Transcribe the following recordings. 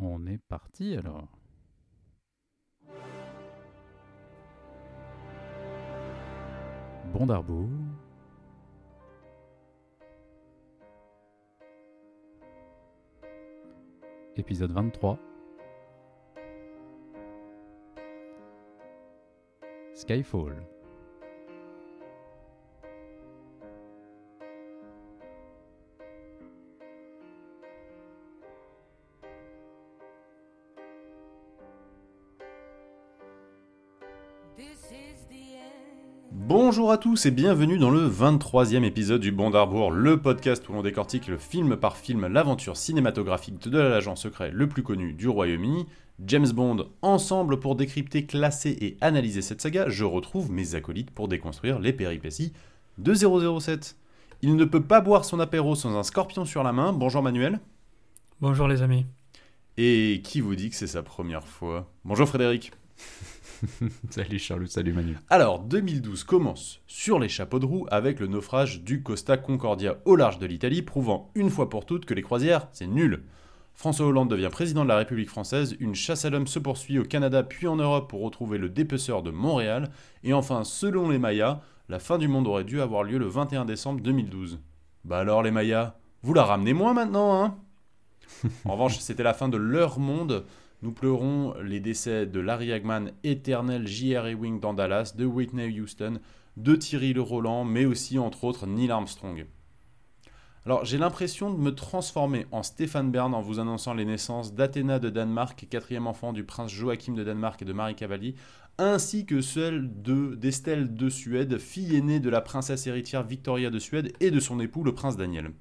On est parti alors. Bon d'Arbour. Épisode 23. Skyfall. Bonjour à tous et bienvenue dans le 23e épisode du Bond d'Arbour, le podcast où l'on décortique le film par film l'aventure cinématographique de l'agent secret le plus connu du Royaume-Uni, James Bond. Ensemble pour décrypter, classer et analyser cette saga, je retrouve mes acolytes pour déconstruire les péripéties de 007. Il ne peut pas boire son apéro sans un scorpion sur la main. Bonjour Manuel. Bonjour les amis. Et qui vous dit que c'est sa première fois? Bonjour Frédéric. salut Charles, salut Manu. Alors, 2012 commence sur les chapeaux de roue avec le naufrage du Costa Concordia au large de l'Italie, prouvant une fois pour toutes que les croisières, c'est nul. François Hollande devient président de la République française, une chasse à l'homme se poursuit au Canada puis en Europe pour retrouver le dépeceur de Montréal, et enfin, selon les Mayas, la fin du monde aurait dû avoir lieu le 21 décembre 2012. Bah alors les Mayas, vous la ramenez moins maintenant, hein? En revanche, c'était la fin de leur monde, nous pleurons les décès de Larry Hagman, éternel J.R. Ewing dans Dallas, de Whitney Houston, de Thierry Le Roland, mais aussi entre autres Neil Armstrong. Alors j'ai l'impression de me transformer en Stéphane Bern en vous annonçant les naissances d'Athéna de Danemark, quatrième enfant du prince Joachim de Danemark et de Marie Cavalli, ainsi que celle de d'Estelle de Suède, fille aînée de la princesse héritière Victoria de Suède et de son époux le prince Daniel.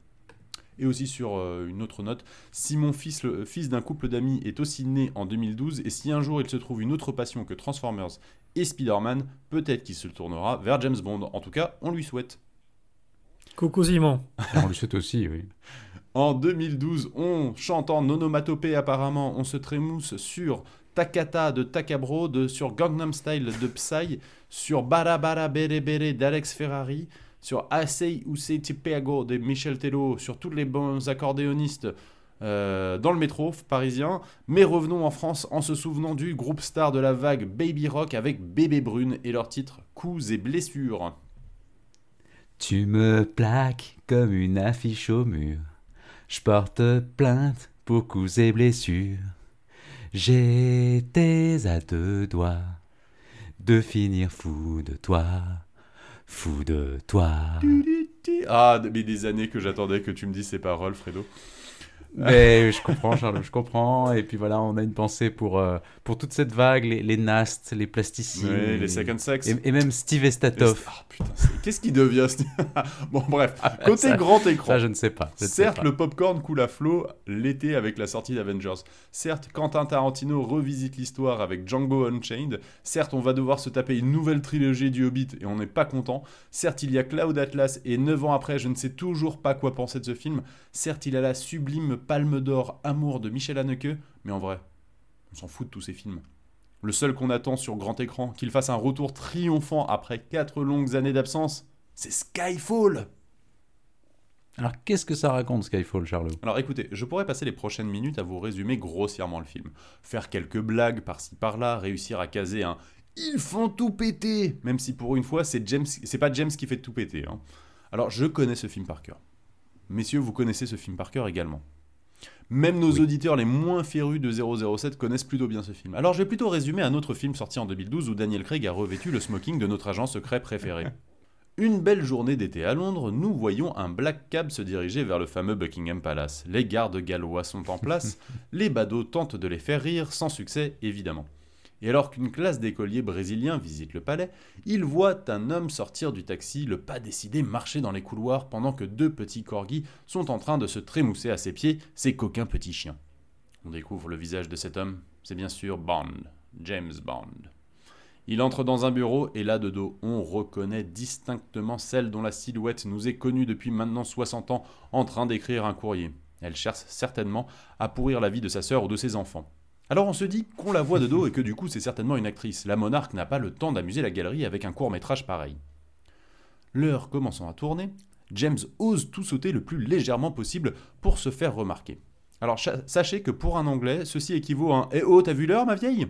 Et aussi sur euh, une autre note, si mon fils, le fils d'un couple d'amis, est aussi né en 2012, et si un jour il se trouve une autre passion que Transformers et Spider-Man, peut-être qu'il se tournera vers James Bond. En tout cas, on lui souhaite. Coucou Simon. on le souhaite aussi, oui. En 2012, on chante en onomatopée apparemment, on se trémousse sur Takata de Takabro, de, sur Gangnam Style de Psy, sur Bara Bara Bere Bere d'Alex Ferrari, sur Asei Usei Tipeago de Michel Tello, sur tous les bons accordéonistes euh, dans le métro parisien. Mais revenons en France en se souvenant du groupe star de la vague Baby Rock avec Bébé Brune et leur titre Coups et blessures. Tu me plaques comme une affiche au mur. Je porte plainte pour coups et blessures. J'étais à deux doigts de finir fou de toi fou de toi. Ah, mais des années que j'attendais que tu me dises ces paroles, Fredo. Mais je comprends, Charles, je comprends. Et puis voilà, on a une pensée pour, euh, pour toute cette vague, les, les Nast, les plasticides. Ouais, les Second Sex. Et, et même Steve Estatov. Ah putain, qu'est-ce qui devient Bon, bref, côté Ça- grand écran. Ça, je ne sais pas. je ne sais Certes, pas. le popcorn coule à flot l'été avec la sortie d'Avengers. Certes, Quentin Tarantino revisite l'histoire avec Django Unchained. Certes, on va devoir se taper une nouvelle trilogie du Hobbit et on n'est pas content. Certes, il y a Cloud Atlas et 9 ans après, je ne sais toujours pas quoi penser de ce film. Certes, il a la sublime palme d'or Amour de Michel Haneke, mais en vrai, on s'en fout de tous ces films. Le seul qu'on attend sur grand écran, qu'il fasse un retour triomphant après 4 longues années d'absence, c'est Skyfall Alors qu'est-ce que ça raconte Skyfall, Charlot? Alors écoutez, je pourrais passer les prochaines minutes à vous résumer grossièrement le film. Faire quelques blagues par-ci par-là, réussir à caser un Ils font tout péter Même si pour une fois, c'est James, c'est pas James qui fait tout péter. hein. Alors je connais ce film par cœur. Messieurs, vous connaissez ce film par cœur également. Même nos Oui. auditeurs les moins férus de 007 connaissent plutôt bien ce film. Alors je vais plutôt résumer un autre film sorti en 2012 où Daniel Craig a revêtu le smoking de notre agent secret préféré. Une belle journée d'été à Londres, nous voyons un black cab se diriger vers le fameux Buckingham Palace. Les gardes gallois sont en place, les badauds tentent de les faire rire, sans succès évidemment. Et alors qu'une classe d'écoliers brésiliens visite le palais, ils voient un homme sortir du taxi, le pas décidé marcher dans les couloirs pendant que deux petits corgis sont en train de se trémousser à ses pieds, ces coquins petits chiens. On découvre le visage de cet homme, c'est bien sûr Bond, James Bond. Il entre dans un bureau et là de dos, on reconnaît distinctement celle dont la silhouette nous est connue depuis maintenant 60 ans en train d'écrire un courrier. Elle cherche certainement à pourrir la vie de sa sœur ou de ses enfants. Alors on se dit qu'on la voit de dos et que du coup c'est certainement une actrice. La monarque n'a pas le temps d'amuser la galerie avec un court métrage pareil. L'heure commençant à tourner, James ose tout sauter le plus légèrement possible pour se faire remarquer. Alors sachez que pour un anglais, ceci équivaut à un Eh oh, t'as vu l'heure, ma vieille?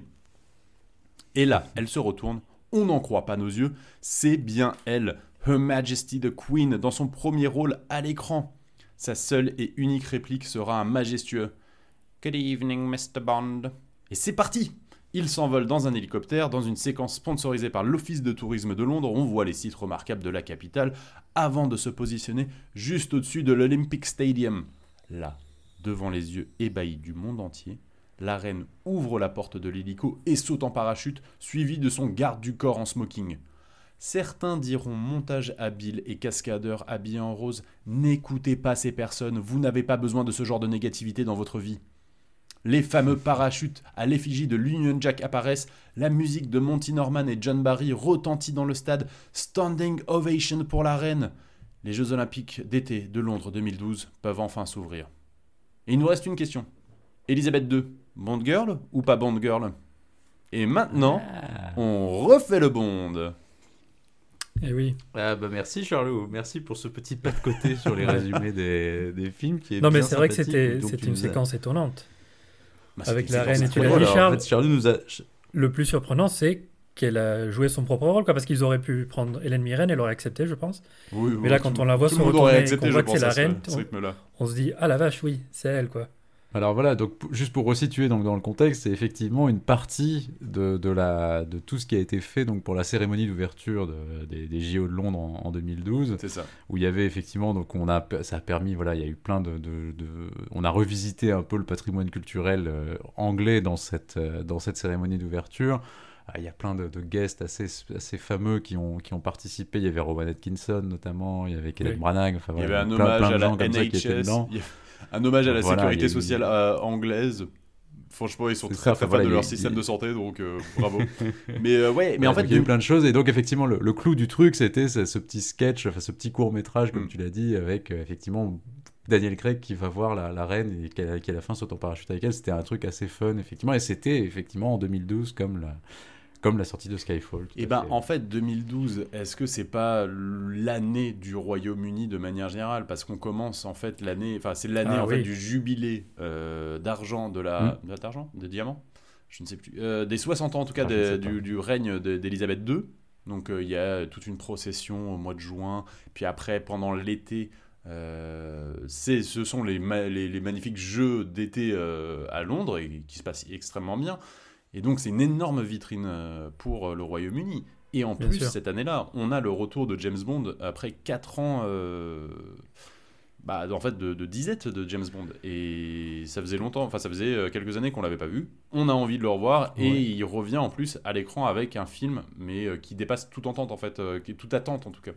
Et là, elle se retourne, on n'en croit pas nos yeux, c'est bien elle, Her Majesty the Queen, dans son premier rôle à l'écran. Sa seule et unique réplique sera un majestueux Good evening, Mr. Bond. Et c'est parti Il s'envole dans un hélicoptère dans une séquence sponsorisée par l'Office de tourisme de Londres. On voit les sites remarquables de la capitale avant de se positionner juste au-dessus de l'Olympic Stadium. Là, devant les yeux ébahis du monde entier, la reine ouvre la porte de l'hélico et saute en parachute, suivie de son garde du corps en smoking. Certains diront montage habile et cascadeur habillé en rose. N'écoutez pas ces personnes, vous n'avez pas besoin de ce genre de négativité dans votre vie. Les fameux parachutes à l'effigie de l'Union Jack apparaissent, la musique de Monty Norman et John Barry retentit dans le stade, standing ovation pour la reine. Les Jeux Olympiques d'été de Londres 2012 peuvent enfin s'ouvrir. Et il nous reste une question. Elisabeth II, Bond Girl ou pas Bond Girl? Et maintenant, Ah. on refait le Bond. Et oui. Ah bah merci Charlot, merci pour ce petit pas de côté sur les résumés des, des films qui est Non, mais c'est vrai que c'était une séquence étonnante. Bah, Avec la reine et En fait, Charlot nous a. Le plus surprenant, c'est qu'elle a joué son propre rôle, quoi, parce qu'ils auraient pu prendre Hélène Mirren, elle aurait accepté, je pense. Oui, oui, Mais là, tout- quand on la voit se retourner, accepté, qu'on voit que c'est la reine, ce on- rythme-là. On se dit, ah la vache, oui, c'est elle, quoi. Alors voilà, donc juste pour resituer donc, dans le contexte, c'est effectivement une partie de, de, la, de tout ce qui a été fait donc, pour la cérémonie d'ouverture de- des, des JO de Londres en, en 2012, C'est ça. où il y avait effectivement, donc on a, ça a permis, voilà, il y a eu plein de, de- On a revisité un peu le patrimoine culturel euh, anglais dans cette, euh, dans cette cérémonie d'ouverture. Ah, Il y a plein de, de guests assez, assez fameux qui ont, qui ont participé. Il y avait Rowan Atkinson notamment, il y avait Kenneth Oui. Branagh. Enfin, Il y avait un plein- hommage plein de à la gens comme ça qui étaient NHS, dedans. il y a- un hommage à la Voilà, sécurité eu- sociale euh, anglaise. Franchement, ils sont très ça, très fans voilà, de leur système il- de santé, donc euh, bravo. mais euh, ouais, mais en fait, il y a eu plein de choses et donc effectivement le, le clou du truc c'était ce, ce petit sketch, enfin ce petit court métrage comme Mm. tu l'as dit avec euh, effectivement Daniel Craig qui va voir la, la reine et qui à, qui à la fin saute en parachute avec elle. C'était un truc assez fun effectivement et c'était effectivement en 2012 comme la comme la sortie de Skyfall. Et à ben fait. en fait 2012, est-ce que c'est pas l'année du Royaume-Uni de manière générale? Parce qu'on commence en fait l'année, enfin c'est l'année Ah en fait du jubilé euh, d'argent de la de- d'argent, de diamant, je ne sais plus, Euh, des 60 ans en tout cas Ah, des- du, du règne d'Élisabeth II. Donc euh, il y a toute une procession au mois de juin, puis après pendant l'été. euh, c'est, ce sont les, ma- les, les magnifiques jeux d'été euh, à Londres et qui se passent extrêmement bien. Et donc c'est une énorme vitrine euh, pour euh, le Royaume-Uni. Et en Bien plus, sûr. cette année-là, on a le retour de James Bond après 4 ans euh, bah, en fait, de, de disette de James Bond. Et ça faisait longtemps, enfin ça faisait quelques années qu'on l'avait pas vu. On a envie de le revoir et Ouais. il revient en plus à l'écran avec un film, mais qui dépasse toute entente en fait, toute attente en tout cas.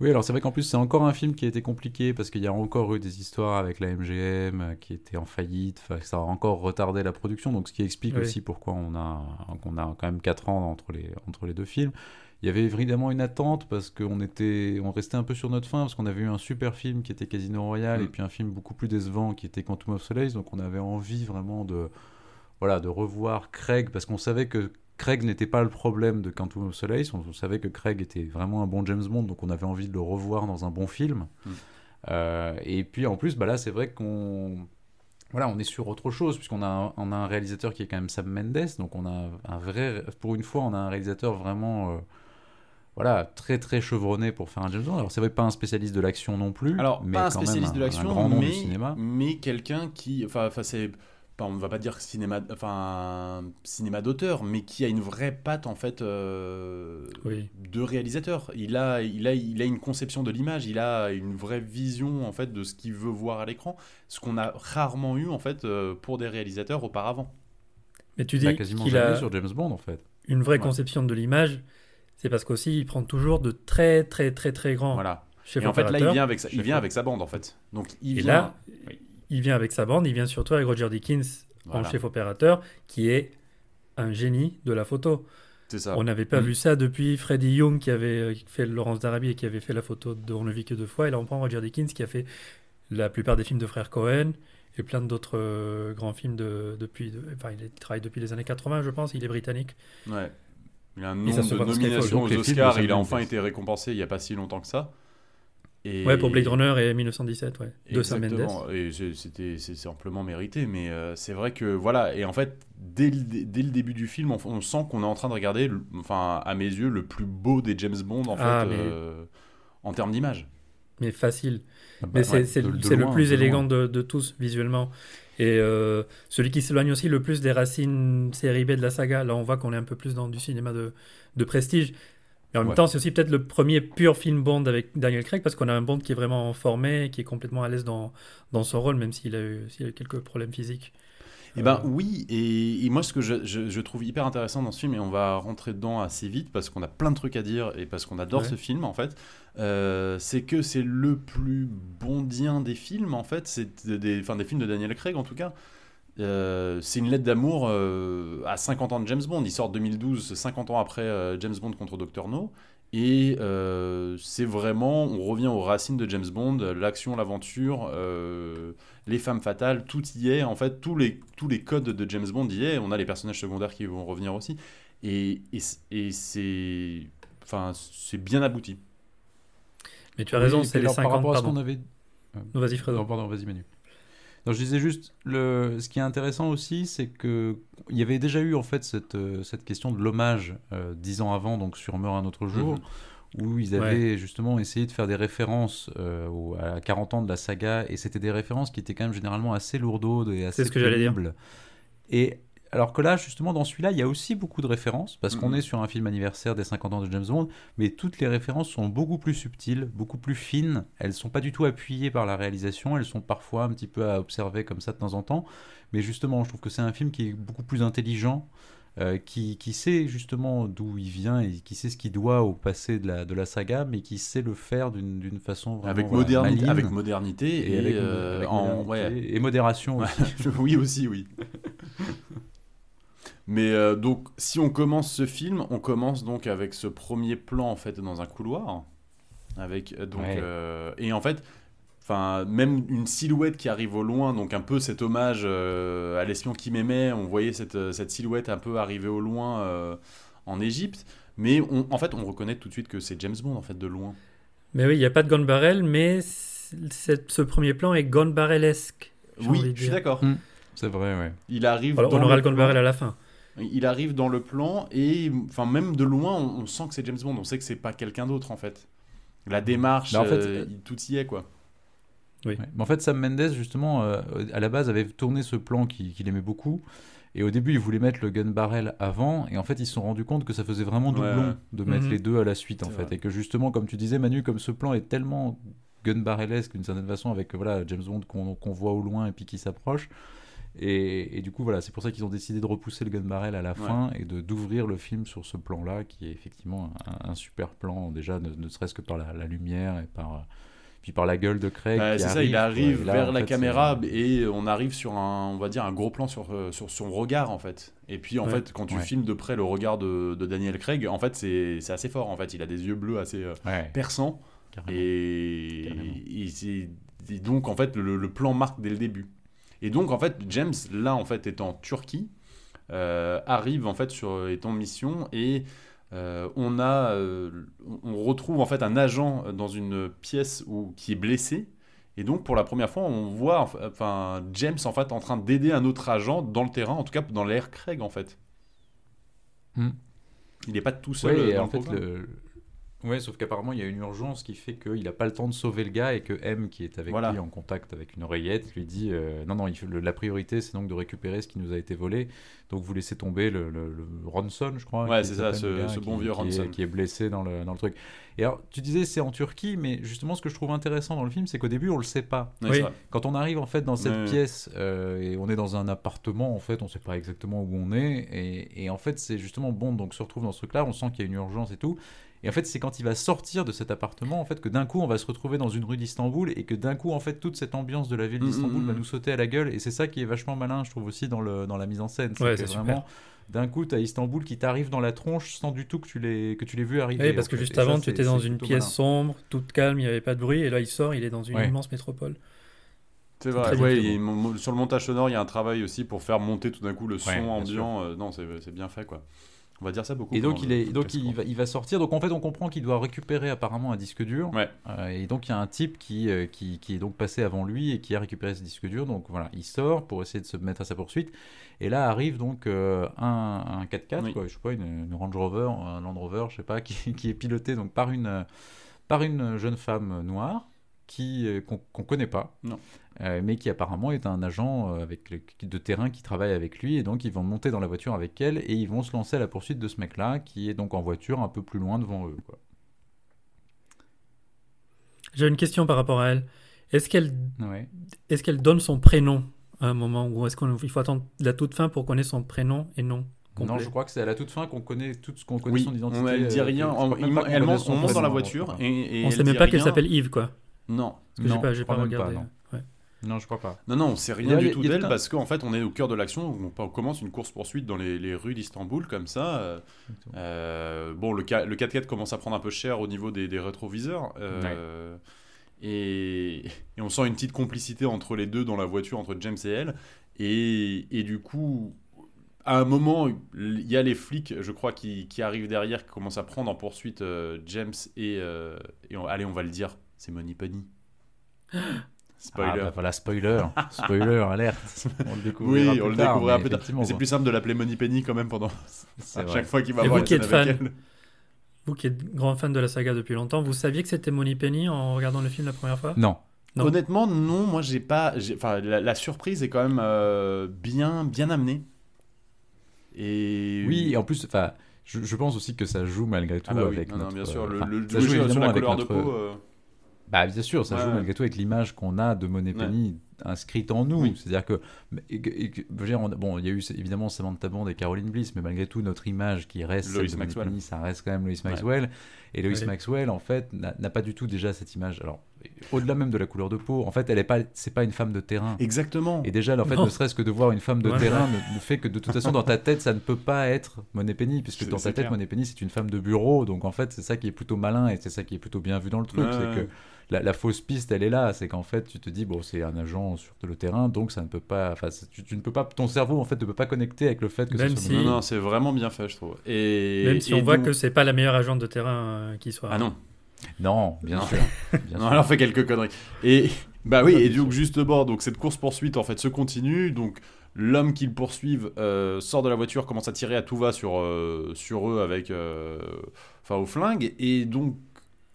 Oui, alors c'est vrai qu'en plus c'est encore un film qui a été compliqué parce qu'il y a encore eu des histoires avec la MGM euh, qui étaient en faillite, ça a encore retardé la production, donc ce qui explique Oui. aussi pourquoi on a, qu'on a quand même 4 ans entre les, entre les deux films. Il y avait évidemment une attente parce qu'on était, on restait un peu sur notre fin parce qu'on avait eu un super film qui était Casino Royale Mm. et puis un film beaucoup plus décevant qui était Quantum of Solace, donc on avait envie vraiment de, voilà, de revoir Craig parce qu'on savait que Craig n'était pas le problème de Quantum of Solace. On, on savait que Craig était vraiment un bon James Bond, donc on avait envie de le revoir dans un bon film. Mm. Euh, et puis en plus, bah là, c'est vrai qu'on voilà, on est sur autre chose puisqu'on a, un- on a un réalisateur qui est quand même Sam Mendes, donc on a un vrai, pour une fois, on a un réalisateur vraiment, euh, voilà, très très chevronné pour faire un James Bond. Alors c'est vrai pas un spécialiste de l'action non plus, Alors, mais pas un spécialiste de l'action, mais, mais quelqu'un qui. Enfin, c'est. On va pas dire cinéma, enfin, cinéma d'auteur, mais qui a une vraie patte en fait euh, Oui. de réalisateur. Il a, il, a, il a une conception de l'image, il a une vraie vision en fait de ce qu'il veut voir à l'écran, ce qu'on a rarement eu en fait euh, pour des réalisateurs auparavant. Mais tu Bah, dis quasiment qu'il jamais a sur James Bond en fait. une vraie Ouais. conception de l'image, c'est parce qu'aussi il prend toujours de très très très très grands Voilà. Et en fait là, il vient avec sa, il vient avec sa bande en fait. Donc il Et vient. là. Il vient avec sa bande, il vient surtout avec Roger Dickens Voilà. en chef opérateur, qui est un génie de la photo. Ça. On n'avait pas Mm. vu ça depuis Freddie Young qui avait euh, fait Laurence d'Arabie et qui avait fait la photo de On ne vit que deux fois. Et là, on prend Roger Dickens qui a fait la plupart des films de frères Cohen et plein d'autres euh, grands films de, depuis. de- enfin, il travaille depuis les années 80, je pense. Il est britannique. Ouais. Il a un nombre se de nominations aux Oscars. Il a enfin été récompensé il n'y a pas si longtemps que ça. Et... Ouais, pour Blade Runner et 1917, ouais. De Sam Mendes. Exactement. Et c'est- c'était c'est c'est amplement mérité, mais euh, c'est vrai que voilà. Et en fait, dès le, dès le début du film, on, on sent qu'on est en train de regarder, le- enfin à mes yeux, le plus beau des James Bond en Ah, fait, mais- euh, en termes d'image. Mais facile. Ah bah, Mais c'est ouais, c'est- le plus de élégant de, de tous visuellement. Et euh, celui qui s'éloigne aussi le plus des racines série B de la saga. Là, on voit qu'on est un peu plus dans du cinéma de, de prestige. Mais en même Ouais. temps, c'est aussi peut-être le premier pur film Bond avec Daniel Craig parce qu'on a un Bond qui est vraiment formé, qui est complètement à l'aise dans, dans son rôle, même s'il a, eu, s'il a eu quelques problèmes physiques. Eh ben oui, et, et moi ce que je, je- je trouve hyper intéressant dans ce film, et on va rentrer dedans assez vite parce qu'on a plein de trucs à dire et parce qu'on adore Ouais. ce film en fait, euh, c'est que c'est le plus bondien des films en fait, c'est des, enfin, des films de Daniel Craig en tout cas. Euh, c'est une lettre d'amour euh, à 50 ans de James Bond. Il sort 2012, c'est 50 ans après euh, James Bond contre Dr. No. Et euh, c'est vraiment, on revient aux racines de James Bond, l'action, l'aventure, euh, les femmes fatales, tout y est. En fait, tous les, tous les codes de James Bond y est. On a les personnages secondaires qui vont revenir aussi. Et, et, et c'est, enfin, c'est bien abouti. Mais tu as raison, c'est les alors, 50 Par rapport à ce qu'on avait Non, Vas-y, Fredo. Non, pardon, vas-y Manu. Non, je disais juste, le... ce qui est intéressant aussi, c'est que il y avait déjà eu en fait cette, euh, cette question de l'hommage euh, dix ans avant, donc sur Meurt un autre jour, Mhm. où ils avaient justement essayé de faire des références euh, au- à 40 ans de la saga, et c'était des références qui étaient quand même généralement assez lourdeaudes et assez ce que j'allais dire. Et alors que là, justement, dans celui-là, il y a aussi beaucoup de références, parce qu'on Mhm. est sur un film anniversaire des 50 ans de James Bond, mais toutes les références sont beaucoup plus subtiles, beaucoup plus fines. Elles sont pas du tout appuyées par la réalisation, elles sont parfois un petit peu à observer comme ça de temps en temps. Mais justement, je trouve que c'est un film qui est beaucoup plus intelligent, euh, qui, qui sait justement d'où il vient et qui sait ce qu'il doit au passé de la, de la saga, mais qui sait le faire d'une façon vraiment Avec, voilà, avec modernité et, avec, euh, avec en, modernité ouais. et modération aussi. oui aussi, oui. Mais euh, donc, si on commence ce film, on commence donc avec ce premier plan en fait dans un couloir, avec euh, donc Ouais. euh, et en fait, enfin même une silhouette qui arrive au loin, donc un peu cet hommage euh, à l'espion qui m'aimait. On voyait cette, cette silhouette un peu arriver au loin euh, en Égypte, mais on- en fait on reconnaît tout de suite que c'est James Bond en fait de loin. Mais oui, il n'y a pas de Gone Barrel, mais ce premier plan est Gone Barrel-esque. j'ai Oui, je suis d'accord. Mm. C'est vrai, ouais. Il arrive. Alors, on aura le. Gone Barrel à la fin. Il arrive dans le plan et enfin même de loin on, on sent que c'est James Bond, on sait que c'est pas quelqu'un d'autre en fait. La démarche, Bah, en fait, euh, tout y est quoi. Oui. Ouais. Mais en fait, Sam Mendes, justement, euh, à la base, avait tourné ce plan qu'il aimait beaucoup. Et au début, il voulait mettre le gun barrel avant. Et en fait, ils se sont rendus compte que ça faisait vraiment doublon Ouais, de mettre Mhm. les deux à la suite, en fait. vrai. Et que justement, comme tu disais, Manu, comme ce plan est tellement gun barrelesque d'une certaine façon, avec voilà, James Bond qu'on qu'on voit au loin et puis qui s'approche. Et, et du coup, voilà, c'est pour ça qu'ils ont décidé de repousser le gun barrel à la fin et de d'ouvrir le film sur ce plan-là, qui est effectivement un, un super plan, déjà, ne, ne serait-ce que par la, la lumière et par, puis par la gueule de Craig. Qui c'est ça, il arrive là, vers la fait, caméra et on arrive sur un, on va dire un gros plan sur, euh, sur son regard en fait. Et puis en Ouais. fait, quand tu Ouais. filmes de près le regard de, de Daniel Craig, en fait c'est assez fort en fait. Il a des yeux bleus assez euh, Ouais, perçants carrément. et, Carrément. et donc en fait le, le plan marque dès le début. Et donc en fait James là en fait est en Turquie euh, arrive en fait sur est en mission et euh, on a euh, on retrouve en fait un agent dans une pièce où qui est blessé et donc pour la première fois on voit enf- enfin James en fait en train d'aider un autre agent dans le terrain en tout cas dans l'air Craig en fait. Hmm. Il n'est pas tout seul Ouais, et dans en le fait, le... Ouais, sauf qu'apparemment, il y a une urgence qui fait qu'il n'a pas le temps de sauver le gars et que M, qui est avec Voilà. lui en contact avec une oreillette, lui dit euh, Non, non, il faut- le- la priorité, c'est donc de récupérer ce qui nous a été volé. Donc, vous laissez tomber le, le- le Ronson, je crois. Ouais, c'est ça, ce- gars, ce qui- bon vieux qui est- Ronson. Qui est blessé dans le, dans le truc. Et alors, tu disais, c'est en Turquie, mais justement, ce que je trouve intéressant dans le film, c'est qu'au début, on le sait pas. Oui. Quand on arrive en fait dans cette pièce euh, et on est dans un appartement, en fait, on sait pas exactement où on est. Et, et en fait, c'est justement bon, donc se retrouve dans ce truc-là, on sent qu'il y a une urgence et tout. Et en fait, c'est quand il va sortir de cet appartement, en fait, que d'un coup, on va se retrouver dans une rue d'Istanbul et que d'un coup, en fait, toute cette ambiance de la ville Mm, d'Istanbul mm, va mm. nous sauter à la gueule. Et c'est ça qui est vachement malin, je trouve aussi dans, le, dans la mise en scène. C'est super. vraiment, d'un coup, tu as Istanbul qui t'arrive dans la tronche sans du tout que tu l'aies que tu l'aies vu arriver. Oui, parce que fait. juste Et ça, avant, tu étais dans une pièce malin. sombre, toute calme, il n'y avait pas de bruit, et là il sort, il est dans une Ouais. immense métropole. C'est vrai. Ouais, a sur le montage sonore, il y a un travail aussi pour faire monter tout d'un coup le son Ouais, ambiant. Euh, non, c'est c'est bien fait quoi. On va dire ça beaucoup. Et donc, il, est, donc il, va, il va sortir. Donc, en fait, on comprend qu'il doit récupérer apparemment un disque dur. Ouais. Euh, et donc, il y a un type qui, euh, qui, qui est donc passé avant lui et qui a récupéré ce disque dur. Donc, voilà, il sort pour essayer de se mettre à sa poursuite. Et là arrive donc euh, un, un 4x4, Oui. quoi, je sais pas, une, une Range Rover, un Land Rover, je sais pas, qui, qui est piloté donc par une, par une jeune femme noire qui qu'on qu'on connaît pas, Non. Euh, mais qui apparemment est un agent euh, avec le- de terrain qui travaille avec lui, et donc ils vont monter dans la voiture avec elle et ils vont se lancer à la poursuite de ce mec-là qui est donc en voiture un peu plus loin devant eux. Quoi. J'ai une question par rapport à elle. Est-ce qu'elle Ouais. est qu'elle donne son prénom à un moment ou est-ce qu'il faut attendre la toute fin pour connaître son prénom et nom complet? Non, je crois que c'est à la toute fin qu'on connaît tout ce qu'on connaît Oui, son identité. on, elle dit euh, rien. je crois en- même il- pas qu'on elle connaît monte- son on monte dans la voiture et, et On elle sait même dit pas qu'elle rien. s'appelle Yves, quoi. Non. Parce que j'ai Non, pas, pas, regardé. Non. Je crois pas. Non, non, on sait rien du tout d'elle parce qu'en fait, on est au cœur de l'action. On, on commence une course-poursuite dans les, les rues d'Istanbul, comme ça. euh, bon, le, le 4x4 commence à prendre un peu cher au niveau des, des rétroviseurs. euh, et, et on sent une petite complicité entre les deux dans la voiture, entre James et elle. Et, et du coup, à un moment, il y a les flics, je crois, qui, qui arrivent derrière, qui commencent à prendre en poursuite euh, James et. euh, et on- allez, on va le dire, c'est Money Penny. Spoiler. Ah, bah voilà, spoiler. spoiler, alerte. On le découvrira Oui, plus on le tard, découvrira mais plus tard. C'est plus simple de l'appeler Money Penny quand même pendant à vrai. chaque fois qu'il va Et avoir vous qui êtes fan elle. Vous qui êtes grand fan de la saga depuis longtemps, vous saviez que c'était Money Penny en regardant le film la première fois? Non. Non. Honnêtement, non, moi j'ai pas. Enfin, la, la surprise est quand même euh, bien, bien amenée. Et Oui, et en plus, enfin, je, je pense aussi que ça joue malgré tout Ah bah oui, avec non, non, notre. bien sûr, le, le ça joue sur la avec couleur notre. de peau. euh, Bah bien sûr, ça Ouais, joue ouais. malgré tout avec l'image qu'on a de Monet Ouais. Penny inscrite en nous. Oui. C'est-à-dire que, et et dire, on bon, il y a eu évidemment Samantha Bond et Caroline Bliss, mais malgré tout, notre image qui reste Lois celle de Monet Maxwell. Penny, ça reste quand même Lois Maxwell. Et Lois Ouais. Maxwell, en fait, n'a pas du tout déjà cette image. Alors, au-delà même de la couleur de peau, en fait, elle est pas, c'est pas une femme de terrain. Exactement. Et déjà, en fait, Non. ne serait-ce que de voir une femme de Ouais. terrain ne, ne fait que de toute façon, dans ta tête, ça ne peut pas être Monet Penny, puisque dans ta tête, clair. Monet Penny, c'est une femme de bureau. Donc, en fait, c'est ça qui est plutôt malin et c'est ça qui est plutôt bien vu dans le truc. Ouais, c'est que la, la fausse piste, elle est là. C'est qu'en fait, tu te dis, bon, c'est un agent sur le terrain, donc ça ne peut pas. Enfin, tu, tu ne peux pas. Ton cerveau, en fait, ne peut pas connecter avec le fait que Même ce si- Non, non, c'est vraiment bien fait, je trouve. Et, Même si et on voit donc- que c'est pas la meilleure agente de terrain euh, qui soit. Ah non, Non, bien Non. sûr. Bien non, sûr. en fait quelques conneries. Et bah oui, et donc justement, donc cette course poursuite en fait se continue. Donc l'homme qui le poursuive euh, sort de la voiture, commence à tirer à tout va sur euh, sur eux avec, euh, enfin au flingue. Et donc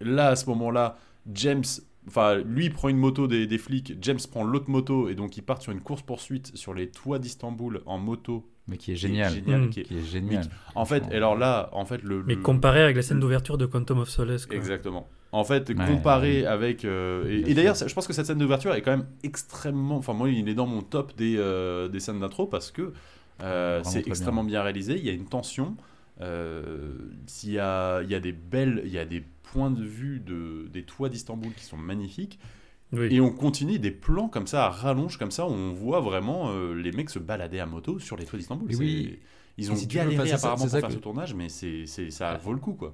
là, à ce moment-là, James, enfin lui prend une moto des, des flics, James prend l'autre moto et donc ils partent sur une course poursuite sur les toits d'Istanbul en moto. Mais qui est qui est génial. génial, Mm. qui est- Qui est génial. En fait, et alors là, en fait le. Mais le- comparé avec la scène d'ouverture de Quantum of Solace. Quoi. Exactement. En fait, Ouais, comparé ouais. avec. euh, et d'ailleurs, je pense que cette scène d'ouverture est quand même extrêmement. Enfin, moi, il est dans mon top des, euh, des scènes d'intro parce que euh, c'est extrêmement bien. réalisé. Il y a une tension. euh, il, y a, il y a des belles. Il y a des points de vue de, des toits d'Istanbul qui sont magnifiques. Oui. Et on continue des plans comme ça, à rallonge comme ça, où on voit vraiment euh, les mecs se balader à moto sur les toits d'Istanbul. Oui. Ils ont si galéré ça- apparemment c'est pour ça faire que- ce tournage, mais c'est, ça vaut le coup, quoi.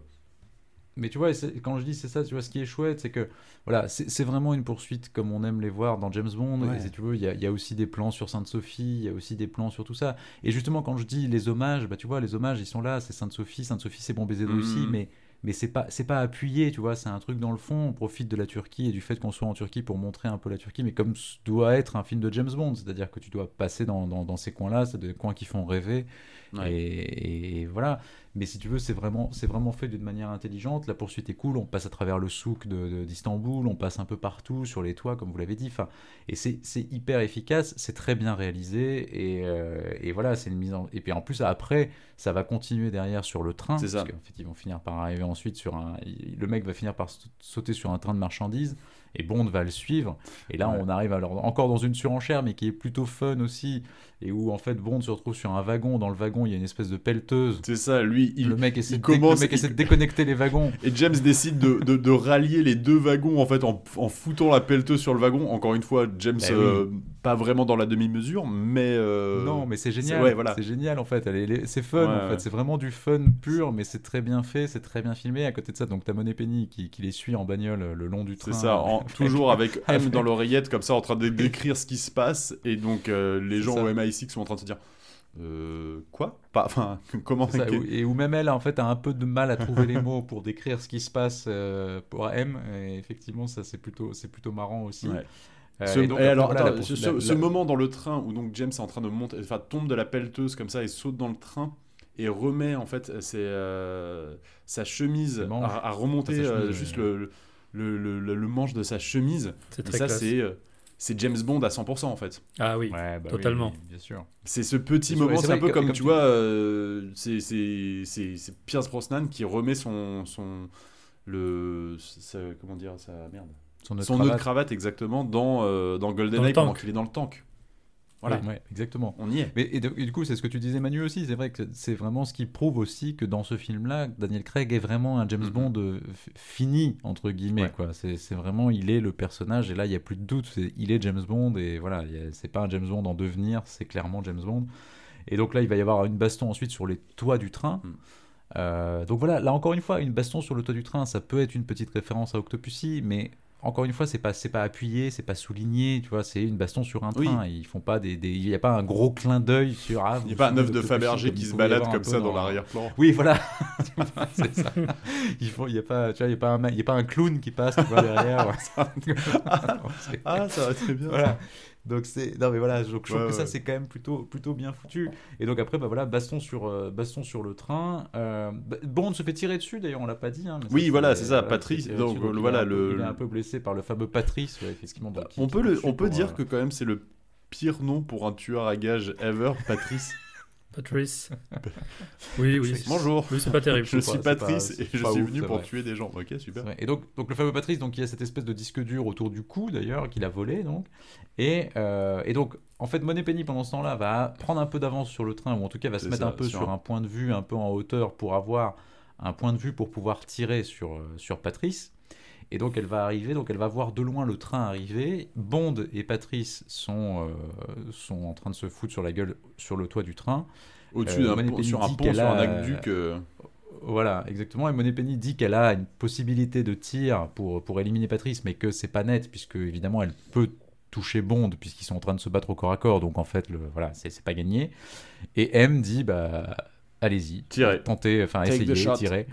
Mais tu vois, quand je dis c'est ça, tu vois, ce qui est chouette, c'est que voilà, c'est vraiment une poursuite comme on aime les voir dans James Bond. Ouais. Et si tu veux, il y, a- il y a aussi des plans sur Sainte-Sophie, il y a aussi des plans sur tout ça. Et justement, quand je dis les hommages, bah tu vois, les hommages, ils sont là. C'est Sainte-Sophie, Sainte-Sophie, c'est bon baiser de Russie, Mhm. mais mais c'est pas c'est pas appuyé, tu vois. C'est un truc dans le fond. On profite de la Turquie et du fait qu'on soit en Turquie pour montrer un peu la Turquie, mais comme doit être un film de James Bond, c'est-à-dire que tu dois passer dans, dans, dans ces coins-là, c'est des coins qui font rêver. Ouais. Et, et voilà. Mais si tu veux, c'est vraiment, c'est vraiment fait d'une manière intelligente. La poursuite est cool. On passe à travers le souk de- de- d'Istanbul, on passe un peu partout sur les toits, comme vous l'avez dit. Enfin, et c'est hyper efficace, c'est très bien réalisé. Et, euh, et voilà, c'est une mise en. Et puis en plus, après, ça va continuer derrière sur le train. C'est ça. Parce qu'en fait, ils vont finir par arriver ensuite sur un. Le mec va finir par sa- sauter sur un train de marchandises. Et Bond va le suivre. Et là, Ouais. on arrive alors encore dans une surenchère, mais qui est plutôt fun aussi. Et où en fait, Bond se retrouve sur un wagon. Dans le wagon, il y a une espèce de pelleteuse. C'est ça, lui, il, le mec essaie, il commence- le mec essaie il- de déconnecter les wagons. Et James décide de, de- de rallier les deux wagons en fait en, en foutant la pelleteuse sur le wagon. Encore une fois, James oui. euh, pas vraiment dans la demi-mesure, mais euh, non, mais c'est c'est- génial. ouais, voilà. C'est génial en fait. C'est fun Ouais, en fait. C'est vraiment du fun pur, mais c'est très bien fait, c'est très bien filmé. À côté de ça, donc t'as Monet Penny qui, qui les suit en bagnole le long du train. c'est ça. En, toujours, avec M dans l'oreillette, comme ça, en train de décrire ce qui se passe. Et donc, euh, les gens ça. Au MI6 sont en train de se dire euh, Quoi? Pas- Enfin, comment Ça, et où même elle en fait a un peu de mal à trouver les mots pour décrire ce qui se passe euh, pour M et effectivement ça c'est plutôt c'est plutôt marrant aussi Ouais. Euh, Ce, et donc, et alors, voilà, attends, la ce, poursuite- ce- la- ce la- moment dans le train où donc James est en train de monter, enfin tombe de la pelleteuse comme ça et saute dans le train et remet en fait ses, euh, sa chemise à, à remonter chemise, euh, ouais. juste le, le, le- le- le manche de sa chemise. C'est ça c'est euh, c'est James Bond à 100% en fait. Ah oui. Ouais, bah totalement. oui, bien sûr C'est ce petit moment, c'est un peu que- comme, comme tu vois, euh, c'est c'est- c'est- c'est Pierce Brosnan qui remet son son le sa- comment dire sa merde son nœud de son cravate. cravate exactement dans euh, dans GoldenEye pendant qu'il est dans le tank. Voilà. Ouais, ouais, exactement On y est. Mais et, de- et du coup, c'est ce que tu disais Manu aussi. C'est vrai que c'est vraiment ce qui prouve aussi que dans ce film-là, Daniel Craig est vraiment un James Mhm. Bond euh, fini entre guillemets. Ouais. quoi. C'est vraiment, il est le personnage et là, il y a plus de doute. c'est- Il est James Bond et voilà, c'est pas un James Bond en devenir, c'est clairement James Bond. Et donc là, il va y avoir une baston ensuite sur les toits du train. Mhm. Euh, donc voilà, là encore une fois, une baston sur le toit du train, ça peut être une petite référence à Octopussy, mais encore une fois, c'est pas c'est pas appuyé, c'est pas souligné, tu vois, c'est une baston sur un Oui. train. Ils font pas des, il y a pas un gros clin d'œil sur. Ah, Il n'y a pas un œuf de Fabergé qui se balade comme ça dans l'arrière-plan. Oui, voilà, c'est ça. Il faut, il y a pas, tu vois, il y a pas un, il y a pas un clown qui passe tu vois, derrière. Ah, ça va très bien. voilà. Donc c'est non mais voilà, je trouve Ouais, que ça c'est quand même plutôt plutôt bien foutu. Et donc après bah voilà, baston sur euh, baston sur le train. Euh, bah, Bond se fait tirer dessus d'ailleurs, on l'a pas dit. hein, mais Oui, ça, voilà, c'est ça, il Patrice, donc, il est voilà, un peu- le- il est un peu blessé par le fameux Patrice, ouais, effectivement. qui- On peut, le on peut pour, dire euh, que quand même c'est le pire nom pour un tueur à gages ever, Patrice. Patrice. Oui, oui. Patrice. Bonjour, Oui, c'est pas terrible. je suis pas- Patrice et je suis ouf, venu pour vrai. tuer des gens. Ok, super. Et donc, donc le fameux Patrice, donc il y a cette espèce de disque dur autour du cou d'ailleurs qu'il a volé donc. Et, euh, et donc en fait Moneypenny pendant ce temps-là va prendre un peu d'avance sur le train ou en tout cas va se mettre ça, un peu sur sur un- un point de vue un peu en hauteur pour avoir un point de vue pour pouvoir tirer sur euh, sur Patrice. Et donc elle va arriver, donc elle va voir de loin le train arriver. Bond et Patrice sont euh, sont en train de se foutre sur la gueule sur le toit du train. Au-dessus Euh, d'un Moneypenny pont, sur un pont, un aqueduc. euh, Voilà, exactement. Et Moneypenny dit qu'elle a une possibilité de tir pour, pour éliminer Patrice, mais que c'est pas net, puisque évidemment elle peut toucher Bond, puisqu'ils sont en train de se battre au corps à corps, donc en fait, le, voilà, c'est pas gagné. Et M dit, bah, allez-y, Tirez. tentez, enfin, essayez, tirez.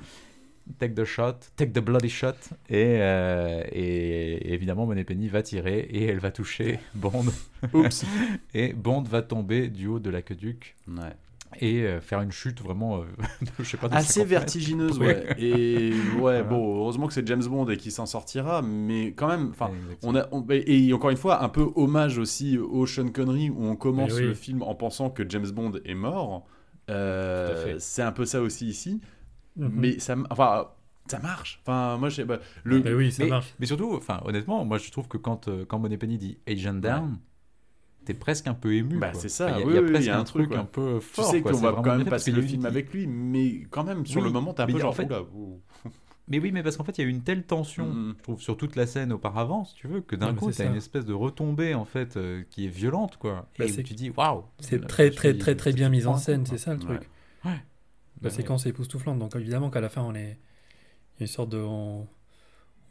Take the shot, take the bloody shot. Et, euh, et, évidemment, Moneypenny va tirer et elle va toucher Bond. Oups. Et Bond va tomber du haut de l'aqueduc Ouais. et euh, faire une chute vraiment, euh, je sais pas, Assez 50 mètres. vertigineuse, ouais. Et ouais, Voilà. bon, heureusement que c'est James Bond et qu'il s'en sortira, mais quand même, enfin. On a, on- et encore une fois, un peu hommage aussi au Sean Connery où on commence oui. le film en pensant que James Bond est mort. C'est un peu ça aussi ici, Mhm. mais ça, enfin, ça marche. Enfin, moi, je sais pas. Le, Mais oui, ça mais, marche. mais surtout, enfin, honnêtement, moi je trouve que quand, euh, quand Moneypenny dit Agent Down, t'es presque un peu ému. Bah, c'est ça, Enfin, Il y a, oui, y oui, a un truc, un peu tu fort. sais quoi, qu'on va quand même passer le film avec lui, mais quand même, sur le moment, t'es un peu genre, en fait-. Mais oui, mais parce qu'en fait, il y a eu une telle tension, Mhm. je trouve, sur toute la scène auparavant, si tu veux, que d'un coup, c'est t'as ça. une espèce de retombée, en fait, euh, qui est violente, quoi. Bah, et où tu dis, waouh C'est très, très, très, très bien tu mis en scène, c'est ça le truc. Ouais. La séquence est époustouflante, donc évidemment qu'à la fin, on est. Il y a une sorte de. On,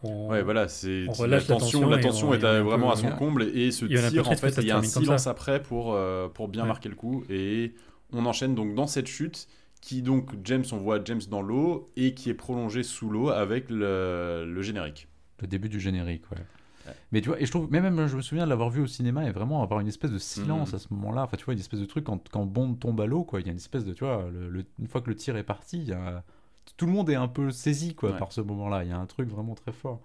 on- Ouais, voilà, c'est on la relâche la tension, tension la tension on- est vraiment peu- à son comble et ce il y en fait, il y a un silence ça. après pour euh, pour bien Ouais. marquer le coup et on enchaîne donc dans cette chute qui donc James on voit James dans l'eau et qui est prolongée sous l'eau avec le, le générique. Le début du générique, ouais. Mais tu vois, et je trouve, mais même je me souviens de l'avoir vu au cinéma et vraiment avoir une espèce de silence Mhm. à ce moment-là. Enfin, tu vois, une espèce de truc quand, quand Bond tombe à l'eau, quoi. Il y a une espèce de, tu vois, le- le- une fois que le tir est parti, il y a- tout le monde est un peu saisi, quoi, Ouais. par ce moment-là. Il y a un truc vraiment très fort.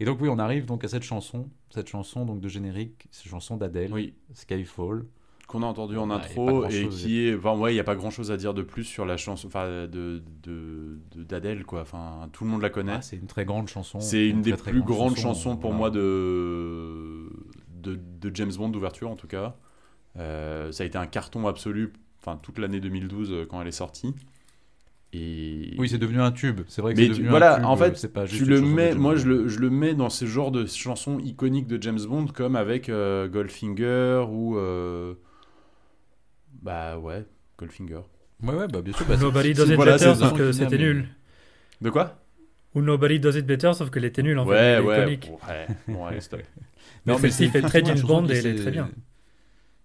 Et donc, oui, on arrive donc à cette chanson, cette chanson donc de générique, cette chanson d'Adèle, Oui, Skyfall. Qu'on a entendu en Ouais, intro et qui est enfin ouais, il y a pas grand-chose à dire de plus sur la chanson enfin de d'Adèle quoi. Enfin, tout le monde la connaît. C'est une très grande chanson. C'est une des très, très plus grande grandes chanson, chansons pour voilà. moi de, de, de James Bond d'ouverture en tout cas. Euh, ça a été un carton absolu, enfin toute l'année 2012 euh, quand elle est sortie. Et Oui, c'est devenu un tube. C'est vrai que c'est devenu voilà, un tube. en fait, c'est pas juste tu le mets, moi je le, je le mets dans ce genre de chansons iconiques de James Bond comme avec euh, Goldfinger ou euh, bah ouais Goldfinger. Ouais, ouais, bah bien sûr. bah, Nobody does it voilà, better ça. que c'était nul. De quoi? Ou Nobody Does It Better, sauf qu'elle était nulle en fait. Ouais, ouais. iconique. Ouais, bon, allez, stop. Mais Non, celle-ci c'est fait très James chanson Bond et elle est très bien.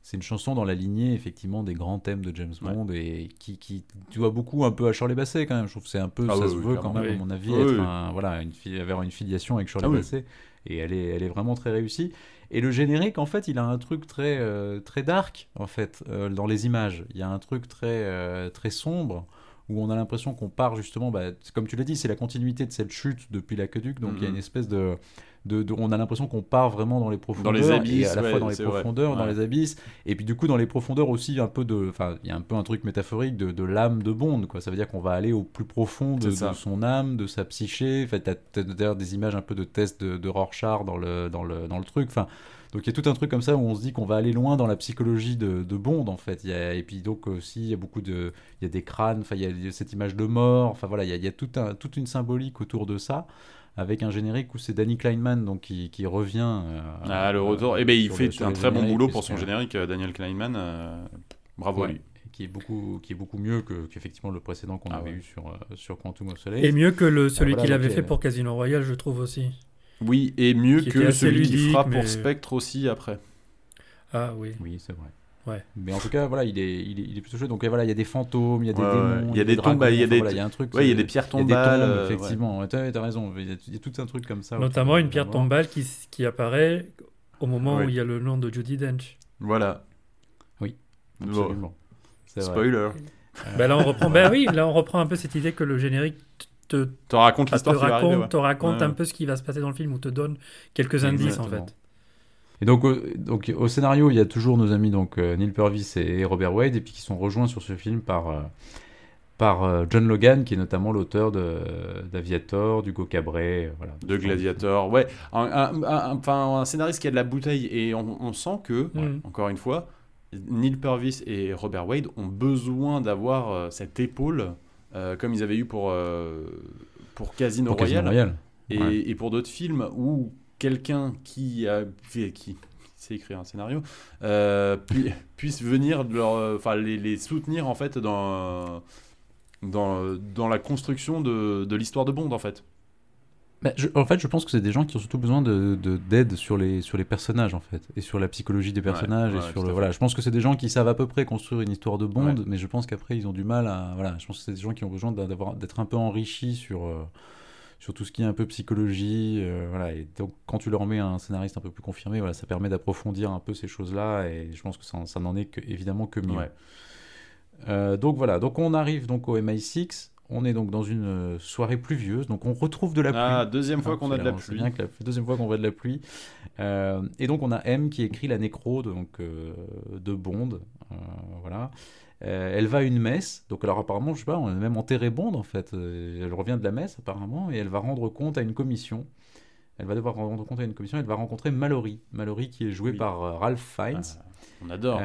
C'est une chanson dans la lignée, effectivement, des grands thèmes de James Ouais. Bond et qui, qui doit beaucoup un peu à Shirley Bassey quand même. Je trouve que c'est un peu, Ah ça oui, se oui, veut quand même, Oui. à mon avis, Oui, être oui. un- voilà, une, avoir une filiation avec Shirley Ah oui. Et elle est, elle est vraiment très réussie. Et le générique, en fait, il a un truc très, euh, très dark, en fait, euh, dans les images. Il y a un truc très, euh, très sombre où on a l'impression qu'on part justement, bah, comme tu l'as dit, c'est la continuité de cette chute depuis l'aqueduc. Donc il y a Mhm. une espèce de, de, de- on a l'impression qu'on part vraiment dans les profondeurs, les abysses, et à la ouais, fois dans les vrai. profondeurs, dans Ouais. les abysses, et puis du coup dans les profondeurs aussi un peu de, enfin il y a un peu un truc métaphorique de, de l'âme de Bond, quoi. Ça veut dire qu'on va aller au plus profond de, son âme, de sa psyché. En fait, t'as d'ailleurs des images un peu de tests de, de Rorschach dans le, dans le, dans le truc. Enfin, donc il y a tout un truc comme ça où on se dit qu'on va aller loin dans la psychologie de, de Bond en fait. Il y a, et puis donc aussi il y a beaucoup de, il y a des crânes, enfin il y a- il y a cette image de mort. Enfin voilà, il y a, il y a tout un, toute une symbolique autour de ça. Avec un générique où c'est Danny Kleinman donc qui, qui revient. euh, Ah, le retour. euh, Eh ben, il fait le- un très bon boulot pour son générique, euh, Daniel Kleinman. euh, Bravo à Ouais. lui. qui est beaucoup qui est beaucoup mieux que qu'effectivement le précédent qu'on Ah avait ouais. eu sur euh, sur Quantum of Solace. Et mieux que le, celui voilà, qu'il avait euh, fait pour Casino Royale, je trouve aussi. Oui, et mieux Qui que celui qu'il fera mais- pour Spectre aussi après. Ah oui. Oui, c'est vrai. Ouais. Mais en tout cas, voilà, il est, il est, il est plutôt chouette. Donc voilà, il y a des fantômes, il y a des Ouais, démons, Il y a des tombes, il y a des- il y a un truc. Ouais, il y a euh, des pierres des tombales. tombes, euh, effectivement. Ouais, T'as raison. Il y, a, il y a tout un truc comme ça. Notamment une pierre tombale qui, qui apparaît au moment Ouais. où il y a le nom de Judy Dench. Voilà. Oui, Bon, Absolument. C'est vrai. spoiler. Ben là on reprend. ben oui, là on reprend un peu cette idée que le générique te, Tu racontes te l'histoire va raconte, arriver. ouais. te raconte Ouais. un peu ce qui va se passer dans le film ou te donne quelques indices en fait. Et donc, au- donc au scénario, il y a toujours nos amis donc euh, Neil Purvis et Robert Wade, et puis qui sont rejoints sur ce film par euh, par euh, John Logan, qui est notamment l'auteur de d'Aviator, d'Hugo Cabret, voilà. De Gladiator, ouais. Un, un- un- enfin, un scénariste qui a de la bouteille et on, on sent que, Mm. encore une fois, Neil Purvis et Robert Wade ont besoin d'avoir euh, cette épaule, euh, comme ils avaient eu pour, euh, pour Casino Pour Casino Royale Royale. et, Ouais. et pour d'autres films où quelqu'un qui a fait, qui sait écrire un scénario euh, pu- puisse venir leur, euh, enfin les, les soutenir en fait dans dans, dans la construction de, de l'histoire de Bond en fait. Bah, je- en fait, je pense que c'est des gens qui ont surtout besoin de de- d'aide sur les sur les personnages en fait et sur la psychologie des personnages ouais, et tout sur le voilà. Je pense que c'est des gens qui savent à peu près construire une histoire de Bond, Ouais. mais je pense qu'après ils ont du mal à voilà. Je pense que c'est des gens qui ont besoin d'être un peu enrichis sur euh, sur tout ce qui est un peu psychologie, euh, voilà. Et donc quand tu leur mets un scénariste un peu plus confirmé, voilà, ça permet d'approfondir un peu ces choses-là et je pense que ça, ça n'en est que, évidemment que mieux. Ouais. Euh, donc voilà, donc on arrive donc au MI6. On est donc dans une euh, soirée pluvieuse, donc on retrouve de la pluie. Ah, deuxième fois qu'on a de la pluie. bien que la deuxième fois qu'on voit de la pluie. Euh, et donc on a M qui écrit la nécro de, donc, de Bond. voilà. Euh, elle va à une messe. Donc alors apparemment, je sais pas, on a même enterré Bond en fait. Euh, Elle revient de la messe apparemment et elle va rendre compte à une commission. Elle va devoir rendre compte à une commission. Elle va rencontrer Mallory. Mallory qui est joué Oui. par euh, Ralph Fiennes. Ah, on adore.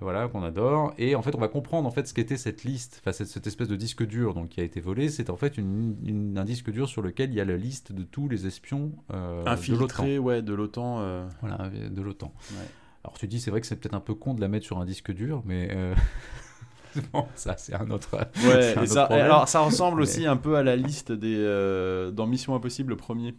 Voilà, qu'on adore. Et en fait, on va comprendre en fait ce qu'était cette liste, enfin cette, cette espèce de disque dur donc, qui a été volé. C'est en fait une, une- un disque dur sur lequel il y a la liste de tous les espions euh, de l'OTAN. Ouais, de l'OTAN. Voilà, de l'OTAN. Ouais. Alors tu dis, c'est vrai que c'est peut-être un peu con de la mettre sur un disque dur, mais euh, bon, ça c'est un autre. Ouais, c'est un et autre ça, alors ça ressemble Mais- aussi un peu à la liste des euh, dans Mission Impossible le premier.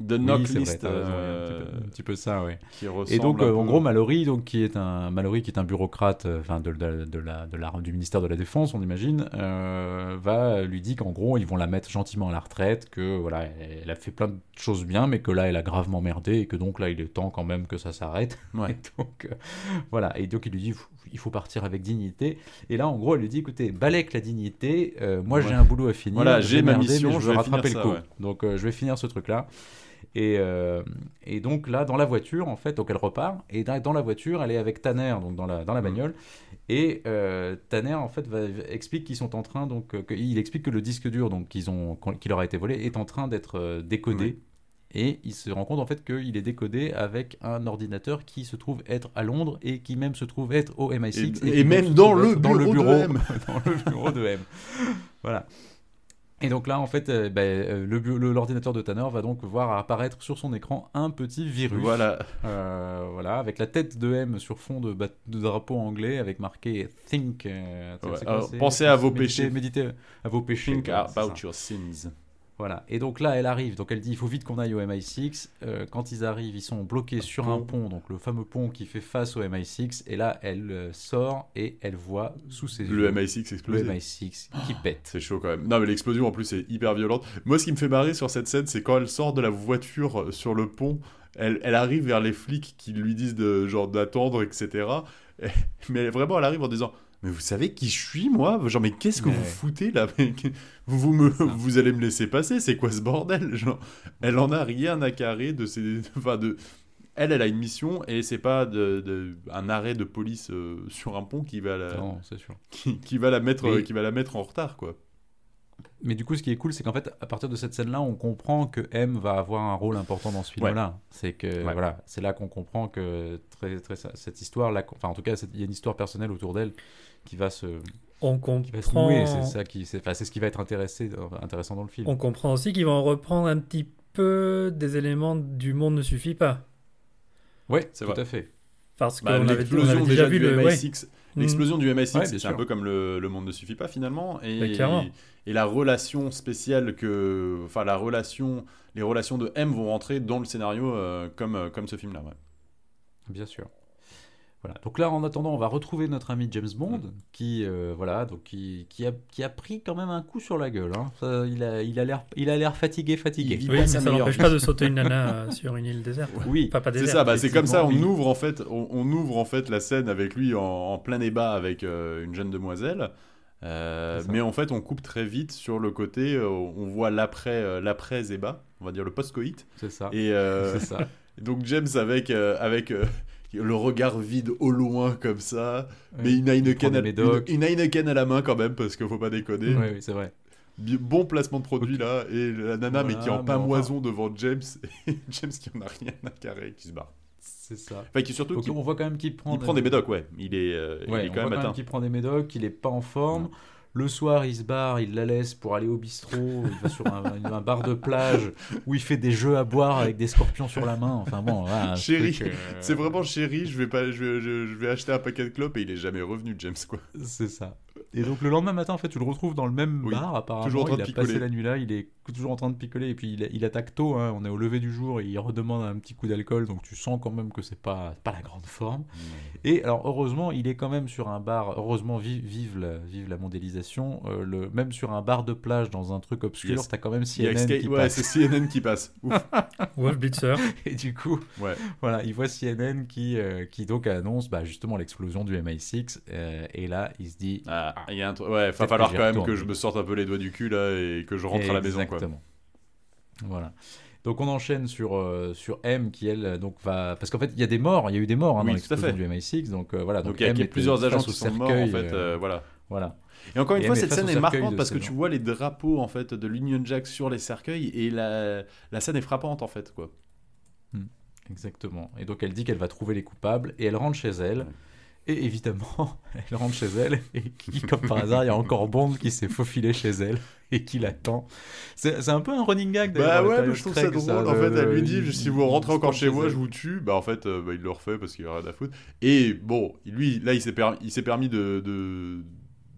De Oui, knock list euh, un, petit peu, un petit peu ça, ressemble Et donc, euh, en gros, Mallory, donc, qui est un Mallory, qui est un bureaucrate, euh, enfin, de, de, de la, de la- du ministère de la Défense, on imagine, euh, va lui dit qu'en gros, ils vont la mettre gentiment à la retraite, que voilà, elle, elle a fait plein de choses bien, mais que là, elle a gravement merdé, et que donc là, il est temps quand même que ça s'arrête. Ouais. Donc, voilà. Et donc, il lui dit, il faut partir avec dignité. Et là, en gros, elle lui dit, écoutez, balèque la dignité. moi, Ouais. j'ai un boulot à finir. Voilà, j'ai ma merdé, mission, je vais rattraper le coup. ouais. Donc, je vais finir ce truc-là. Et, euh, et donc là, dans la voiture, en fait, donc elle repart. Et dans, la voiture, elle est avec Tanner, donc dans la, dans la Mm. bagnole. Et euh, Tanner, en fait, va, explique qu'ils sont en train, donc, euh, que- il explique que le disque dur, donc qu'ils ont, qui leur a été volé, est en train d'être décodé. Oui. Et il se rend compte en fait qu'il est décodé avec un ordinateur qui se trouve être à Londres et qui même se trouve être au MI6 Et- même dans le bureau de M. dans le bureau de M. Voilà. Et donc là, en fait, euh, ben, euh, le l'ordinateur de Tanner va donc voir apparaître sur son écran un petit virus. Voilà. Euh, voilà, avec la tête de M sur fond de, drapeau anglais, avec marqué Think. Ouais, alors, pensez à vos péchés. Méditez à vos péchés. Think about your sins. Voilà. Et donc là, elle arrive. Donc elle dit il faut vite qu'on aille au MI6. Euh, quand ils arrivent, ils sont bloqués sur un pont, donc le fameux pont qui fait face au MI6. Et là, elle euh, sort et elle voit sous ses yeux Le MI6 le explose. MI6 qui pète. C'est chaud quand même. Non, mais l'explosion en plus est hyper violente. Moi, ce qui me fait marrer sur cette scène, c'est quand elle sort de la voiture euh, sur le pont, elle, elle arrive vers les flics qui lui disent de, genre d'attendre, etc. Et- mais vraiment, elle arrive en disant Mais vous savez qui je suis, moi? Genre, mais qu'est-ce que vous foutez là? Vous, vous, me, vous allez me laisser passer? C'est quoi ce bordel? Genre, elle en a rien à carrer de ses. Enfin, de. Elle, elle a une mission et c'est pas de, de- un arrêt de police euh, sur un pont qui va la, Non, c'est sûr. qui, qui va la mettre, Mais- euh, qui va la mettre en retard, quoi. Mais du coup, ce qui est cool, c'est qu'en fait, à partir de cette scène-là, on comprend que M va avoir un rôle important dans ce film-là. C'est que Ouais. voilà, c'est là qu'on comprend que très, très, cette histoire, là, enfin en tout cas, il y a une histoire personnelle autour d'elle qui va se, On comprend, C'est ça qui, c'est, enfin, ce qui va être intéressé, intéressant dans le film. on comprend aussi qu'ils vont reprendre un petit peu des éléments du monde ne suffit pas. Ouais, C'est tout vrai. à fait. Parce Bah, qu'on avait, on l'explosion avait déjà déjà vu du le. ouais. MI6 Mm. L'explosion du MI6, Ouais, bien c'est un peu comme le, le monde ne suffit pas finalement. Bah, et la relation spéciale que. Enfin, la relation. Les relations de M vont rentrer dans le scénario euh, comme, euh, comme ce film-là. ouais. Bien sûr. Voilà. Donc là, en attendant, on va retrouver notre ami James Bond, Mm. qui, euh, voilà, donc qui, qui, a, qui a pris quand même un coup sur la gueule. hein. Ça, il a, il a l'air, il a l'air fatigué, fatigué. Oui, mais ça n'empêche pas de sauter une nana euh, sur une île déserte. Oui. Enfin, pas C'est déserte. ça, bah, c'est comme ça, on ouvre en fait, on, on ouvre en fait la scène avec lui en, en plein débat avec euh, une jeune demoiselle. Euh, mais en fait, on coupe très vite sur le côté, euh, on voit l'après, euh, l'après Zeba, on va dire le post-coït. C'est ça. Et, euh, C'est ça. Et Donc James avec, euh, avec euh, le regard vide au loin comme ça, mais une Heineken, à, des une, une Heineken à la main quand même parce qu'il faut pas déconner. Oui, c'est vrai. Bon placement de produit là et la nana mais qui est en Voilà, pas mais enfin- moison devant James et James qui en a rien à carrer qui se barre. C'est ça. Enfin qui surtout qui- on voit quand même qu'il prend, il prend des médocs ouais, il est, euh, il Ouais, on quand voit même atteint. qu'il prend des médocs, qu'il est pas en forme. Le soir, il se barre, il la laisse pour aller au bistrot. Il va sur un, un bar de plage où il fait des jeux à boire avec des scorpions sur la main. Enfin bon, voilà, Chéri, euh, C'est vraiment chéri, je vais pas je vais, je- je vais acheter un paquet de clopes et il est jamais revenu James quoi. C'est ça. Et donc le lendemain matin, en fait, tu le retrouves dans le même Oui, bar, apparemment. toujours en train il de a picoler. passé la nuit là, il est toujours en train de picoler, et puis il, il attaque tôt, hein, on est au lever du jour, et il redemande un petit coup d'alcool, donc tu sens quand même que c'est pas, pas la grande forme. Et alors heureusement, il est quand même sur un bar, heureusement, vive, vive, la, vive la mondialisation, euh, le, même sur un bar de plage, dans un truc obscur, Yes. t'as quand même Il y a CNN qui ouais, passe. c'est CNN qui passe. Ouf. Wolf Blitzer. Et du coup, Ouais. voilà, il voit CNN qui, euh, qui donc annonce bah, justement l'explosion du MI6, euh, et là, il se dit... Ah, il y a un truc- ouais, va falloir quand même que je me sorte un peu les doigts du cul là et que je rentre à la maison quoi. Exactement. Voilà. Donc on enchaîne sur, euh, sur M qui elle donc va parce qu'en fait il y a des morts, il y a eu des morts hein, Oui, dans l'explosion du MI6 donc euh, voilà Donc donc, il y a M y a plusieurs agents qui sont morts en fait, euh, voilà. voilà. Et encore une Et fois, cette scène est marquante parce que tu vois les drapeaux en fait de l'Union Jack sur les cercueils et la, la scène est frappante en fait quoi. Exactement. Et donc elle dit qu'elle va trouver les coupables et elle rentre chez elle. Et évidemment, elle rentre chez elle et qui, comme par hasard, il y a encore Bond qui s'est faufilé chez elle et qui l'attend. C'est un peu un running gag d'ailleurs. Bah ouais, mais je trouve ça drôle. En fait, elle lui il- dit si vous rentrez encore chez moi, je vous tue. Bah en fait, euh, bah, il le refait parce qu'il a rien à foutre. Et bon, lui, là, il s'est permis, il s'est permis de, de,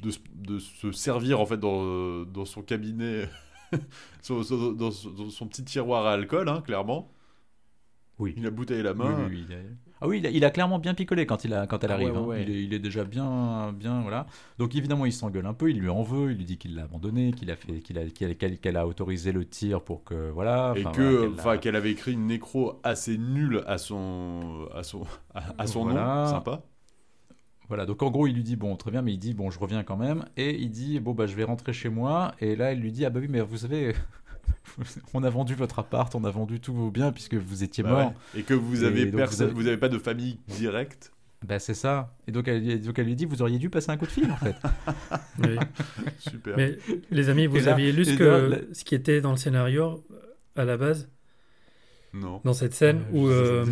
de, se- de se servir en fait dans, dans son cabinet, dans, son, dans son petit tiroir à alcool, hein, clairement. Oui. Il a bouteille à la Oui, main. oui, oui, a- Ah oui, il a, il a clairement bien picolé quand, il a, quand elle Ah ouais, arrive. ouais, hein. ouais. Il, est, il est déjà bien, bien, voilà. Donc évidemment, il s'engueule un peu, il lui en veut, il lui dit qu'il l'a abandonné, qu'il a fait, qu'il a, qu'elle, a autorisé le tir pour que, voilà. Et que, voilà, enfin, qu'elle avait écrit une nécro assez nulle à son, à son, à, à son Voilà. nom, sympa. Voilà, donc en gros, il lui dit bon, très bien, mais il dit bon, je reviens quand même, et il dit bon bah je vais rentrer chez moi, et là elle lui dit ah bah oui, mais vous savez, on a vendu votre appart, on a vendu tous vos biens puisque vous étiez Bah mort. ouais. Et que vous avez vous personne, avez- vous avez pas de famille directe. Bah c'est ça. Et donc elle, donc elle lui dit vous auriez dû passer un coup de fil en fait. Oui. Super. Mais les amis, vous là- aviez lu ce, que, là, là- ce qui était dans le scénario euh, à la base, Non. dans cette scène Euh, où euh,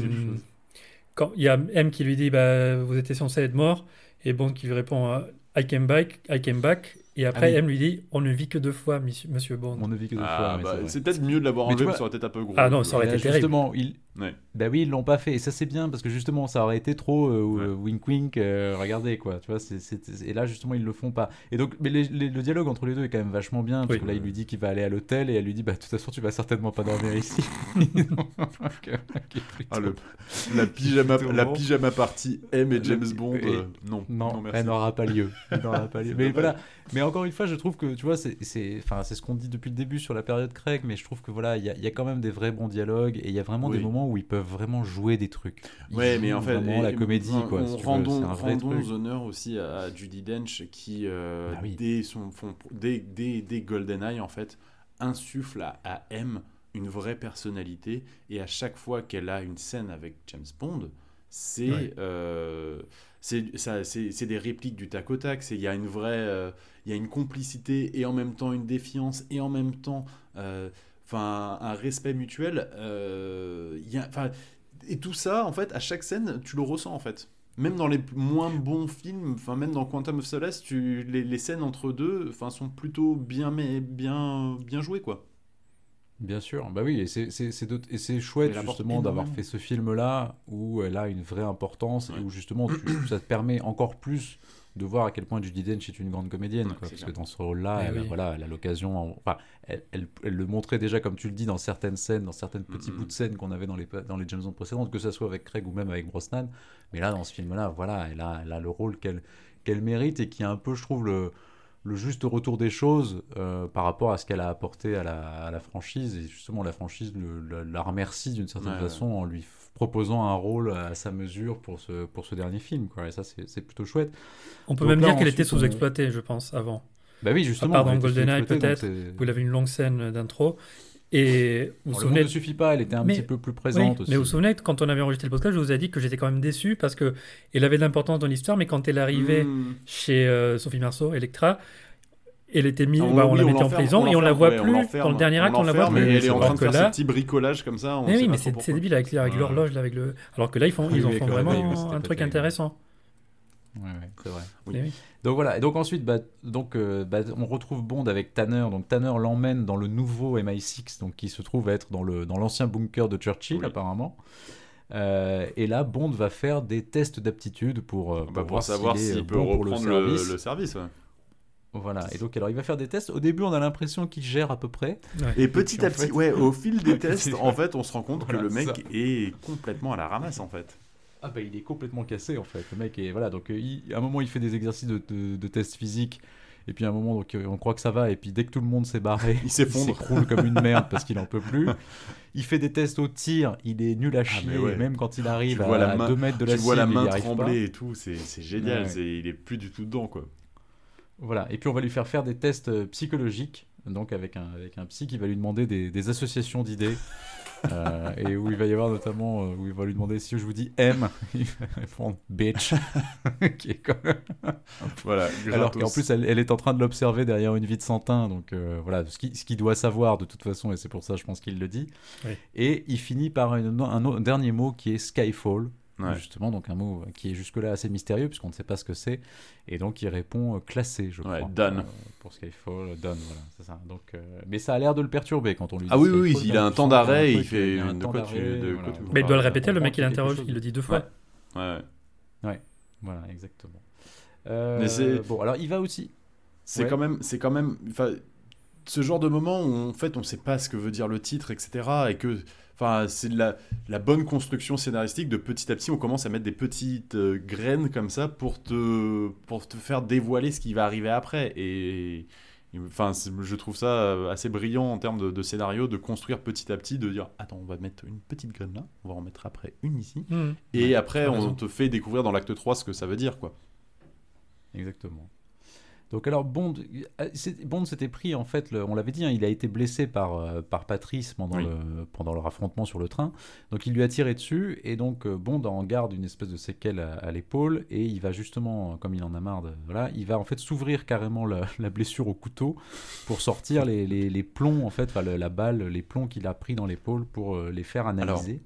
quand il y a M qui lui dit bah, vous étiez censé être mort et Bond qui lui répond I came back, I came back Et après, Ah oui. M lui dit On ne vit que deux fois, monsieur, monsieur Bond. On ne vit que deux Ah, fois. mais bah, c'est peut-être mieux de l'avoir Mais enlevé, tu parce que ça vois- aurait été un peu gros. Ah non, ça vois. aurait été terrible. Justement, ils... Ouais. bah oui, ils l'ont pas fait. Et ça, c'est bien parce que justement, ça aurait été trop euh, Ouais. wink wink, euh, regardez quoi. Tu vois, Et là, justement, ils le font pas. Et donc, mais les- les- le dialogue entre les deux est quand même vachement bien. Parce Oui. que là, il lui dit qu'il va aller à l'hôtel et elle lui dit, bah, de toute façon, tu vas certainement pas dormir ici. Euh, Ah, le- la, pyjama, la pyjama party M et James Bond, et- euh, non. Non, merci. elle n'aura pas lieu. Elle n'aura pas lieu. C'est Mais voilà. Mais encore une fois, je trouve que tu vois, c'est, enfin, c'est ce qu'on dit depuis le début sur la période Craig, mais je trouve que voilà, il y, a- il y a quand même des vrais bons dialogues et il y a vraiment Oui. des moments où ils peuvent vraiment jouer des trucs. Ils Ouais, mais en fait, vraiment la comédie, on- quoi. on si rendons, honneur aussi à, à Judy Dench qui, euh, Bah oui. dès, son, fond- dès, dès, dès GoldenEye, en fait, insuffle à, à M une vraie personnalité. Et à chaque fois qu'elle a une scène avec James Bond, c'est Ouais. euh, c'est des répliques du tac au tac. Il y a une vraie, euh, il y a une complicité et en même temps une défiance et en même temps, euh, enfin, un respect mutuel. euh, il y a, enfin, et tout ça, en fait, à chaque scène, tu le ressens en fait. Même dans les moins bons films, enfin même dans Quantum of Solace, tu, les, les scènes entre deux, enfin sont plutôt bien mais bien bien jouées quoi. Bien sûr, bah oui, et c'est, chouette justement d'avoir fait ce film-là où elle a une vraie importance Ouais. et où justement tu- ça te permet encore plus de voir à quel point Judi Dench est une grande comédienne. Ouais, quoi, c'est parce que dans ce rôle-là, Eh elle, oui. voilà, elle a l'occasion, en- enfin, elle, elle- elle le montrait déjà comme tu le dis dans certaines scènes, dans certains petits bouts de scènes qu'on avait dans les, dans les James Bond précédentes, que ce soit avec Craig ou même avec Brosnan. Mais là, dans ce film-là, voilà, elle a, elle a le rôle qu'elle, qu'elle mérite et qui est un peu, je trouve, le le juste retour des choses euh, par rapport à ce qu'elle a apporté à la, à la franchise. Et justement, la franchise le- le- la remercie d'une certaine Ouais, façon en lui proposant un rôle à sa mesure pour ce, pour ce dernier film. Quoi. Et ça, c'est plutôt chouette. On peut Donc même là, dire qu'elle était on- sous-exploitée, je pense, avant. Bah oui, justement. était GoldenEye, peut-être, Vous avez une longue scène d'intro. Et vous vous Alors, le souvenez ne suffit pas, elle était un Mais- petit peu plus Oui, présente aussi. mais vous vous souvenez, quand on avait enregistré le podcast, je vous ai dit que j'étais quand même déçu parce que elle avait de l'importance dans l'histoire, mais quand elle arrivait Mmh. chez euh, Sophie Marceau, Electra, elle était mise, Ah, bah, on oui, la mettait en prison et on la voit ouais, plus. Dans le dernier acte, on la voit plus. et elle est en train de que faire là- ses petits bricolages comme ça. on Mais oui, mais c'est débile avec, avec l'horloge, avec le. Alors que là, ils font, Oui, ils en font vraiment un truc terrible. intéressant. Ouais, ouais, c'est vrai. Oui. Oui. Donc voilà, et donc ensuite, bah, donc, euh, bah, on retrouve Bond avec Tanner. Donc Tanner l'emmène dans le nouveau MI6, donc qui se trouve être dans le dans l'ancien bunker de Churchill Oui. apparemment. Euh, et là, Bond va faire des tests d'aptitude pour, euh, Bah, pour voir savoir s'il s'il peut le reprendre le, service. le service. ouais. Voilà. Et donc alors il va faire des tests. Au début, on a l'impression qu'il gère à peu près. Ouais. Et petit puis, à petit, fait- ouais, au fil des tests, en fait, on se rend compte Voilà, que le mec ça. est complètement à la ramasse en fait. Ah bah il est complètement cassé en fait. Le mec est voilà donc euh, il- à un moment il fait des exercices de, de, de tests physiques et puis à un moment donc euh, on croit que ça va et puis dès que tout le monde s'est barré Il s'effondre. s'écroule comme une merde parce qu'il en peut plus. Il fait des tests au tir, il est nul à chier Ah, mais ouais. même quand il arrive Tu à, vois la à main- 2 mètres de la tu vois la cible, il main pas. trembler et tout, c'est c'est génial. Ouais. Il est plus du tout dedans quoi. Voilà et puis on va lui faire faire des tests euh, psychologiques donc avec un avec un psy qui va lui demander des, des associations d'idées. Euh, et où il va y avoir notamment euh, où il va lui demander si je vous dis M, il va répondre bitch, qui est quand même Voilà. Alors qu'en plus, elle, elle est en train de l'observer derrière une vie de Santin, donc euh, voilà, ce qu'il doit savoir de toute façon, et c'est pour ça, je pense qu'il le dit. Oui. Et il finit par une- un, dernier mot qui est Skyfall, Ouais. justement, donc un mot qui est jusque-là assez mystérieux, puisqu'on ne sait pas ce que c'est. Et donc il répond euh, classé, je Ouais, crois. done. euh, pour Skyfall, done, voilà, c'est ça. Donc, euh, mais ça a l'air de le perturber quand on lui dit Ah oui, oui, il a un temps d'arrêt, il fait il de quoi tu- de voilà. quoi tu- Mais il doit le répéter, le mec il interroge, il le dit deux fois. Ouais. Ouais. Voilà, exactement. Euh, Mais c'est- Bon, alors il va aussi. C'est Ouais. quand même, c'est quand même, ce genre de moment où en fait on sait pas ce que veut dire le titre, etc. Et que, enfin, c'est de la, la bonne construction scénaristique de petit à petit, on commence à mettre des petites euh, graines comme ça pour te, pour te faire dévoiler ce qui va arriver après. Et, et, enfin, je trouve ça euh, assez brillant en termes de, de scénario, de construire petit à petit, de dire, attends, on va mettre une petite graine là, on va en mettre après une ici. Hmm. Et Ouais, après, on raison. te fait découvrir dans l'acte 3 ce que ça veut dire, quoi. Exactement. Donc alors Bond, euh, Bond s'était pris en fait, le- on l'avait dit, hein, il a été blessé par, euh, par Patrice pendant, Oui. le, pendant leur affrontement sur le train. Donc il lui a tiré dessus et donc euh, Bond en garde une espèce de séquelle à, à l'épaule et il va justement, comme il en a marre, de, voilà, il va en fait s'ouvrir carrément la, la blessure au couteau pour sortir les, les, les plombs en fait, enfin le- la balle, les plombs qu'il a pris dans l'épaule pour les faire analyser.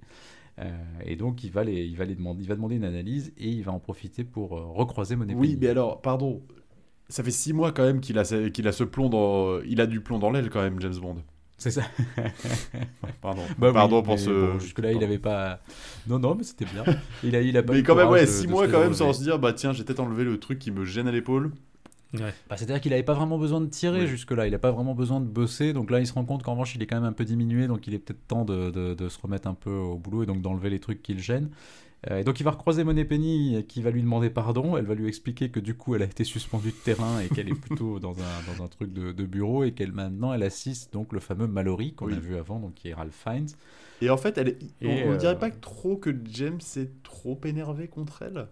Euh, et donc il va, les, il, va les demander, il va demander une analyse et il va en profiter pour euh, recroiser Monet Oui, mais alors, pardon. Ça fait six mois quand même qu'il a, qu'il a ce plomb dans. Il a du plomb dans l'aile quand même, James Bond. C'est ça. Pardon. Bah oui, Pardon pour ce. bon, Jusque-là, il avait pas. Non, non, mais c'était bien. Il a, il a pas eu Mais quand même, ouais, de- six de mois quand même sans se dire, bah tiens, j'ai peut-être enlevé le truc qui me gêne à l'épaule. Ouais. Bah, C'est-à-dire qu'il n'avait pas vraiment besoin de tirer jusque-là, il n'a pas vraiment besoin de bosser, donc là il se rend compte qu'en revanche il est quand même un peu diminué, donc il est peut-être temps de, de- de se remettre un peu au boulot et donc d'enlever les trucs qui le gênent. Euh, et donc il va recroiser Monet Penny qui va lui demander pardon, elle va lui expliquer que du coup elle a été suspendue de terrain et qu'elle est plutôt dans un, dans un truc de, de bureau et qu'elle maintenant elle assiste donc le fameux Mallory qu'on Oui. a vu avant, donc qui est Ralph Fiennes. Et en fait, elle est- Et, on, on euh, dirait pas que trop que James est trop énervé contre elle?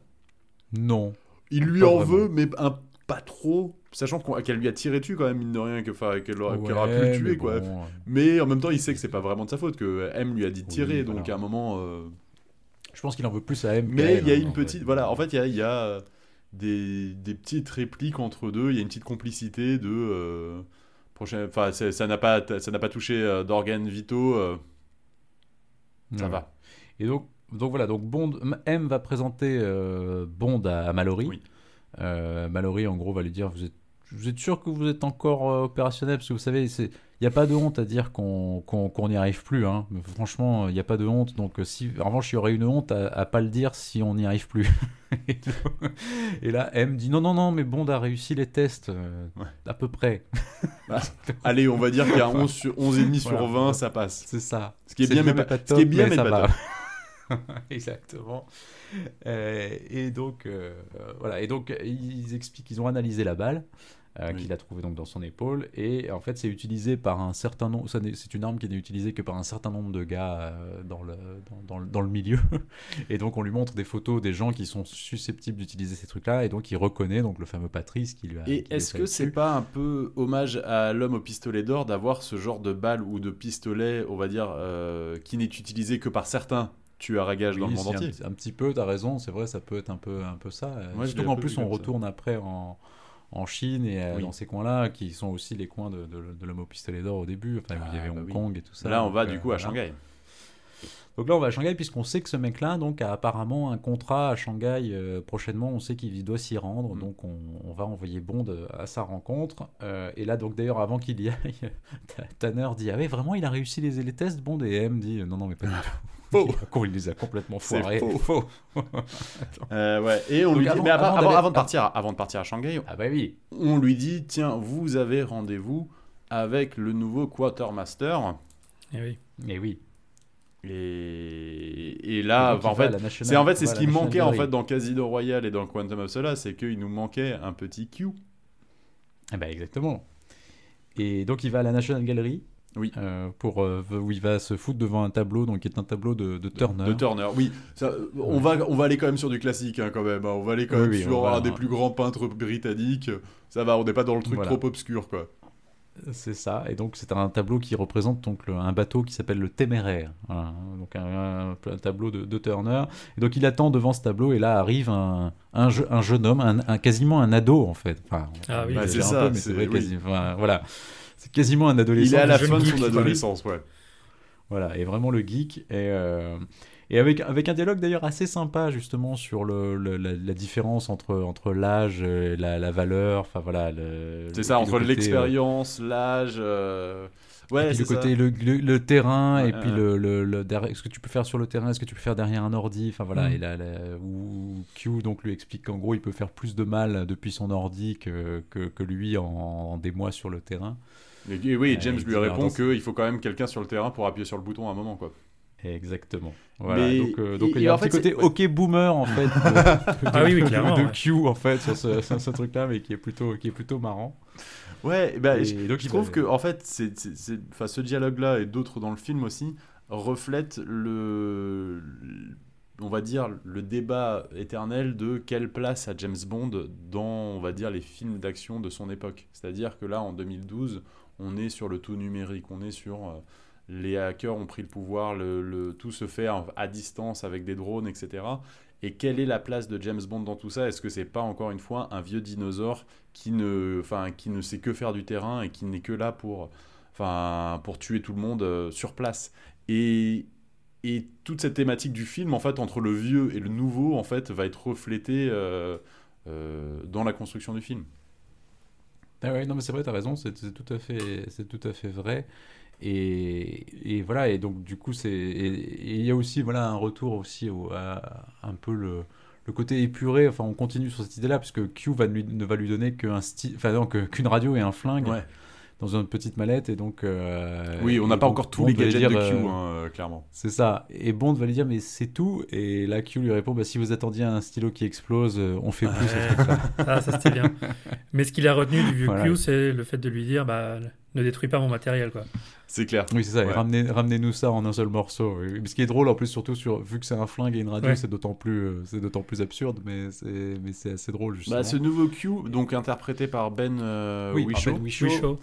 Non. Il lui en vraiment. veut, mais un, pas trop. Sachant qu'elle lui a tiré dessus quand même, mine de rien, qu'elle aura, qu'elle aura pu le Ouais, tuer, mais quoi. bon, euh, Mais en même temps, il sait que c'est pas vraiment de sa faute, que M lui a dit de Oui, tirer, voilà. donc à un moment. euh, Je pense qu'il en veut plus à M. Mais il y a hein, une petite. fait. Voilà, en fait, il y a, il y a, euh, des, des petites répliques entre deux, il y a une petite complicité de. euh, enfin, ça n'a pas, ça n'a pas touché euh, d'organes vitaux, euh, ça Ouais. va. Et donc, donc voilà, donc Bond, M va présenter euh, Bond à, à Mallory. Oui. Mallory, en gros, va lui dire vous êtes, vous êtes sûr que vous êtes encore euh, opérationnel? Parce que vous savez, il n'y a pas de honte à dire qu'on qu'on n'y arrive plus. Hein. Franchement, il n'y a pas de honte. Donc, euh, si, en revanche, il y aurait une honte à, à pas le dire si on n'y arrive plus. et, là, M dit non, non, non, mais Bond a réussi les tests, euh, Ouais. à peu près. Allez, on va dire qu'il y a 11 sur 11,5 sur Voilà. 20, ça passe. C'est ça. Ce qui est bien, mais pas, mais ce qui est bien, mais ça pas va. top. Exactement. Euh, et donc, euh, voilà. Et donc, ils expliquent qu'ils ont analysé la balle euh, Oui. qu'il a trouvée donc dans son épaule. Et en fait, c'est utilisé par un certain nombre. C'est une arme qui n'est utilisée que par un certain nombre de gars euh, dans, le, dans, dans le, dans le milieu. et donc, on lui montre des photos des gens qui sont susceptibles d'utiliser ces trucs-là. Et donc, il reconnaît donc le fameux Patrice qui lui a. Et est-ce que c'est pas un peu hommage à l'homme au pistolet d'or d'avoir ce genre de balle ou de pistolet, on va dire, euh, qui n'est utilisé que par certains tueurs à gages dans le monde un entier? petit- Un, petit peu, t'as raison, c'est vrai, ça peut être un peu, un peu ça. Moi, Surtout un qu'en plus, on ça. retourne après en, en Chine et euh, Oui. dans ces coins-là, qui sont aussi les coins de, de, de l'homme au pistolet d'or au début, enfin, où il y Ah, avait bah Hong oui. Kong et tout ça. Là, on donc, va euh, du coup à. Shanghai. Donc là, on va à Shanghai, puisqu'on sait que ce mec-là donc, a apparemment un contrat à Shanghai euh, prochainement. On sait qu'il doit s'y rendre, Mm. donc on, on va envoyer Bond euh, à sa rencontre. Euh, et là, donc d'ailleurs, avant qu'il y aille, Tanner dit Ah oui, vraiment, il a réussi les, les tests Bond? Et M dit Non, non, mais pas du tout. Faux. Il, il les a complètement C'est foirés. faux. Euh, ouais. Et on Donc lui dit, mais avant, de partir, avant de partir à Shanghai, Ah bah oui. on lui dit tiens, vous avez rendez-vous avec le nouveau quartermaster. Eh oui. Et oui. Et, et là, en fait, la National- c'est en fait c'est ce qui manquait en fait dans Casino Royale et dans Quantum of Solace, c'est qu'il nous manquait un petit Q. Eh ben, exactement. Et donc il va à la National Gallery. Oui. euh, pour, euh, où il va se foutre devant un tableau, donc qui est un tableau de, de Turner. De Turner, oui. Ça, on, va, on va aller quand même sur du classique hein, quand même. hein. On va aller quand Oui, même oui, sur va- un des plus grands peintres britanniques. Ça va, on n'est pas dans le truc Voilà. trop obscur quoi. C'est ça. Et donc c'est un tableau qui représente donc le- un bateau qui s'appelle le Téméraire. Voilà. Donc un, un- un tableau de, de Turner. Et donc il attend devant ce tableau et là arrive un, un, je- un jeune homme, un, un- quasiment un ado en fait. Enfin, Ah oui, bah, c'est un ça, peu, mais c'est- vrai oui. quasi- enfin, voilà. C'est quasiment un adolescent. Il est à la fin de son adolescence, ouais. Voilà, et vraiment le geek. Et, euh, et avec, avec un dialogue d'ailleurs assez sympa, justement, sur le, le- la, la différence entre, entre l'âge, euh, la, la valeur, enfin voilà. le- C'est et ça, entre euh, l'expérience, l'âge. euh, et Ouais, puis c'est le ça. côté, le, le- le terrain, Ouais, et puis ouais. le, le, le derrière- ce que tu peux faire sur le terrain, est-ce que tu peux faire derrière un ordi, enfin voilà, Mm. et là, là, où Q donc lui explique qu'en gros il peut faire plus de mal depuis son ordi que, que, que lui en, en des mois sur le terrain. Et, et oui, Ouais, James il lui répond qu'il faut quand même quelqu'un sur le terrain pour appuyer sur le bouton à un moment, quoi. Exactement. Voilà, Mais- donc, euh, donc il y a en un petit fait, côté ouais. hockey boomer en fait de, de- Ah oui, oui, de- de. Q en fait sur ce, truc-là, mais qui est plutôt qui est plutôt marrant. Ouais, bah, Et je, donc, je trouve que en fait, c'est, ce dialogue-là et d'autres dans le film aussi reflètent le, le- on va dire, le débat éternel de quelle place a James Bond dans, on va dire, les films d'action de son époque. C'est-à-dire que là, en 2012, on est sur le tout numérique, on est sur euh, les hackers ont pris le pouvoir, tout se fait à distance avec des drones, etc. Et quelle est la place de James Bond dans tout ça? Est-ce que c'est pas encore une fois un vieux dinosaure qui ne, enfin, qui ne sait que faire du terrain et qui n'est que là pour, enfin, pour tuer tout le monde euh, sur place? Et, toute cette thématique du film, en fait, entre le vieux et le nouveau, en fait, va être reflétée euh, euh, dans la construction du film. Ah ouais, non, mais c'est vrai, t'as raison, c'est tout à fait, c'est tout à fait vrai. Et, et voilà, et donc du coup, c'est, il y a aussi, voilà, un retour aussi au, à un peu le, le côté épuré. Enfin, on continue sur cette idée-là, puisque Q va lui, ne va lui donner qu'un style, enfin, non, qu'une radio et un flingue Ouais. dans une petite mallette, et donc. euh, Oui, on n'a pas donc, encore tous Bond les va lui gadgets dire, de Q, euh, hein, euh, clairement. C'est ça. Et Bond va lui dire, mais c'est tout. Et là, Q lui répond, bah, si vous attendiez un stylo qui explose, on fait plus. ce truc-là. Ah, ça c'était bien. Mais ce qu'il a retenu du vieux Voilà. Q, c'est le fait de lui dire bah, ne détruis pas mon matériel. Quoi. C'est clair. Oui, c'est ça. Ouais. ramenez, ramenez-nous ça en un seul morceau. oui. Ce qui est drôle, en plus, surtout sur, vu que c'est un flingue et une radio, Ouais. c'est d'autant plus, euh, c'est d'autant plus absurde, mais c'est, mais c'est assez drôle justement. Bah, ce nouveau Q, donc interprété par Ben euh, oui, Whishaw, en fait, Whishaw, Wishaw.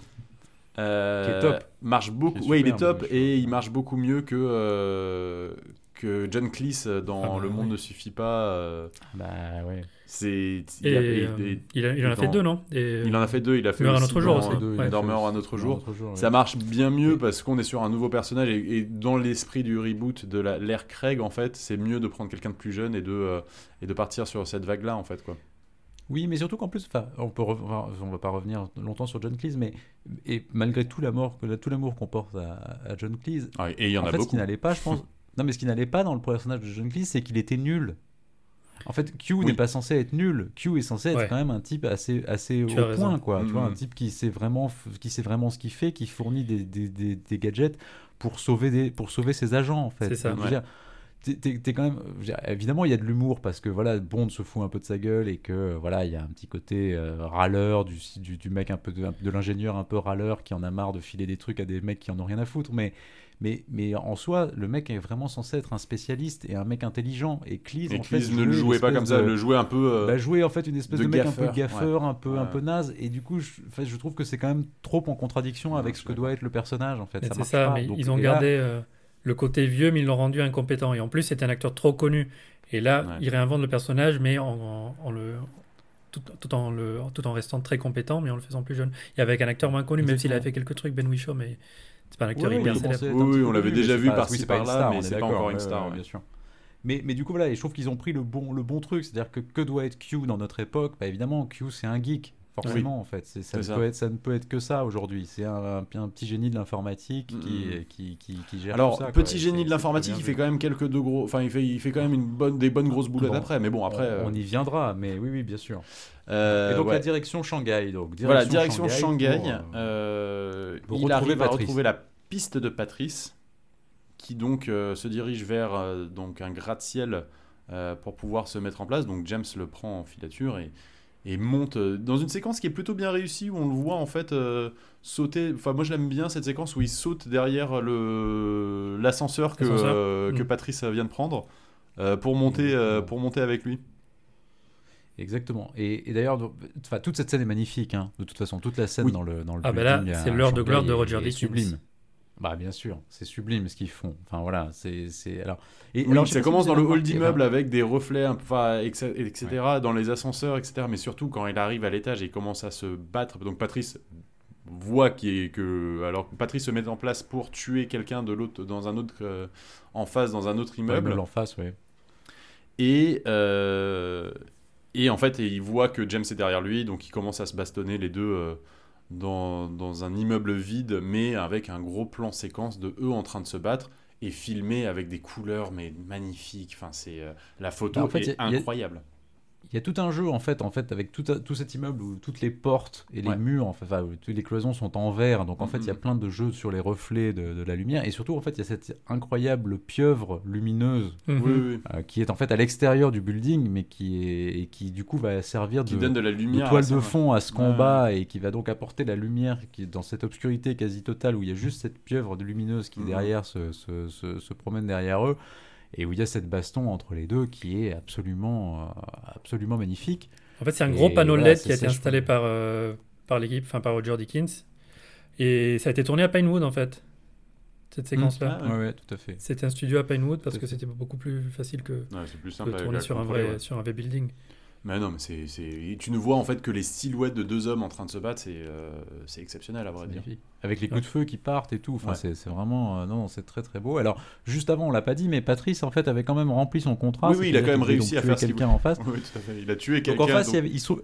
euh, qui est top. marche beaucoup. Ouais, il est top et il marche beaucoup mieux que euh, que John Cleese dans Ah bah, Le Monde oui. ne suffit pas. euh, Bah ouais. C'est il, Et, a- et- euh, et- il, a- il en a fait deux, non? Et, il en a fait deux. Il a fait un autre jour aussi. euh, Ouais. Dormeur un autre jour. Un autre jour, Ça marche bien mieux parce qu'on est sur un nouveau personnage et, et dans l'esprit du reboot de l'ère Craig, en fait, c'est mieux de prendre quelqu'un de plus jeune et de, euh, et de partir sur cette vague-là, en fait. Quoi. Oui, mais surtout qu'en plus, enfin, on peut, on va pas revenir longtemps sur John Cleese, mais et malgré tout l'amour, tout l'amour qu'on porte à, à John Cleese, Ah, et il y en, en a fait, ce beaucoup. qui n'allait pas, je pense. non, mais ce qui n'allait pas dans le personnage de John Cleese, c'est qu'il était nul. En fait, Q Oui. n'est pas censé être nul. Q est censé être quand même un type assez, assez Tu au point, quoi. Tu vois, un Mhm. type qui sait vraiment, qui sait vraiment ce qu'il fait, qui fournit des, des, des, des gadgets pour sauver des, pour sauver ses agents, en fait. C'est ça. Donc, t'es- quand même. dire, évidemment, il y a de l'humour parce que voilà, Bond se fout un peu de sa gueule et que euh, voilà, il y a un petit côté euh, râleur du, du, du mec un peu de, de l'ingénieur un peu râleur qui en a marre de filer des trucs à des mecs qui en ont rien à foutre. Mais mais mais en soi, le mec est vraiment censé être un spécialiste et un mec intelligent. Et Cleese, Et en fait, Cleese ne le jouait pas comme ça, de- le jouait un peu. euh, bah, jouer en fait une espèce de de, mec un peu gaffeur, gaffeur, un peu un Ouais. peu naze. Et du coup, je, enfin, je trouve que c'est quand même trop en contradiction Ouais, avec ce que doit être le personnage en fait. Ça c'est ça, pas. mais Donc, ils ont là- gardé euh, le côté vieux, mais ils l'ont rendu incompétent. Et en plus, c'était un acteur trop connu. Et là, Ouais. ils réinventent le personnage, mais en, en- en le, tout, tout en le, tout en restant très compétent, mais en le faisant plus jeune. Et avec un acteur moins connu, même s'il a fait quelques trucs, Ben Whishaw, mais c'est pas un acteur Ouais, hyper oui, célèbre. Oui, oui, on l'avait déjà mais vu par-ci, oui, c'est pas une par-là, mais c'est pas encore une star, bien sûr. Mais, mais du coup, voilà, et je trouve qu'ils ont pris le bon, le bon truc. C'est-à-dire que que doit être Q dans notre époque bah, Évidemment, Q, c'est un geek. Forcément, en fait. Ça, ne ça. Peut être, ça ne peut être que ça aujourd'hui. C'est un, un- un petit génie de l'informatique qui, Mhm. qui, qui, qui gère Alors, tout ça. quoi, petit et génie de l'informatique, il fait quand même quelques deux gros. Enfin, il fait, il fait quand même une bonne, des bonnes grosses boulettes Bon, après. Mais bon, après. on, euh, on y viendra, mais oui, oui, bien sûr. euh, et donc ouais. la direction Shanghai. Donc, direction Voilà, direction Shanghai. pour, euh, pour il arrive à retrouver la piste de Patrice, qui donc se dirige vers donc un gratte-ciel pour pouvoir se mettre en place. Donc James le prend en filature et, et monte euh, dans une séquence qui est plutôt bien réussie où on le voit en fait euh, sauter. Enfin, moi je l'aime bien cette séquence où il saute derrière le l'ascenseur que, euh, que Mm. Patrice vient de prendre euh, pour monter euh, pour monter avec lui. Exactement. Et, et d'ailleurs, toute cette scène est magnifique. hein. De toute façon, toute la scène Oui. dans le dans le Ah bah là, c'est l'heure de gloire de Roger est- est Dickens. Sublime. Bah bien sûr, c'est sublime ce qu'ils font. Enfin voilà, c'est alors. Et Oui, alors, ça commence dans le hall d'immeuble avec des reflets, enfin, etc., etc., dans les ascenseurs, etc. Mais surtout quand il arrive à l'étage et il commence à se battre. Donc Patrice voit est que alors que Patrice se met en place pour tuer quelqu'un de l'autre dans un autre euh, en face dans un autre immeuble. en face, ouais. Et euh, et en fait il voit que James est derrière lui, donc il commence à se bastonner les deux. euh, dans, dans un immeuble vide, mais avec un gros plan séquence de eux en train de se battre et filmé avec des couleurs mais magnifiques. Enfin, c'est euh, la photo Bah, en fait, est a- incroyable. Il y a tout un jeu en fait, en fait, avec tout, tout cet immeuble où toutes les portes et les Ouais. murs, enfin, enfin, où toutes les cloisons sont en verre. Donc en fait, il y a plein de jeux sur les reflets de, de la lumière. Et surtout, en fait, il y a cette incroyable pieuvre lumineuse Mhm. Oui, oui, oui. euh, qui est en fait à l'extérieur du building, mais qui est et qui du coup va servir Qui de, donne de la lumière. toile ça, de ouais. fond à ce Ouais, combat et qui va donc apporter la lumière qui est dans cette obscurité quasi totale où il y a juste cette pieuvre de lumineuse qui Mhm. derrière se, se, se- se promène derrière eux et où il y a cette baston entre les deux qui est absolument euh, absolument magnifique. En fait, c'est un Et gros panneau voilà, LED qui a été installé par, euh, par l'équipe, enfin par Roger Dickens. Et ça a été tourné à Pinewood en fait, cette séquence-là. Ah ouais. Ouais, tout à fait. C'était un studio à Pinewood parce que c'était beaucoup plus facile que, Ouais, c'est plus que simple. de tourner sur un, vrai, ouais. sur un vrai building. Mais non, mais c'est, c'est... tu ne vois en fait que les silhouettes de deux hommes en train de se battre, c'est, euh, c'est exceptionnel à vrai dire. magnifique. Avec les coups de feu qui partent et tout. Enfin, Ouais. c'est, c'est vraiment. euh, non, c'est très très beau. Alors, juste avant, on l'a pas dit, mais Patrice, en fait, avait quand même rempli son contrat. Oui, oui, il a quand même réussi donc à tuer faire quelqu'un en face. Oui, tout à fait. Il a tué Donc quelqu'un. en face, il, y donc- avait- il trouve-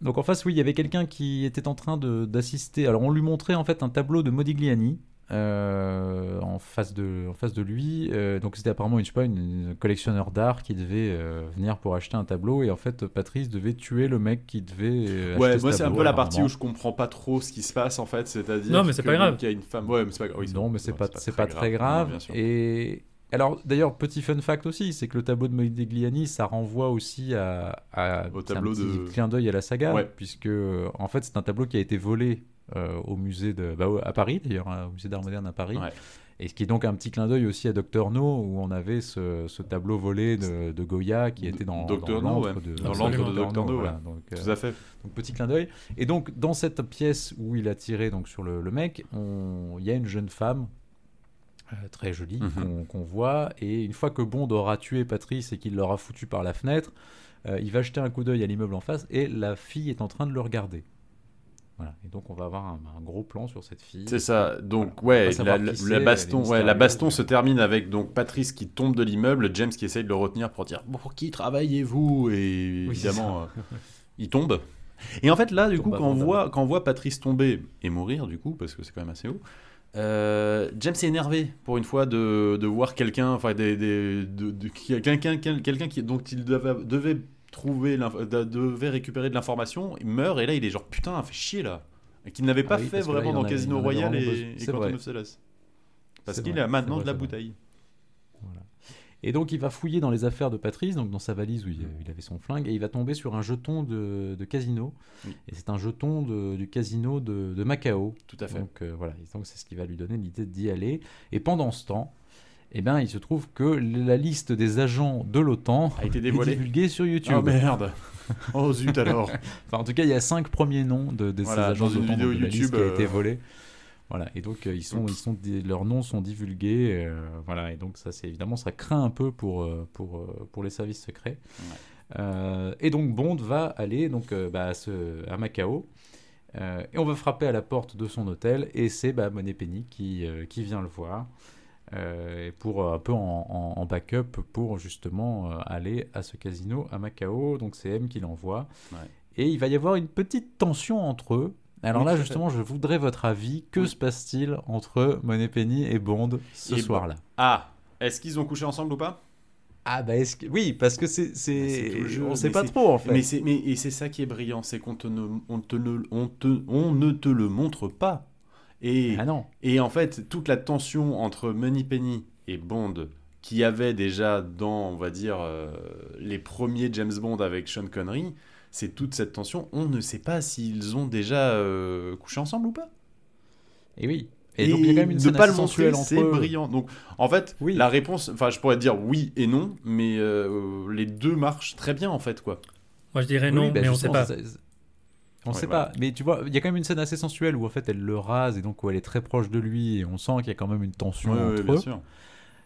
Donc en face, oui, il y avait quelqu'un qui était en train de- d'assister. Alors on lui montrait en fait un tableau de Modigliani euh, en, face de, en face de lui. Euh, donc c'était apparemment une, je sais pas, une, une collectionneur d'art qui devait euh, venir pour acheter un tableau. Et en fait, Patrice devait tuer le mec qui devait. euh, Ouais, moi c'est un tableau, peu la partie où je comprends pas trop ce qui se passe en fait, c'est-à-dire. Non, mais c'est pas grave. Il y a une femme. Ouais, mais c'est pas grave. Oui, non, mais c'est pas, c'est pas, très grave. bien sûr. et alors, d'ailleurs, petit fun fact aussi, c'est que le tableau de Modigliani, ça renvoie aussi à, à Au c'est un tableau petit de- clin d'œil à la saga, Ouais. puisque en fait, c'est un tableau qui a été volé au musée de, bah, à Paris, d'ailleurs, hein, au musée d'art moderne à Paris. Ouais. Et ce qui est donc un petit clin d'œil aussi à Docteur No, où on avait ce, ce tableau volé de, de Goya qui était dans, No, ouais. de, Dans l'antre de Dr. No, voilà. ouais. Donc, euh, Tout à fait. donc petit clin d'œil. Et donc dans cette pièce où il a tiré donc sur le, le mec, il y a une jeune femme euh, très jolie Mhm. qu'on voit. Et une fois que Bond aura tué Patrice et qu'il l'aura foutu par la fenêtre, euh, il va jeter un coup d'œil à l'immeuble en face et la fille est en train de le regarder. Voilà. Et donc on va avoir un, un gros plan sur cette fille. C'est ça. Donc On va ouais, la, baston, ouais, la baston se termine avec donc Patrice qui tombe de l'immeuble, James qui essaye de le retenir pour dire pour qui travaillez-vous? Et Oui, évidemment euh, il tombe. Et en fait là du coup quand on voit quand on voit Patrice tomber et mourir du coup parce que c'est quand même assez haut. euh, James est énervé pour une fois de, de voir quelqu'un, enfin des, des- de, de- quelqu'un, quelqu'un qui dont il devait, devait trouver, devait récupérer de l'information, il meurt et là il est genre putain, fait chier là, et qu'il n'avait pas Ah oui, fait là, vraiment en dans Casino Royale et, et Quantum of Solace. Parce qu'il a maintenant de la bouteille. Voilà. Et donc il va fouiller dans les affaires de Patrice, donc dans sa valise où il, il avait son flingue, et il va tomber sur un jeton de, de casino. Oui. Et c'est un jeton de- du casino de, de Macao. Tout à fait. Donc euh, voilà, et donc c'est ce qui va lui donner l'idée d'y aller. Et pendant ce temps, eh ben, il se trouve que la liste des agents de l'OTAN A été est dévoilée. divulguée sur YouTube. Oh merde Oh zut alors Enfin, en tout cas, il y a cinq premiers noms de, de Voilà, ces agents de l'OTAN, de la liste YouTube, qui a été euh, volée. Voilà, et donc euh, ils sont, ils sont, leurs noms sont divulgués. euh, voilà, et donc ça, c'est évidemment, ça craint un peu pour, pour, pour les services secrets. Euh, et donc Bond va aller donc euh, bah, à, ce- à Macao. euh, et on va frapper à la porte de son hôtel et c'est bah, Monet Penny qui, qui vient le voir et pour euh, un peu en, en- en backup pour justement euh, aller à ce casino à Macao. Donc c'est M qui l'envoie. Ouais. Et il va y avoir une petite tension entre eux. Alors Oui, là, fait. justement, je voudrais votre avis. Que Oui. se passe-t-il entre Monet Penny et Bond ce soir-là? Ah Est-ce qu'ils ont couché ensemble ou pas? Ah bah est-ce que... oui, parce que c'est, jeu, on sait mais pas trop en fait. Mais c'est mais et c'est ça qui est brillant, c'est qu'on te ne on te ne on te on ne te le montre pas. Et Ah non. et en fait toute la tension entre Moneypenny et Bond qui avait déjà dans on va dire euh, les premiers James Bond avec Sean Connery, c'est toute cette tension. On ne sait pas s'ils ont déjà euh, couché ensemble ou pas. Et oui. Et, donc il y a quand même une de scène pas le montrer, c'est brillant. Donc en fait, Oui. la réponse, enfin je pourrais te dire oui et non, mais euh, les deux marchent très bien en fait quoi. Moi, je dirais Oui, non, bah, mais on sait justement, pas. c'est- On Ouais, sait voilà. pas, mais tu vois, il y a quand même une scène assez sensuelle où en fait elle le rase et donc où elle est très proche de lui et on sent qu'il y a quand même une tension Ouais, ouais, entre bien eux. sûr.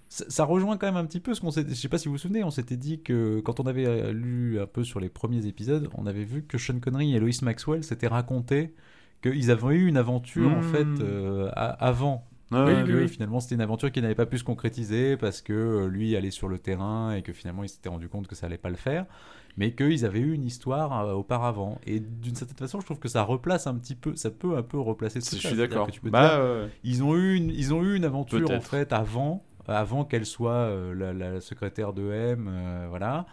Ça, ça rejoint quand même un petit peu ce qu'on s'est. Je sais pas si vous vous souvenez, on s'était dit que quand on avait euh, lu un peu sur les premiers épisodes, on avait vu que Sean Connery et Lois Maxwell s'étaient raconté qu'ils avaient eu une aventure en Hmm. fait euh, a- avant. Que ouais. finalement c'était une aventure qui n'avait pas pu se concrétiser parce que euh, lui allait sur le terrain et que finalement il s'était rendu compte que ça allait pas le faire, mais qu'ils avaient eu une histoire euh, auparavant. Et d'une certaine façon, je trouve que ça replace un petit peu, ça peut un peu replacer. Je tout ça. suis d'accord. Bah, ils ont eu une, ils ont eu une aventure en fait avant, avant qu'elle soit euh, la, la secrétaire de M, euh, voilà.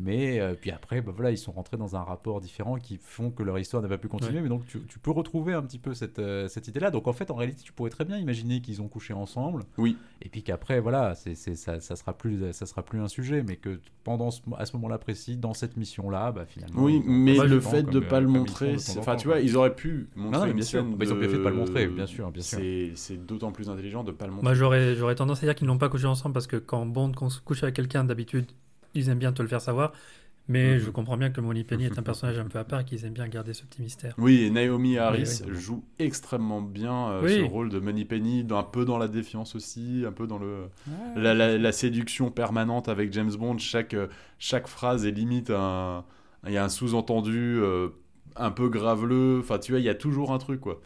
Mais euh, puis après, bah, voilà, ils sont rentrés dans un rapport différent qui font que leur histoire n'a pas pu continuer. Ouais. Mais donc tu, tu peux retrouver un petit peu cette, euh, cette idée-là. Donc en fait, en réalité, tu pourrais très bien imaginer qu'ils ont couché ensemble. Oui. Et puis qu'après, voilà, c'est, c'est- ça, ça sera plus, ça sera plus un sujet, mais que pendant ce- à ce moment-là précis, dans cette mission-là, bah finalement. Oui, mais le fait de euh, pas le comme ils montrer, enfin tu vois, ils auraient pu montrer non, mais une bien sûr. Bah, ils ont bien fait de pas le montrer, bien sûr, bien sûr. C'est c'est d'autant plus intelligent de pas le montrer. Moi, j'aurais, j'aurais tendance à dire qu'ils n'ont pas couché ensemble parce que quand Bond couche avec quelqu'un, d'habitude, ils aiment bien te le faire savoir. Mais Mhm. je comprends bien que Money Penny est un personnage un peu à part et qu'ils aiment bien garder ce petit mystère. Oui, et Naomi Harris oui. joue extrêmement bien euh, Oui. ce rôle de Moneypenny, un peu dans la défiance aussi, un peu dans le la, la- la séduction permanente avec James Bond. Chaque, euh, chaque phrase est limite un. Il y a un sous-entendu euh, un peu graveleux. Enfin, tu vois, il y a toujours un truc, quoi.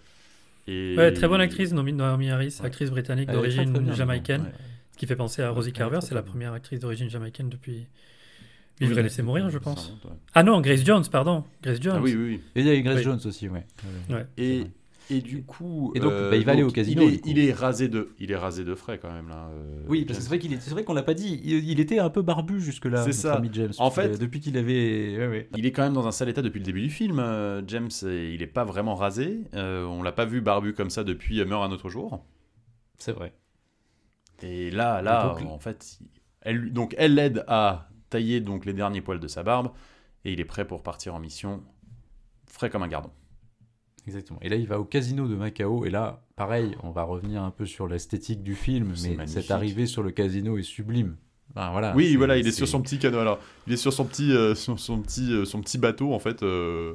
Et... Ouais, très bonne actrice, Naomi Harris, Ouais. actrice britannique d'origine jamaïcaine, Ouais. Ce qui fait penser à Rosie Carver, c'est la première actrice d'origine jamaïcaine depuis, Vivre et Oui, laisser mourir, je pense. ouais. Ah non, Grace Jones, pardon. Grace Jones. Ah oui, oui, oui. Et il y a eu Grace Oui. Jones aussi, ouais. Et, et du coup. Et donc, bah, il va aller au casino, Il est, il rasé de, il est rasé de frais quand même là. euh, Oui, parce que c'est vrai qu'il est, c'est vrai qu'on l'a pas dit. Il, il était un peu barbu jusque-là. C'est notre ça. ami James. En fait- depuis qu'il avait, ouais, ouais. Il est quand même dans un sale état depuis le début du film. euh, James, et il est pas vraiment rasé. Euh, on l'a pas vu barbu comme ça depuis euh, Meurt un autre jour. c'est vrai. Et là, là, donc- en fait, elle, donc elle l'aide à tailler donc les derniers poils de sa barbe et il est prêt pour partir en mission, frais comme un gardon. Exactement. Et là, il va au casino de Macao. Et là, pareil, on va revenir un peu sur l'esthétique du film, mais magnifique. cette arrivée sur le casino est sublime. Enfin, voilà. oui, voilà, il est sur son petit canot. Alors, il est sur son petit, euh, son, son petit, euh, son petit bateau en fait, euh,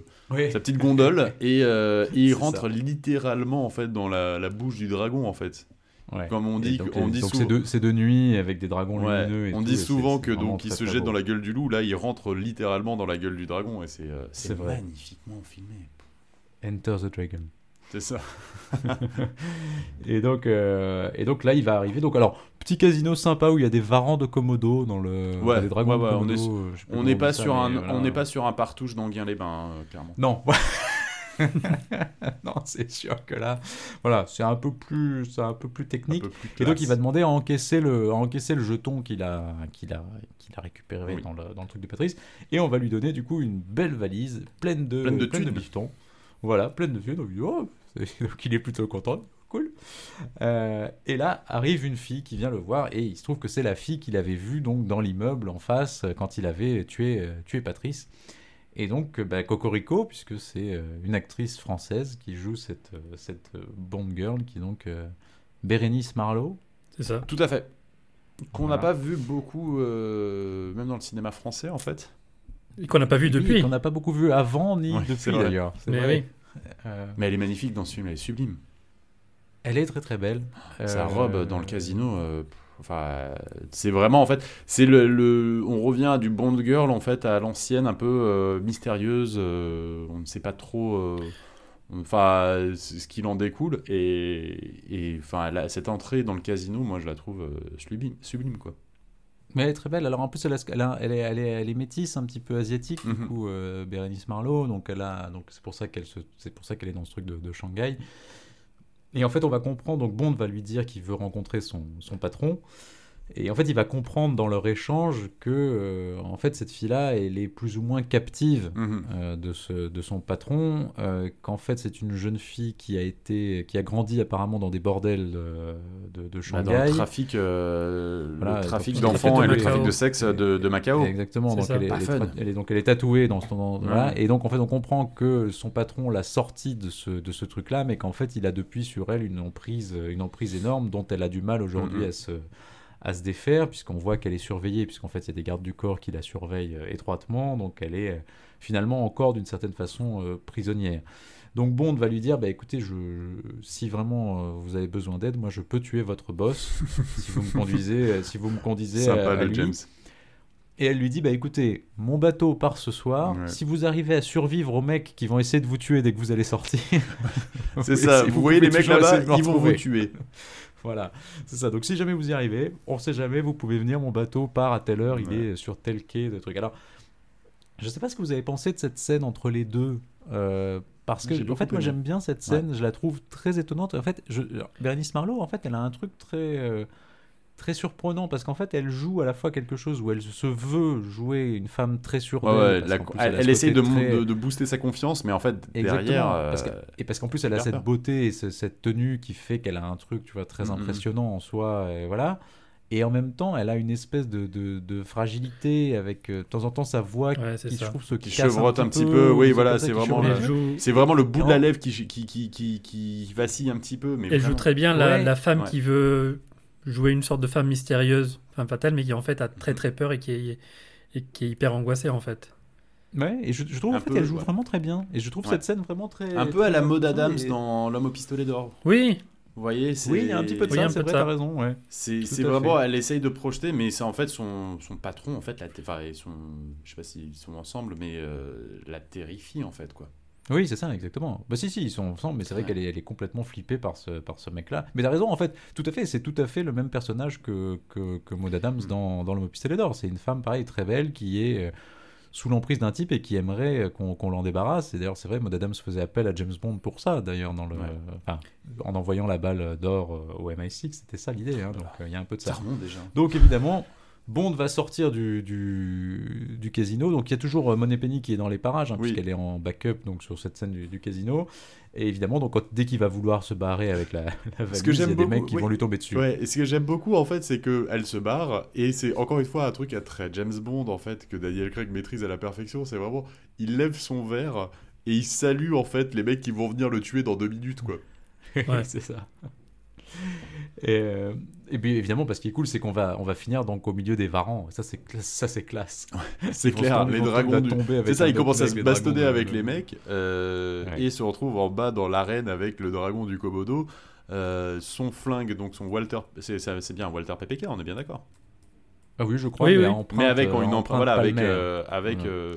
sa petite gondole, et, euh, et il rentre ça. littéralement en fait dans la, la bouche du dragon en fait. Ouais. Comme on dit, donc, on euh, dit c'est de, nuit avec des dragons Ouais, lumineux. Et on tout, dit souvent que donc il se jette dans la gueule du loup. Là, il rentre littéralement dans la gueule du dragon et c'est euh, C'est magnifiquement filmé. Enter the Dragon. C'est ça. Et donc, euh, et donc là, il va arriver. Donc, alors, petit casino sympa où il y a des varans de Komodo dans le. Ouais, des dragons ouais, de ouais, on Komodo, On n'est pas sur un, on n'est pas sur un partouche d'Anguien-les-Bains, euh, clairement. Non. non, c'est sûr que là, voilà, c'est un peu plus, c'est un peu plus technique. peu plus Et donc il va demander à encaisser le, à encaisser le jeton qu'il a, qu'il a, qu'il a récupéré Oui. dans, le, dans le truc de Patrice. Et on va lui donner du coup une belle valise pleine de, Pleine de thunes. bifetons. Voilà, pleine de thunes. Donc, il dit, oh, donc il est plutôt content. Cool. Euh, et là arrive une fille qui vient le voir et il se trouve que c'est la fille qu'il avait vue donc dans l'immeuble en face quand il avait tué, euh, tué Patrice. Et donc, euh, bah, Cocorico, puisque c'est euh, une actrice française qui joue cette, euh, cette Bond girl, qui est donc euh, Bérénice Marlowe. C'est ça. Tout à fait. Qu'on n'a Voilà. pas vu beaucoup, euh, même dans le cinéma français en fait. Et qu'on n'a pas vu Oui, depuis. Qu'on n'a pas beaucoup vu avant ni Ouais, depuis vrai. d'ailleurs. C'est Mais vrai. oui. Euh, Mais elle est magnifique dans ce film, elle est sublime. elle est très très belle. Sa Euh, robe dans le casino, euh, enfin, c'est vraiment en fait, c'est le, le- on revient à du Bond girl en fait, à l'ancienne, un peu euh, mystérieuse. euh, on ne sait pas trop. euh, Enfin, ce qu'il en découle et, et enfin, cette entrée dans le casino, moi je la trouve euh, sublime, sublime quoi. Mais elle est très belle. Alors en plus, elle, a- elle, a- elle est, elle, est, elle est métisse, un petit peu asiatique, du Mhm. coup, euh, Bérénice Marlowe. Donc elle a, donc c'est pour ça qu'elle c'est pour ça qu'elle est dans ce truc de, de Shanghai. Et en fait, on va comprendre. Donc Bond va lui dire qu'il veut rencontrer son, patron. Et en fait, il va comprendre dans leur échange que, euh, en fait, cette fille-là, elle est plus ou moins captive Mhm. euh, de, ce, de son patron, euh, qu'en fait c'est une jeune fille qui a été, qui a grandi apparemment dans des bordels euh, de, de Bah, Shanghai. dans le trafic, euh, Voilà, le trafic donc, d'enfants de et le Macao. trafic de sexe de, de Macao. Exactement, C'est donc elle, est, Pas elle est fun. tra- elle est- donc elle est tatouée dans ce dans- et donc en fait on comprend que son patron l'a sortie de ce, de ce truc-là, mais qu'en fait il a depuis sur elle une emprise, une emprise énorme dont elle a du mal aujourd'hui Mhm. à se à se défaire puisqu'on voit qu'elle est surveillée puisqu'en fait il y a des gardes du corps qui la surveillent euh, étroitement donc elle est euh, finalement encore d'une certaine façon euh, prisonnière. Donc Bond va lui dire bah écoutez je si vraiment vous avez besoin d'aide moi je peux tuer votre boss si vous me conduisez si vous me conduisez Sympa à, à le lui. James. Et elle lui dit bah écoutez, mon bateau part ce soir. Ouais. Si vous arrivez à survivre aux mecs qui vont essayer de vous tuer dès que vous allez sortir. C'est ça, si vous, voyez les mecs là-bas, ils vont vous tuer. Voilà, c'est ça. Donc si jamais vous y arrivez, on sait jamais, vous pouvez venir, mon bateau part à telle heure, il est sur tel quai, de trucs. Alors, je sais pas ce que vous avez pensé de cette scène entre les deux. euh, parce que, en fait, moi j'aime bien cette scène, je la trouve très étonnante. En fait, je... Bérénice Marlowe, en fait, elle a un truc très, euh, très surprenant parce qu'en fait, elle joue à la fois quelque chose où elle se veut jouer une femme très sûre Ouais, d'elle, ouais, parce la- qu'en plus, elle, essaye de, côté mon- très- de, de booster sa confiance, mais en fait, Exactement, derrière. parce euh, que- et parce qu'en plus elle a cette peur. beauté et ce- cette tenue qui fait qu'elle a un truc tu vois très Mhm. impressionnant en soi et voilà et en même temps elle a une espèce de, de, de fragilité avec euh, de temps en temps sa voix Ouais, qui je trouve se Qui chevrotte un petit peu, peu, oui, c'est voilà, c'est vraiment C'est vraiment le bout de la lèvre qui, qui, qui, qui, qui vacille un petit peu. Mais elle joue très bien la, Ouais. la femme Ouais. qui veut jouer une sorte de femme mystérieuse, femme fatale, mais qui en fait a très très peur et qui est, et qui est hyper angoissée en fait. ouais et je, je trouve en fait qu'elle joue ouais. vraiment très bien et je trouve Ouais. cette scène vraiment très Un peu à la mode Adams et- dans L'homme au pistolet d'or. Oui, Vous voyez, c'est. oui il y a un petit peu de Oui, ça c'est vrai t'as raison ouais C'est c'est vraiment, fait. elle essaye de projeter, mais c'est en fait son, son patron, en fait, la, enfin, et son, je sais pas s'ils sont ensemble, mais euh, la terrifie, en fait, quoi. Oui, c'est ça, exactement. Bah si, si, ils sont ensemble, mais c'est vrai Ouais. qu'elle est, elle est complètement flippée par ce, par ce mec-là. Mais t'as raison, en fait, tout à fait, c'est tout à fait le même personnage que, que, que Maud Adams Mm. dans, dans Le Pistolet d'Or. C'est une femme, pareil, très belle, qui est euh, sous l'emprise d'un type et qui aimerait euh, qu'on l'en débarrasse. Et d'ailleurs, c'est vrai, Maud Adams faisait appel à James Bond pour ça, d'ailleurs, dans le, Ouais. enfin, en envoyant la balle d'or euh, au MI6, c'était ça l'idée. hein, donc euh, il y a un peu de ça. Ça remonte déjà. Donc évidemment, Bond va sortir du, du, du casino. Donc il y a toujours euh, Moneypenny qui est dans les parages, hein, Oui. puisqu'elle est en backup donc, sur cette scène du, du casino. Et évidemment, donc, quand- dès qu'il va vouloir se barrer avec la, la valise, que il y a j'aime des beaucoup, mecs qui oui. vont lui tomber dessus. Ouais, et ce que j'aime beaucoup en fait, c'est que elle se barre et c'est encore une fois un truc à très James Bond en fait que Daniel Craig maîtrise à la perfection. C'est vraiment, il lève son verre et il salue en fait les mecs qui vont venir le tuer dans deux minutes quoi. Ouais. c'est ça. Et, euh, et puis évidemment, parce qui est cool, c'est qu'on va, on va finir donc au milieu des varans. Ça, c'est ça, c'est classe. C'est Ils clair, ils les dragons du. tomber avec C'est ça, un il autre commence à se bastonner avec de- les mecs euh, Ouais. et se retrouve en bas dans l'arène avec le dragon du Komodo. Euh, son flingue, donc son Walter, c'est bien un Walter PPK, on est bien d'accord. Ah oui, je crois. Oui, mais, oui. à empreinte, Mais avec euh, une empreinte, voilà, avec, euh, avec euh,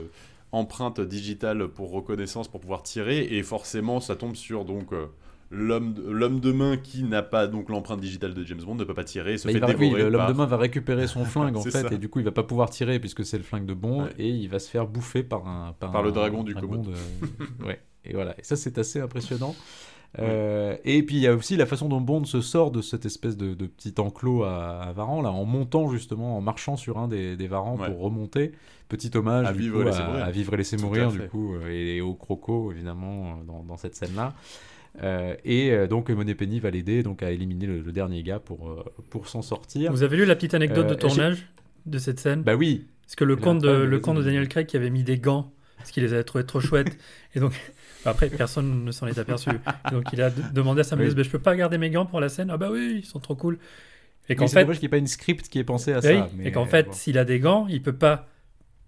empreinte digitale pour reconnaissance pour pouvoir tirer et forcément ça tombe sur donc euh, l'homme de- main qui n'a pas donc l'empreinte digitale de James Bond ne peut pas tirer et se Bah, fait va- oui, dévorer l'homme par- de main va récupérer son flingue en fait ça. et du coup il va pas pouvoir tirer puisque c'est le flingue de Bond Ouais. et il va se faire bouffer par un Par le un dragon du dragon de- ouais et voilà et ça c'est assez impressionnant Euh, et puis il y a aussi la façon dont Bond se sort de cette espèce de, de petit enclos à, à Varan là en montant justement en marchant sur un des, des Varans Ouais. pour remonter petit hommage À vivre coup, et laisser à, mourir. à vivre et laisser Tout à mourir fait. du coup euh, et, au croco évidemment euh, dans, dans cette scène là et euh, donc Moneypenny va l'aider donc à éliminer le, le dernier gars pour, euh, pour s'en sortir. Vous avez lu la petite anecdote Euh, de tournage de cette scène? Bah oui, Parce que le compte, de, le compte de. Daniel Craig qui avait mis des gants parce qu'il les avait trouvés trop chouettes. Et donc, après, personne ne s'en est aperçu. Et donc, il a demandé à Sam Oui. Mendes, je peux pas garder mes gants pour la scène? Ah bah oui, ils sont trop cool. Et qu'en Mais c'est fait, dommage qu'il n'y ait pas une script qui ait pensé à oui, ça. mais, et qu'en euh, fait, bon. s'il a des gants, il peut pas.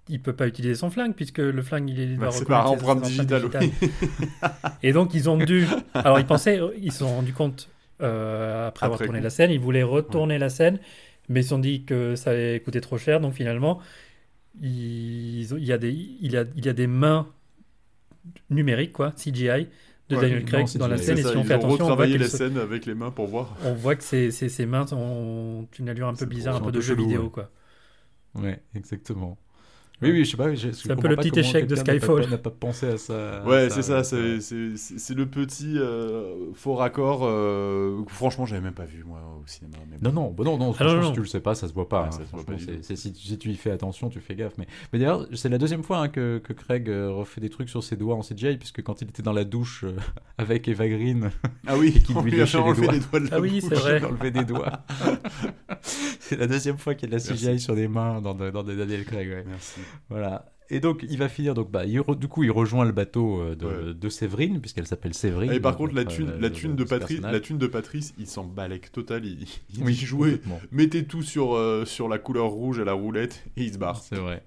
Il peut pas utiliser son flingue puisque le flingue il est Bah, c'est par ses empreinte digitale, Et donc ils ont dû. Alors ils pensaient, ils se sont rendus compte euh, après, avoir tourné coup. la scène, ils voulaient retourner la scène, mais ils se sont dit que ça allait coûter trop cher, donc finalement il y a des, il y a, il y a des mains numériques quoi, CGI de Ouais, Daniel Craig dans la scène et si on fait attention, on voit, qu'elles la se- scène avec les mains pour voir. on voit que ces, ces, ces mains ont une allure un peu bizarre, un peu de jeu vidéo ouais. quoi. Ouais, exactement. Oui, oui, je sais pas. C'est un peu le petit échec de quelqu'un n'a pas- Skyfall. n'a pas pensé à ça. Ouais, c'est ça, ouais, c'est le petit euh, faux raccord. euh, que franchement, j'avais même pas vu moi au cinéma. mais bon. Non, non, bah non, non, Ah, franchement, non, non. si tu le sais pas, ça se voit pas. Ouais, hein, ça se voit pas si, si tu y fais attention, tu fais gaffe. Mais, mais d'ailleurs, c'est la deuxième fois hein, que, que Craig euh, refait des trucs sur ses doigts en CGI, puisque quand il était dans la douche euh, avec Eva Green, Ah oui, Et qu'il lui fait les doigts. les doigts de la Ah oui, c'est vrai. il enlevait des doigts. c'est la deuxième fois qu'il y a de la. CGI sur des mains dans, dans des Daniel Craig. ouais. Merci. Voilà. Et donc, il va finir. Donc, bah, il re- du coup, il rejoint le bateau euh, de, Ouais. de Séverine, puisqu'elle s'appelle Séverine. Et par contre, la thune, euh, la thune de ce Patrice, personnage. la thune de Patrice, il s'en balèque total. Il, il Oui, dit. Mettez tout sur, euh, sur la couleur rouge à la roulette et il se barre. C'est vrai.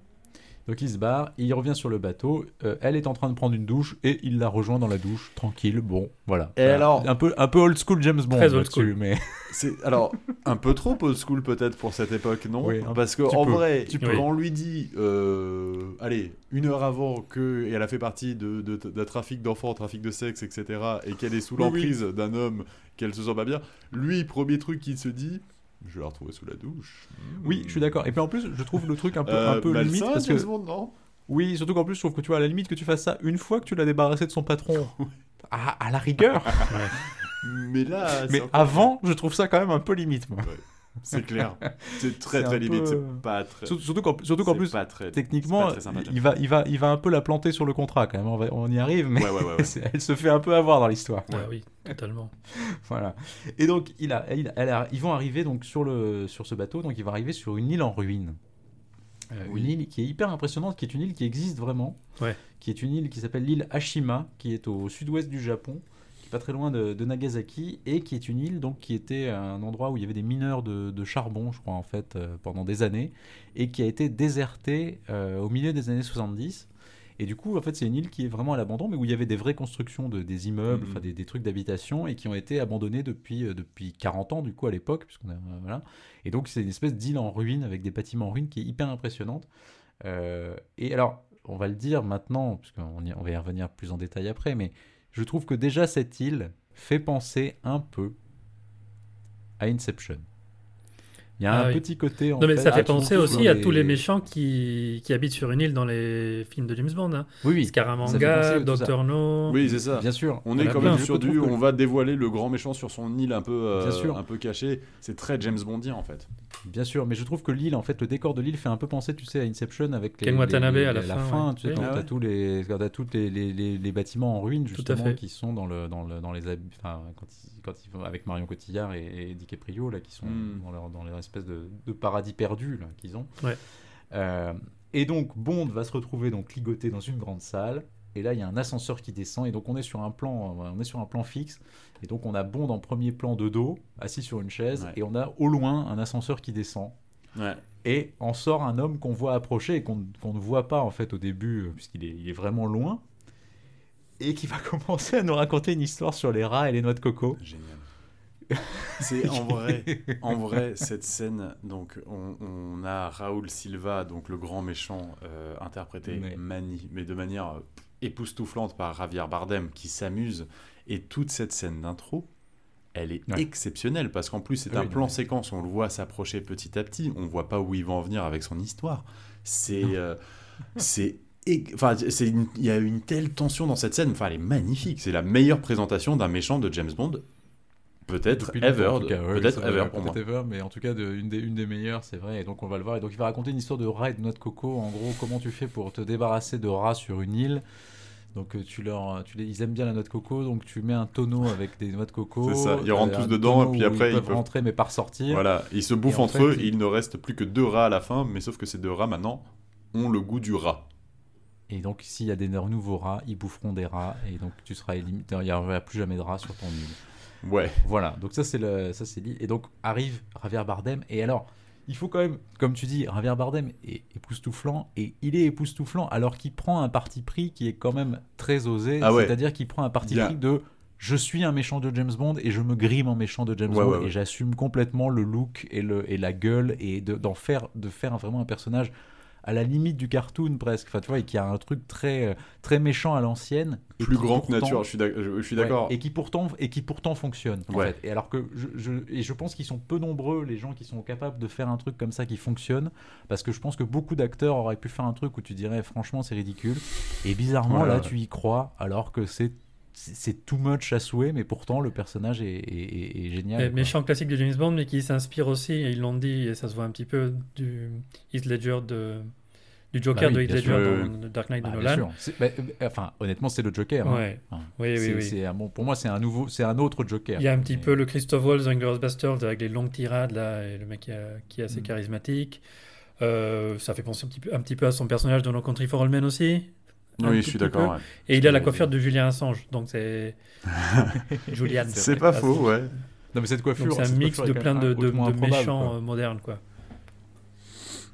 Donc il se barre, il revient sur le bateau, euh, elle est en train de prendre une douche et il la rejoint dans la douche, tranquille, bon, voilà. Et Voilà. alors un peu, un peu old school James Bond Très old school. mais C'est alors un peu trop old school peut-être pour cette époque, non? Oui, Parce que en peu, vrai, petit peu. quand on lui dit, euh, allez, une heure avant que et elle a fait partie de, de, de trafic d'enfants, trafic de sexe, etc., et qu'elle est sous oui. l'emprise d'un homme, qu'elle se sent pas bien, lui, premier truc qu'il se dit, je vais la retrouver sous la douche. oui, je suis d'accord. Et puis en plus, je trouve le truc un peu, Euh, un peu limite parce que non? Oui, surtout qu'en plus, je trouve que tu vois à la limite que tu fasses ça une fois que tu l'as débarrassé de son patron. à, à la rigueur. Mais là, mais avant, je trouve ça quand même un peu limite, moi. C'est clair, c'est très très limite, peu- c'est pas très. Surtout surtout qu'en surtout qu'en c'est plus, pas très- techniquement, il va, il va, il va un peu la planter sur le contrat quand même. On, va- on y arrive, mais Ouais, ouais, ouais. ouais. c'est- elle se fait un peu avoir dans l'histoire. Oui, totalement. Voilà. Et donc, il a, il- elle a- ils vont arriver donc sur, le, sur ce bateau. Donc, ils vont arriver sur une île en ruine. Euh, Oui. Une île qui est hyper impressionnante, qui est une île qui existe vraiment. Ouais. Qui est une île qui s'appelle l'île Ashima, qui est au sud-ouest du Japon, pas très loin de, de Nagasaki, et qui est une île donc qui était un endroit où il y avait des mineurs de, de charbon, je crois en fait, euh, pendant des années, et qui a été désertée euh, au milieu des années 70. Et du coup, en fait, c'est une île qui est vraiment à l'abandon, mais où il y avait des vraies constructions de des immeubles, enfin des, des trucs d'habitation, et qui ont été abandonnés depuis, euh, depuis 40 ans, du coup, à l'époque, puisqu'on a, euh, voilà. Et donc, c'est une espèce d'île en ruine avec des bâtiments en ruine qui est hyper impressionnante. Et alors, on va le dire maintenant, parce qu'on on va y revenir plus en détail après, mais je trouve que déjà cette île fait penser un peu à Inception. Il y a Ah un oui. petit côté. En Non, mais ça fait penser aussi à tous les méchants qui, qui habitent sur une île dans les films de James Bond. Hein. Oui, oui, Scaramanga, Dr. No. Oui, c'est ça. bien sûr. On est quand même sur du, on va dévoiler le grand méchant sur son île un peu, euh, Bien sûr. un peu caché. C'est très James Bondien en fait. Bien sûr, mais je trouve que l'île, en fait, le décor de l'île fait un peu penser, tu sais, à Inception avec les, Ken Watanabe les- à la fin, ouais. tu sais, Oui. quand Ah t'as ouais. tous les, t'as tous les, les, les- les bâtiments en ruine justement qui sont dans le, dans le, dans les, quand ils, quand ils vont avec Marion Cotillard et, DiCaprio là, qui sont Mm. dans leur, dans leur espèce de, de paradis perdu qu'ils ont. Ouais. Euh, et donc Bond va se retrouver donc ligoté dans une grande salle. Et là, il y a un ascenseur qui descend, et donc on est sur un plan, on est sur un plan fixe, et donc on a Bond en premier plan de dos, assis sur une chaise, Ouais. et on a au loin un ascenseur qui descend. Ouais. Et en sort un homme qu'on voit approcher et qu'on ne voit pas en fait au début, euh, puisqu'il est, il est vraiment loin, et qui va commencer à nous raconter une histoire sur les rats et les noix de coco. Génial. C'est en vrai, en vrai cette scène. Donc on, on a Raoul Silva, donc le grand méchant, euh, interprété Mais- mani- mais de manière euh, époustouflante par Javier Bardem, qui s'amuse. Et toute cette scène d'intro, elle est Ouais. exceptionnelle parce qu'en plus c'est Ah un plan séquence. On le voit s'approcher petit à petit. On voit pas où il va en venir avec son histoire. C'est, euh, c'est Enfin, c'est il y a une telle tension dans cette scène. Enfin, elle est magnifique. C'est la meilleure présentation d'un méchant de James Bond, peut-être ever, peut-être ever pour moi. peut-être ever, mais en tout cas de- une, des, une des meilleures, c'est vrai. Et donc on va le voir. Et donc il va raconter une histoire de rats et de noix de coco. En gros, comment tu fais pour te débarrasser de rats sur une île? Donc euh, tu leur, tu les, ils aiment bien la noix de coco, donc tu mets un tonneau avec des noix de coco. C'est ça, ils rentrent euh, tous un dedans, et puis après, ils ils peuvent peuvent- rentrer mais pas ressortir. Voilà, ils se bouffent en entre fait, eux. et il ne reste plus que deux rats à la fin, mais sauf que ces deux rats maintenant ont le goût du rat. Et donc s'il y a des nouveaux rats, ils boufferont des rats et donc tu seras éliminé. Il n'y aura plus jamais de rats sur ton île. Ouais. Voilà, donc ça c'est le, ça c'est l'île. Et donc arrive Javier Bardem. Et alors, il faut quand même, comme tu dis, Javier Bardem est époustouflant et il est époustouflant alors qu'il prend un parti pris qui est quand même très osé. Ah ouais. C'est-à-dire qu'il prend un parti pris de je suis un méchant de James Bond et je me grime en méchant de James Ouais, Bond ouais, ouais. et j'assume complètement le look et, le, et la gueule et de, d'en faire, de faire vraiment un personnage à la limite du cartoon presque. Enfin, tu vois, et qui a un truc très, euh, très méchant à l'ancienne. Plus grand que nature, je suis Ouais, d'accord. et qui pourtant et qui pourtant fonctionne. en Ouais. fait. Et alors que je, je- et je pense qu'ils sont peu nombreux les gens qui sont capables de faire un truc comme ça qui fonctionne parce que je pense que beaucoup d'acteurs auraient pu faire un truc où tu dirais franchement c'est ridicule et bizarrement là tu y crois alors que c'est c'est too much à souhait mais pourtant le personnage est, est- est- est génial. Méchant classique de James Bond, mais qui s'inspire aussi, et ils l'ont dit, et ça se voit un petit peu, du Heath Ledger de, du Joker Bah oui, de Heath Ledger sûr. dans Dark Knight Bah, de bien Nolan. bah, euh, enfin honnêtement c'est le Joker. hein. Ouais. Oui, oui, oui. un pour moi c'est un nouveau c'est un autre Joker. Il y a un petit Mais- peu le Christophe Waltz dans Bastards avec les longues tirades là, et le mec qui, a- qui est assez Mm. charismatique. Euh, ça fait penser un petit, peu, un petit peu à son personnage dans No Country for All Men aussi. Oui, je suis d'accord. ouais. Et il a la coiffure de Julien Assange, donc c'est Julian. C'est pas faux, ouais. Non mais cette coiffure c'est un mix de plein de, méchants quoi. euh, modernes quoi.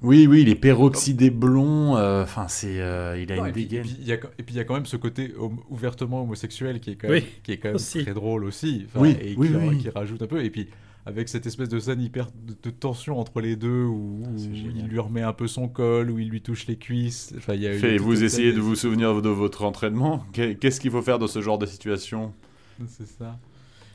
Oui, oui, il est peroxydé blond. euh, Enfin, c'est, euh, il a Non, une et, puis, et, dégaine. puis, il y a, et puis il y a quand même ce côté hom- ouvertement homosexuel qui est quand même, Oui, qui est quand même aussi. très drôle aussi. Oui, et oui, qui, oui, oui. qui rajoute un peu. Et puis avec cette espèce de scène hyper de, de tension entre les deux où, génial. il lui remet un peu son col, où il lui touche les cuisses. Enfin, il y a, Fait, vous essayez de vous souvenir de votre entraînement. Qu'est- Qu'est-ce qu'il faut faire dans ce genre de situation? C'est ça.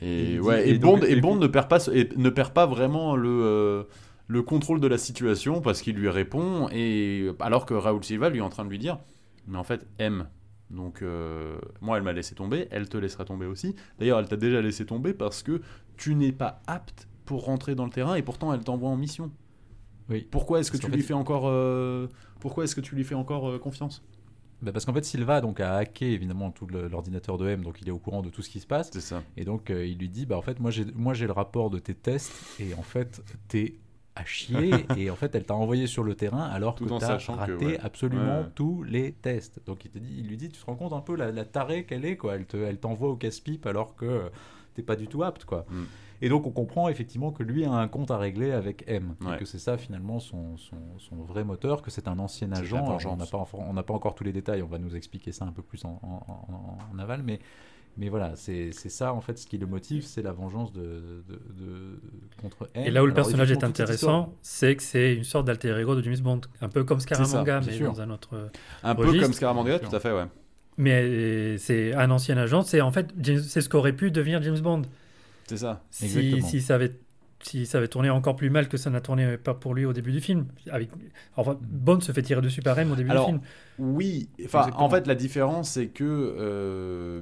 Et, Et il dit- ouais, et, et donc- Bond, et ne perd pas, ce- et ne perd pas vraiment le, euh, le contrôle de la situation parce qu'il lui répond et alors que Raoul Silva lui est en train de lui dire, mais en fait M. Donc euh, moi elle m'a laissé tomber, elle te laissera tomber aussi. D'ailleurs elle t'a déjà laissé tomber parce que tu n'es pas apte pour rentrer dans le terrain et pourtant elle t'envoie en mission. Oui. Pourquoi est-ce que tu lui fais encore, euh, pourquoi est-ce que tu lui fais encore euh, confiance? Bah, parce qu'en fait, Silva donc, a hacké évidemment tout l'ordinateur de M, donc il est au courant de tout ce qui se passe. C'est ça. Et donc, euh, il lui dit, bah, en fait, moi j'ai, moi, j'ai le rapport de tes tests, et en fait, t'es à chier, et en fait, elle t'a envoyé sur le terrain alors Tout que t'as que, raté ouais. absolument Ouais. tous les tests. Donc, il, te dit, il lui dit, tu te rends compte un peu la, la tarée qu'elle est, quoi. Elle, te, elle t'envoie au casse-pipe alors que euh, t'es pas du tout apte, quoi. Mm. Et donc, on comprend effectivement que lui a un compte à régler avec M, Ouais. et que c'est ça finalement son, son, son vrai moteur, que c'est un ancien agent. Alors, on n'a pas, on n'a pas encore tous les détails, on va nous expliquer ça un peu plus en, en- en- en aval, mais Mais voilà, c'est c'est ça en fait ce qui le motive, c'est la vengeance de, de, de- contre M. Et là où le Alors, personnage est intéressant, c'est que c'est une sorte d'alter ego de James Bond, un peu comme Scaramanga, mais sûr. dans un autre. Un peu comme Scaramanga, tout à fait, ouais. Mais c'est un ancien agent, c'est en fait c'est ce qu'aurait pu devenir James Bond C'est ça. si, Exactement. si ça avait si ça avait tourné encore plus mal que ça n'a tourné pas pour lui au début du film. Avec, enfin, Bond se fait tirer dessus par M au début Alors, du film. Oui, enfin, en fait, la différence, c'est que. euh,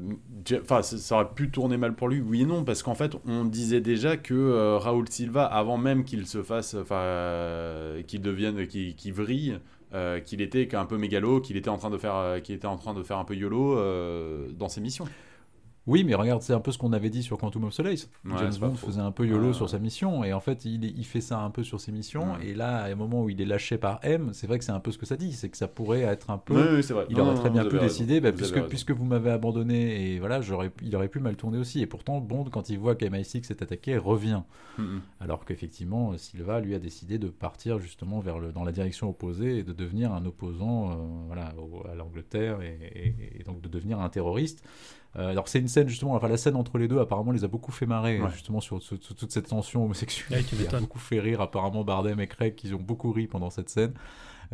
Enfin, ça, ça aurait pu tourner mal pour lui, oui et non, parce qu'en fait, on disait déjà que euh, Raoul Silva, avant même qu'il se fasse. Enfin, euh, qu'il devienne. qu'il qu'il vrille. Euh, qu'il était un peu mégalo, qu'il était en train de faire, euh, qu'il était en train de faire un peu yolo euh, dans ses missions. Oui, mais regarde, c'est un peu ce qu'on avait dit sur Quantum of Solace. Ouais, James Bond faisait un peu YOLO Ouais. sur sa mission, et en fait, il, fait ça un peu sur ses missions. Ouais. Et là, à un moment où il est lâché par M, c'est vrai que c'est un peu ce que ça dit, c'est que ça pourrait être un peu. Oui, oui, c'est vrai. Il Non, aurait non, très bien pu décider, bah, puisque, puisque vous m'avez abandonné, et voilà, il aurait pu mal tourner aussi. Et pourtant, Bond, quand il voit qu'MI6 est attaqué, revient. Alors qu'effectivement, Silva, lui, a décidé de partir justement vers le, dans la direction opposée et de devenir un opposant euh, voilà, au- à l'Angleterre et, et- et donc de devenir un terroriste. Euh, alors c'est une scène justement, enfin la scène entre les deux apparemment les a beaucoup fait marrer Ouais. justement sur, sur- sur toute cette tension homosexuelle Ouais, qui a beaucoup fait rire apparemment Bardem et Craig qui ont beaucoup ri pendant cette scène.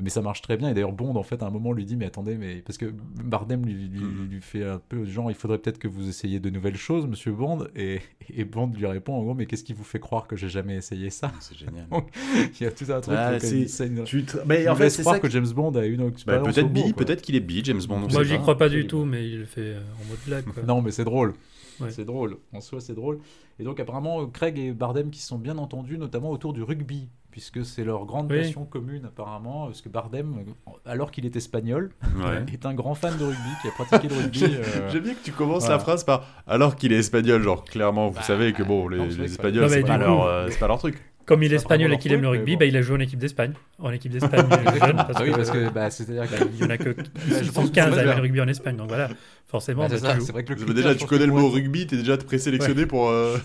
Mais ça marche très bien et d'ailleurs Bond en fait à un moment lui dit mais attendez mais parce que Bardem lui, lui, Mm. lui fait un peu genre il faudrait peut-être que vous essayiez de nouvelles choses Monsieur Bond et, et Bond lui répond en gros mais qu'est-ce qui vous fait croire que j'ai jamais essayé ça? C'est génial. il y a tout un truc Ah, une Tu te- Mais en fait, c'est croire ça que James Bond a une Bah, peut-être bi, peut-être qu'il est bi, James Bond. on Moi, j'y crois pas du tout, mais il le fait euh, en mode blague. quoi. Non, mais c'est drôle. Ouais. C'est drôle. En soi, c'est drôle. Et donc, apparemment, Craig et Bardem qui se sont bien entendus, notamment autour du rugby, puisque c'est leur grande Oui. passion commune, apparemment. Parce que Bardem, alors qu'il est espagnol, Ouais. est un grand fan de rugby, qui a pratiqué le rugby. euh, J'aime bien que tu commences voilà. la phrase par alors qu'il est espagnol, genre clairement, vous savez que bon, les, non, espagnols, pas, leur, euh, c'est pas leur truc. Comme il est espagnol et qu'il aime le rugby, bah, il a joué en équipe d'Espagne. En équipe d'Espagne jeune. Parce Ah oui, que, parce que bah, c'est-à-dire que. il y en a que je ils pense sont que 15 c'est à aimer le rugby en Espagne. Donc voilà, forcément, Bah, c'est ça, tu vrai que le déjà, tu connais le mot être- rugby, t'es déjà présélectionné pour. euh,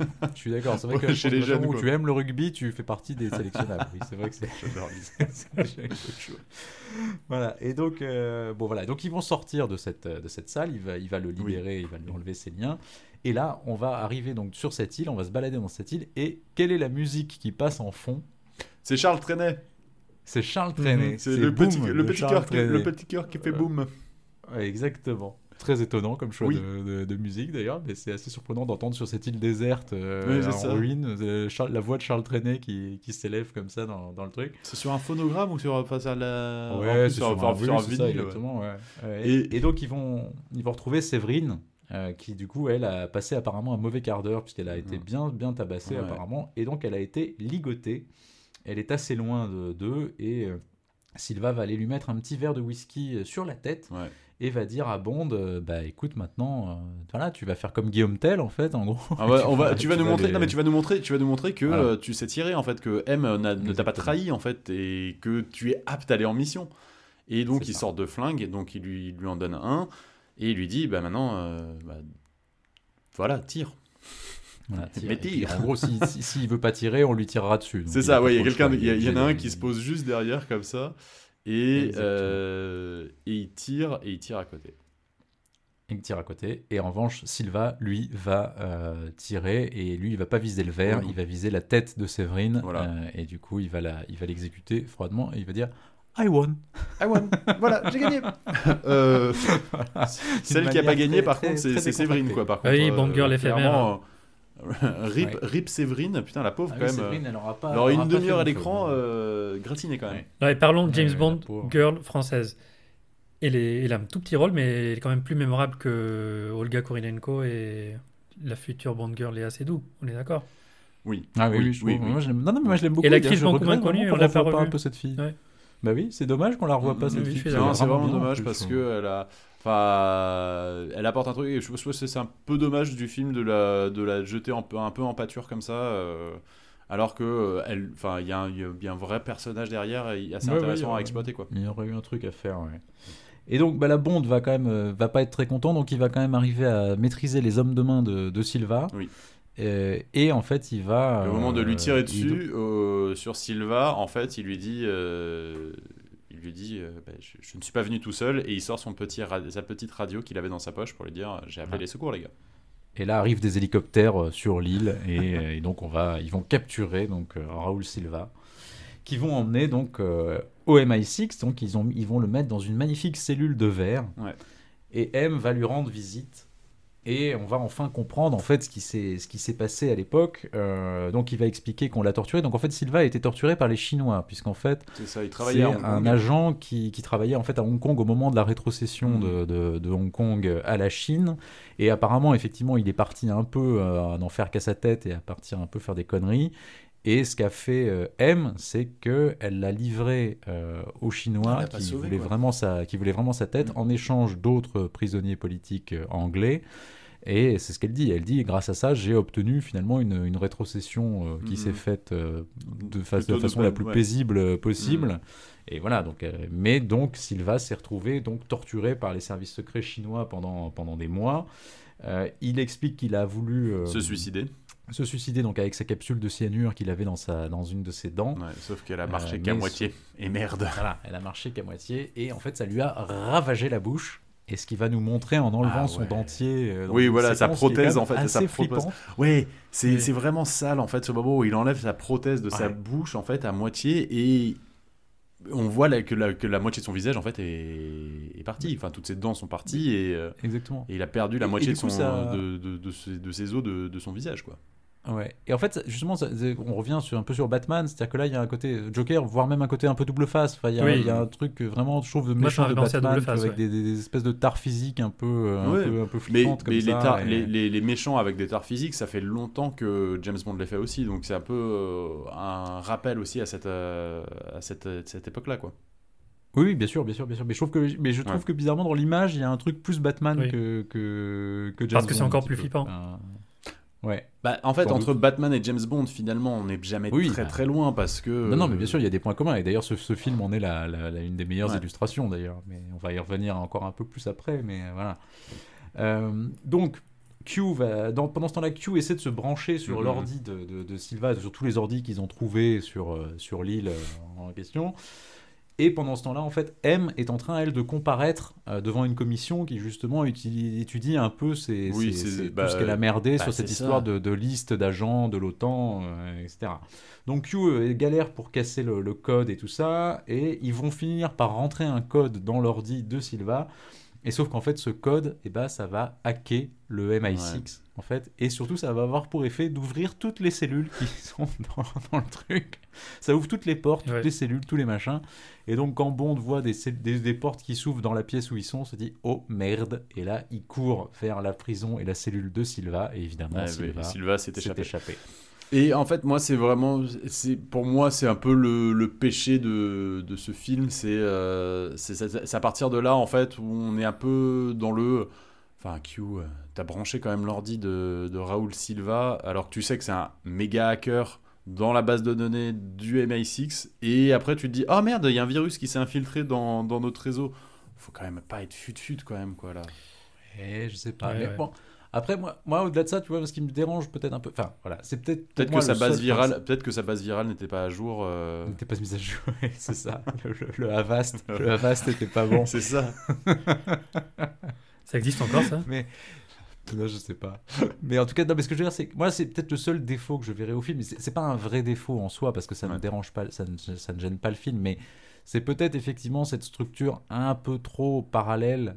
Je suis d'accord, c'est vrai que chez les jeunes, où tu aimes le rugby, tu fais partie des sélectionnables. Oui, c'est vrai que c'est. Voilà, et donc, euh, bon, voilà. donc ils vont sortir de cette, de cette salle, il va, il va le libérer, il va lui enlever ses liens. Et là, on va arriver donc sur cette île, on va se balader dans cette île. Et quelle est la musique qui passe en fond? C'est Charles Trenet. C'est Charles Trenet. Mhm. C'est le petit, le, petit cœur qui, Trenet. le petit cœur qui fait Euh, boum. Exactement. Très étonnant comme choix Oui. de, de- de musique d'ailleurs, mais c'est assez surprenant d'entendre sur cette île déserte euh, Oui, en ça. ruine euh, Charles- la voix de Charles Trenet qui, qui s'élève comme ça dans, dans le truc. C'est sur un phonogramme ou sur, enfin, sur la... Ouais, plus, c'est sur, sur, un, un, un vinyle. ouais. ouais. Et- Et, et donc ils vont, ils vont retrouver Séverine, euh, qui du coup elle a passé apparemment un mauvais quart d'heure puisqu'elle a été Mhm. bien, bien tabassée Ouais. apparemment, et donc elle a été ligotée. Elle est assez loin de- d'eux et euh, Silva va aller lui mettre un petit verre de whisky euh, sur la tête Ouais. et va dire à Bond, euh, bah écoute maintenant, voilà, tu vas faire comme Guillaume Tell en fait, en gros. Ah ouais, on va, tu vas nous montrer, les- non mais tu vas nous montrer, tu vas nous montrer que Voilà. tu sais tirer en fait, que M ne t'a pas trahi en fait et que tu es apte à aller en mission. Et donc il ça. sort de flingue, et donc il lui, il lui en donne un et il lui dit bah maintenant, euh, bah, voilà, tire. Voilà, tire. Mais puis, tire. En gros, s'il si, veut pas tirer, on lui tirera dessus. C'est ça, ouais, il y a quelqu'un, il en a un qui se pose juste derrière comme ça et, euh, et il tire et il tire à côté. Il tire à côté. Et en revanche, Silva, lui, va euh, tirer. Et lui, il va pas viser le verre, non. il va viser la tête de Séverine. Voilà. euh, et du coup, il va la- il va l'exécuter froidement. Et il va dire I won. I won, voilà, j'ai gagné. Euh. Celle qui a pas gagné, très- par très- contre, c'est Séverine, quoi. Par Ah contre, oui, Bond Girl euh, rip, Ouais. rip Séverine, putain, la pauvre, Ah quand oui, même. Séverine, elle aura pas. Alors, elle une aura demi-heure à l'écran, euh, gratinée quand même. Ouais. Ouais, parlons de James Ouais, Bond, girl française. Elle, est, elle a un tout petit rôle, mais elle est quand même plus mémorable que Olga Kurylenko et la future Bond Girl Léa Seydoux. On est d'accord? Oui. Ah oui, oui, oui, je oui, trouve- oui. Moi, je l'aime- non, non, mais moi je l'aime beaucoup. Et l'actrice je beaucoup moins connue, on l'a pas pas un revue. peu cette fille. Ouais. Bah oui, c'est dommage qu'on la revoie pas cette fille. c'est vraiment dommage parce euh. que elle a. Enfin, elle apporte un truc. et Je pense que c'est un peu dommage du film de la, de la jeter un peu, un peu en pâture comme ça. euh, alors que euh, elle, enfin, il y, a un- il y a un vrai personnage derrière et assez Ouais, ouais, intéressant ouais. à exploiter quoi. Il y aurait eu un truc à faire, ouais. Et donc, bah, la Bond va quand même, euh, va pas être très content, donc il va quand même arriver à maîtriser les hommes de main de, de Silva. Oui. Euh, et en fait, il va. Au moment de euh, lui tirer il- dessus euh, sur Silva, en fait, il lui dit, euh, il lui dit euh, bah, je, je ne suis pas venu tout seul et il sort son petit sa petite radio qu'il avait dans sa poche pour lui dire j'ai appelé Ouais. les secours les gars. Et là arrivent des hélicoptères euh, sur l'île et, euh, et donc on va, ils vont capturer donc euh, Raoul Silva, qui vont emmener donc euh, au MI6. Donc ils ont, ils vont le mettre dans une magnifique cellule de verre. Ouais. Et M va lui rendre visite. Et on va enfin comprendre en fait ce qui s'est passé à l'époque. Euh, donc il va expliquer qu'on l'a torturé. Donc en fait Silva a été torturé par les Chinois puisqu'en fait C'est un agent qui, qui travaillait en fait à Hong Kong au moment de la rétrocession Mm. de, de- de Hong Kong à la Chine. Et apparemment, effectivement, il est parti un peu euh, à n'en faire qu'à sa tête et à partir un peu faire des conneries. Et ce qu'a fait euh, M, c'est que elle l'a livré euh, aux Chinois qui, sauvé, voulaient vraiment sa, qui voulaient vraiment sa tête Mm. en échange d'autres prisonniers politiques euh, anglais. Et c'est ce qu'elle dit. Elle dit, grâce à ça, j'ai obtenu finalement une, une rétrocession euh, qui s'est faite euh, de, fa- de Plutôt de façon la plus ouais. paisible possible. Mhm. Et voilà, donc, euh, mais donc Silva s'est retrouvé donc torturé par les services secrets chinois pendant, pendant des mois. Il explique qu'il a voulu Se suicider. Se suicider donc avec sa capsule de cyanure qu'il avait dans, sa, dans une de ses dents. Ouais, sauf qu'elle a Euh, marché qu'à mais moitié. Et merde. Voilà, elle a marché qu'à moitié et en fait ça lui a ravagé la bouche. Et ce qui va nous montrer en enlevant Ah son dentier. euh, Oui, voilà, sa prothèse, en fait, sa assez prothèse. c'est Oui. c'est vraiment sale en fait ce moment où il enlève sa prothèse de sa bouche en fait à moitié et on voit que, la, que la moitié de son visage en fait est, est partie. Enfin, toutes ses dents sont parties et, euh, Exactement. et il a perdu la Et- et moitié de, son, coup, ça- de, de, de ses, de ses os de, de son visage quoi. Ouais. Et en fait, justement, ça- on revient sur, un peu sur Batman, c'est-à-dire que là, il y a un côté Joker, voire même un côté un peu double face. Enfin, il y a, Oui. il y a un truc euh, vraiment, je trouve, de méchant de Batman, face, avec ouais. des, espèces de tares physiques un peu, euh, un Ouais. peu, un peu Mais, flippantes comme mais les, ça. tar- et- les, les- les méchants avec des tares physiques, ça fait longtemps que James Bond les fait aussi. Donc c'est un peu euh, un rappel aussi à cette, euh, à cette, cette époque-là. quoi. Oui, bien sûr, bien sûr, bien sûr. Mais je trouve que, mais je trouve Ouais. que bizarrement dans l'image, il y a un truc plus Batman Oui. que, que que James Parce que c'est encore plus peu. flippant. Ouais. Bah, en fait, entre Batman et James Bond, finalement, on n'est jamais Oui, très bah. très loin parce que. Non, non, mais bien sûr, il y a des points communs. Et d'ailleurs, ce, ce film en est la, la- la- une des meilleures Ouais. illustrations, d'ailleurs. Mais on va y revenir encore un peu plus après. Mais voilà. Euh, donc, Q va, dans- pendant ce temps-là, Q essaie de se brancher sur Mhm. l'ordi de, de- de Silva, sur tous les ordis qu'ils ont trouvés sur, euh, sur l'île euh, en question. Et pendant ce temps-là, en fait, M est en train, elle, de comparaître euh, devant une commission qui, justement, étudie, un peu ses- Oui, ses- c'est- ses- bah, tout ce qu'elle a merdé bah, sur cette histoire de, de liste d'agents de l'OTAN, euh, etc. Donc Q euh, galère pour casser le, le code et tout ça, et ils vont finir par rentrer un code dans l'ordi de Silva. Et sauf qu'en fait, ce code, eh ben, ça va hacker le MI6, en fait. Et surtout, ça va avoir pour effet d'ouvrir toutes les cellules qui sont dans, dans le truc. Ça ouvre toutes les portes, toutes Ouais. les cellules, tous les machins. Et donc, quand Bond voit des, des, des portes qui s'ouvrent dans la pièce où ils sont, on se dit « Oh, merde !» Et là, il court vers la prison et la cellule de Silva. Et évidemment, Ouais, Silva Silva s'est s'est échappé. échappé. Et en fait, moi, c'est vraiment, c'est pour moi, c'est un peu le, le péché de, de ce film. C'est euh, c'est à partir de là, en fait, où on est un peu dans le. Enfin, Q, euh, t'as branché quand même l'ordi de, de Raoul Silva, alors que tu sais que c'est un méga hacker dans la base de données du MI6. Et après, tu te dis, oh merde, il y a un virus qui s'est infiltré dans, dans notre réseau. Faut quand même pas être fut-fut, quand même, quoi, là. Eh, je sais pas. Ouais, mais ouais. bon, après, moi, moi au-delà de ça, tu vois, ce qui me dérange peut-être un peu. Enfin, voilà, c'est peut-être. Peut-être que sa base virale, peut-être que sa base virale n'était pas à jour. euh, N'était pas mise à jour, c'est ça. Le, le, le Avast, le Avast n'était pas bon. C'est ça. Ça existe encore, ça? Mais non, je sais pas. Mais en tout cas, non, mais ce que je veux dire, c'est que moi, c'est peut-être le seul défaut que je verrai au film. Mais C'est c'est pas un vrai défaut en soi parce que ça ne Ouais. dérange pas, ça ne, ça ne gêne pas le film. Mais c'est peut-être effectivement cette structure un peu trop parallèle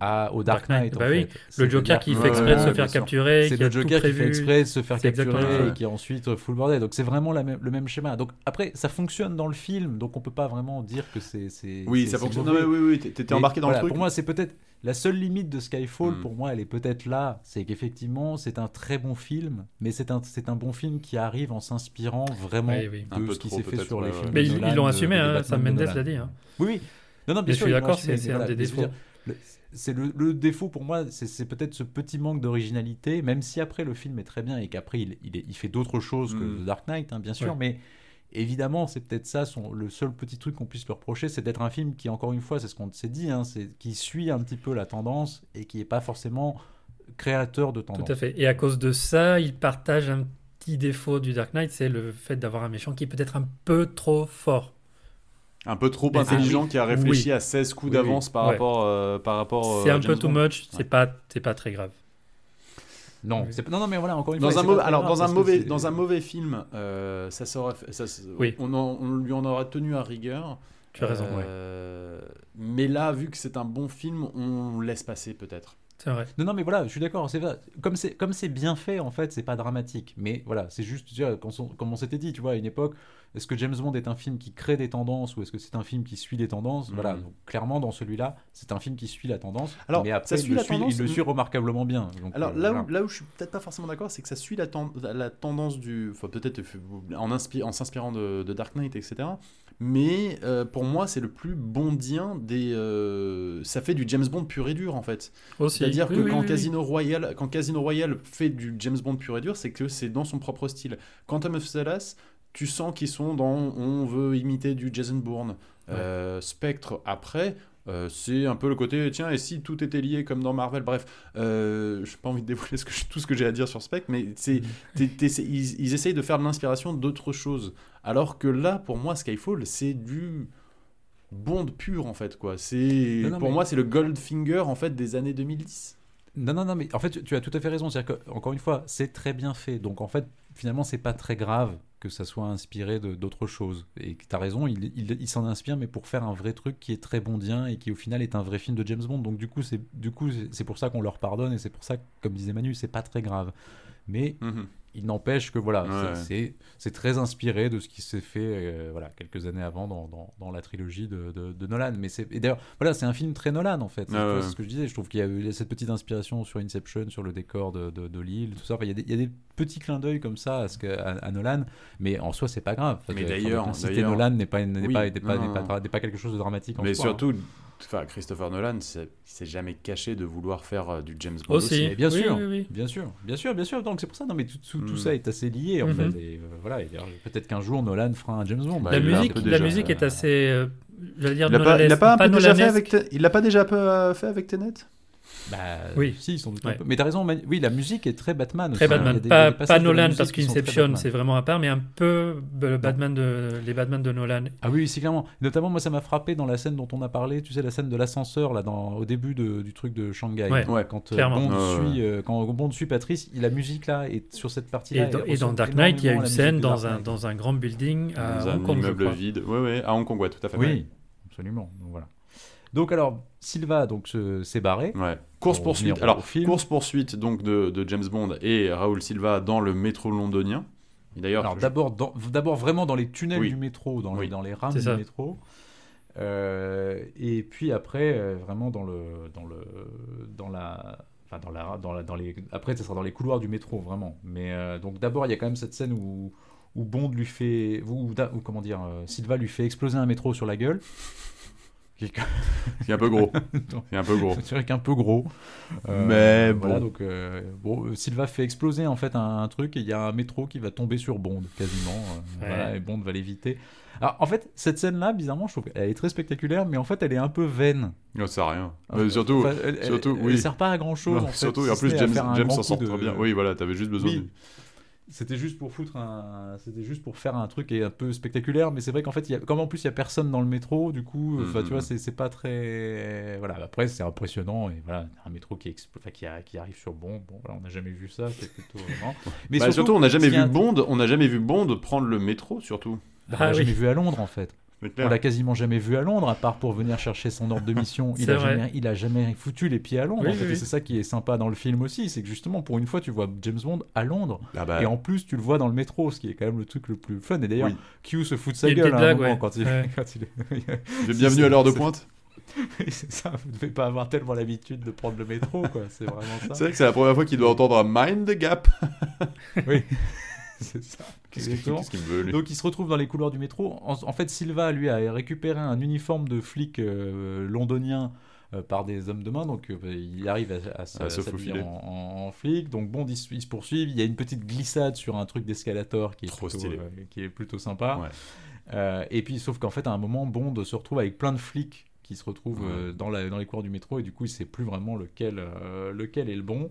à, au Dark Dark Knight, en bah oui. fait. Le Joker qui fait exprès de se faire sûr. capturer, C'est qui a le tout Joker qui prévu. fait exprès de se faire capturer et qui ensuite fout le bordel. Donc c'est vraiment la même, le même schéma. Donc après, ça fonctionne dans le film, donc on peut pas vraiment dire que c'est. Oui, ça fonctionne. Non, mais oui, oui, t'étais embarqué dans voilà, le truc. Pour moi, c'est peut-être la seule limite de Skyfall. Mm. Pour moi, elle est peut-être là. C'est qu'effectivement, c'est un très bon film, mais c'est un, c'est un bon film qui arrive en s'inspirant vraiment Oui, oui. Un de peu ce qui s'est fait sur les films. Mais de ils l'ont assumé, hein, Sam de Mendes l'a dit. hein. Oui, oui. Non, non, bien Mais je sûr, suis d'accord, c'est- un des défauts. C'est le, le défaut pour moi, c'est c'est peut-être ce petit manque d'originalité, même si après le film est très bien et qu'après il, il, est- il fait d'autres choses que Mm. The Dark Knight, hein, bien sûr, Ouais. mais évidemment c'est peut-être ça, son, le seul petit truc qu'on puisse le reprocher, c'est d'être un film qui, encore une fois, c'est ce qu'on s'est dit, hein, c'est qui suit un petit peu la tendance et qui n'est pas forcément créateur de tendance. Tout à fait. Et à cause de ça, il partage un petit défaut du Dark Knight, c'est le fait d'avoir un méchant qui est peut-être un peu trop fort. Un peu trop Mais c'est- intelligent qui a réfléchi Oui. à 16 coups Oui, oui. d'avance par, Ouais. rapport, euh, par rapport. C'est euh, à un peu too much, c'est pas, c'est pas très grave. Non, Oui. c'est pas- non, non, mais voilà, encore une Dans fois. un, c'est mauvais, pas très alors, dans, un mauvais, c'est- dans un mauvais film, euh, ça serait, ça, se- Oui. on, en- on lui en aurait tenu à rigueur. Tu as raison, ouais. Euh, Mais là, vu que c'est un bon film, on laisse passer peut-être. C'est vrai. Non, non, mais voilà, je suis d'accord. C'est comme c'est comme c'est bien fait en fait, c'est pas dramatique. Mais voilà, c'est juste, tu vois, quand on- comme on s'était dit, tu vois, à une époque, est-ce que James Bond est un film qui crée des tendances ou est-ce que c'est un film qui suit des tendances? Voilà, Mhm. donc, clairement dans celui-là, c'est un film qui suit la tendance. Alors, mais après, ça il, suit le la suit, tendance, il le mais- suit remarquablement bien. Donc, Alors euh, là, voilà. où, là où je suis peut-être pas forcément d'accord, c'est que ça suit la, ten- la tendance du. Enfin, peut-être en, inspi- en s'inspirant de, de Dark Knight, etc. Mais euh, pour moi, c'est le plus bondien des. euh, ça fait du James Bond pur et dur en fait. C'est-à-dire Oui, que oui, quand, oui. Casino Royale, quand Casino Royale fait du James Bond pur et dur, c'est que c'est dans son propre style. Quantum of Solace, tu sens qu'ils sont dans on veut imiter du Jason Bourne. Euh, Spectre, après, euh, c'est un peu le côté tiens, et si tout était lié comme dans Marvel? Bref, euh, je n'ai pas envie de dévoiler ce que je- tout ce que j'ai à dire sur Spectre, mais c'est- ils, ils essayent de faire de l'inspiration d'autres choses. Alors que là, pour moi, Skyfall, c'est du. Bond pur en fait quoi c'est pour mais- moi c'est le Goldfinger en fait des années 2010 Non, non, non, mais en fait, tu- tu as tout à fait raison. C'est-à-dire que, encore une fois, c'est très bien fait. Donc, en fait, finalement, c'est pas très grave que ça soit inspiré de- d'autres choses. Et tu as raison, il, il- il s'en inspire, mais pour faire un vrai truc qui est très bondien et qui, au final, est un vrai film de James Bond. Donc, du coup, c'est pour ça qu'on leur pardonne et c'est pour ça comme disait Manu, c'est pas très grave. Mais il n'empêche que voilà, Ouais. c'est- c'est très inspiré de ce qui s'est fait euh, voilà, quelques années avant dans, dans, dans la trilogie de, de, de Nolan. Mais c'est et d'ailleurs, voilà, c'est un film très Nolan en fait. C'est Ah ouais. c'est ce que je disais. Je trouve qu'il y a eu cette petite inspiration sur Inception, sur le décor de, de, l'île, tout ça. Enfin, il, y a des, il y a des petits clins d'œil comme ça à, ce que, à, à Nolan, mais en soi, c'est pas grave. Enfin, Mais d'ailleurs- citer d'ailleurs- Nolan n'est pas, n'est Oui, pas, n'est pas, n'est quelque chose de dramatique en mais soi, hein. Enfin Christopher Nolan s'est jamais caché de vouloir faire euh, du James Bond Aussi. Mais bien Oui, sûr, oui, oui. bien sûr, bien sûr, bien sûr. Donc c'est pour ça. Non, mais tout, tout, tout Mm. ça est assez lié en Mhm. fait. Et euh, voilà. peut-être qu'un jour Nolan fera un James Bond. Bah, la musique, la déjà, musique est euh, assez. euh, J'allais dire il l'a pas, il l'a pas un peu déjà fait nolanesque. avec Te- il l'a pas déjà un peu fait avec Tenet? Bah, Oui. si, sans doute un Ouais. peu. Mais t'as raison. Oui, la musique est très Batman. Très aussi, hein. Batman. Il y a des- il y a pas, pas Nolan, parce sont qu'Inception, c'est vraiment à part, mais un peu le Batman de, les Batman de Nolan. Ah oui, oui, c'est clairement. Notamment, moi, ça m'a frappé dans la scène dont on a parlé. Tu sais, la scène de l'ascenseur là, dans, au début de- du truc de Shanghai. Ouais. Ouais, Quand euh. Bond Ouais, ouais. suit, euh, quand Bond suit Patrice, la musique là est sur cette partie-là. Et, dans, et Dark Knight, il y a une scène dans un, dans un grand building à Hong un Kong, je immeuble vide ouais à Hong Kong ouais tout à fait Oui, absolument. Donc, voilà. Donc alors, Silva donc se- s'est barré. ouais course Pour poursuite alors film. course poursuite donc de, de James Bond et Raoul Silva dans le métro londonien d'ailleurs Alors je- d'abord, dans- d'abord vraiment dans les tunnels Oui. du métro, dans, Oui. les, dans les rames du ça. métro. Euh, et puis après, euh, vraiment dans le, dans le, dans la, enfin dans la, dans la, dans les, après ce sera dans les couloirs du métro vraiment. Mais euh, donc d'abord il y a quand même cette scène où, où Bond lui fait, ou, ou- ou comment dire, euh, Silva lui fait exploser un métro sur la gueule. Qui est quand c'est un peu gros c'est un peu gros c'est vrai qu'un peu gros. Euh, Mais voilà, bon. donc euh, bon, euh, Silva fait exploser en fait un, un truc et il y a un métro qui va tomber sur Bond quasiment. euh, Ouais. Voilà, et Bond va l'éviter. Alors en fait, cette scène-là, bizarrement, je trouve qu'elle est très spectaculaire, mais en fait, elle est un peu vaine. non ça sert à rien Enfin, Mais surtout enfin, elle, surtout, elle oui. sert pas à grand chose. non, en fait, surtout si et en plus James, s'en sort de- très bien oui voilà t'avais juste besoin Oui. de- C'était juste pour foutre un, c'était juste pour faire un truc est un peu spectaculaire, mais c'est vrai qu'en fait, il y a... comme en plus il y a personne dans le métro, du coup, enfin Mhm. tu vois, c'est c'est pas très, voilà. Après, c'est impressionnant et voilà, un métro qui, expl- enfin, qui, a- qui arrive sur Bond, bon, voilà, on n'a jamais vu ça, c'est plutôt. non. Mais Bah, surtout, on n'a jamais vu Bond on n'a jamais vu Bond prendre le métro surtout Bah, on l'a Ah oui. jamais vu à Londres en fait. C'est On l'a quasiment jamais vu à Londres, à part pour venir chercher son ordre de mission. Il C'est a, jamais, il a jamais foutu les pieds à Londres. Oui, en fait. oui, Et oui. c'est ça qui est sympa dans le film aussi, c'est que justement, pour une fois, tu vois James Bond à Londres. Ah bah, Et en plus, tu le vois dans le métro, ce qui est quand même le truc le plus fun. Et d'ailleurs, Oui. Q se fout de sa gueule à un blague, moment ouais. quand il, Ouais. quand il êtes bienvenue à l'heure de c'est- pointe c'est ça, vous ne devez pas avoir tellement l'habitude de prendre le métro, quoi. C'est vraiment c'est ça. vrai que c'est la première fois qu'il doit entendre un Mind the Gap Oui, c'est ça. qu'est-ce qu'il veut lui Donc il se retrouve dans les couloirs du métro. En, en fait, Silva, lui, a récupéré un uniforme de flic euh, londonien euh, par des hommes de main. Donc euh, il arrive à, à se, À se s'habiller faufiler. en, en- en flic. Donc bon, ils, se- ils se poursuivent. Il y a une petite glissade sur un truc d'escalator qui, est Trop plutôt, stylé. qui est plutôt sympa. Ouais. Et puis, sauf qu'en fait, à un moment, Bond se retrouve avec plein de flics qui se retrouvent dans, la, dans les couloirs du métro. Et du coup, il sait plus vraiment lequel, lequel est le bon.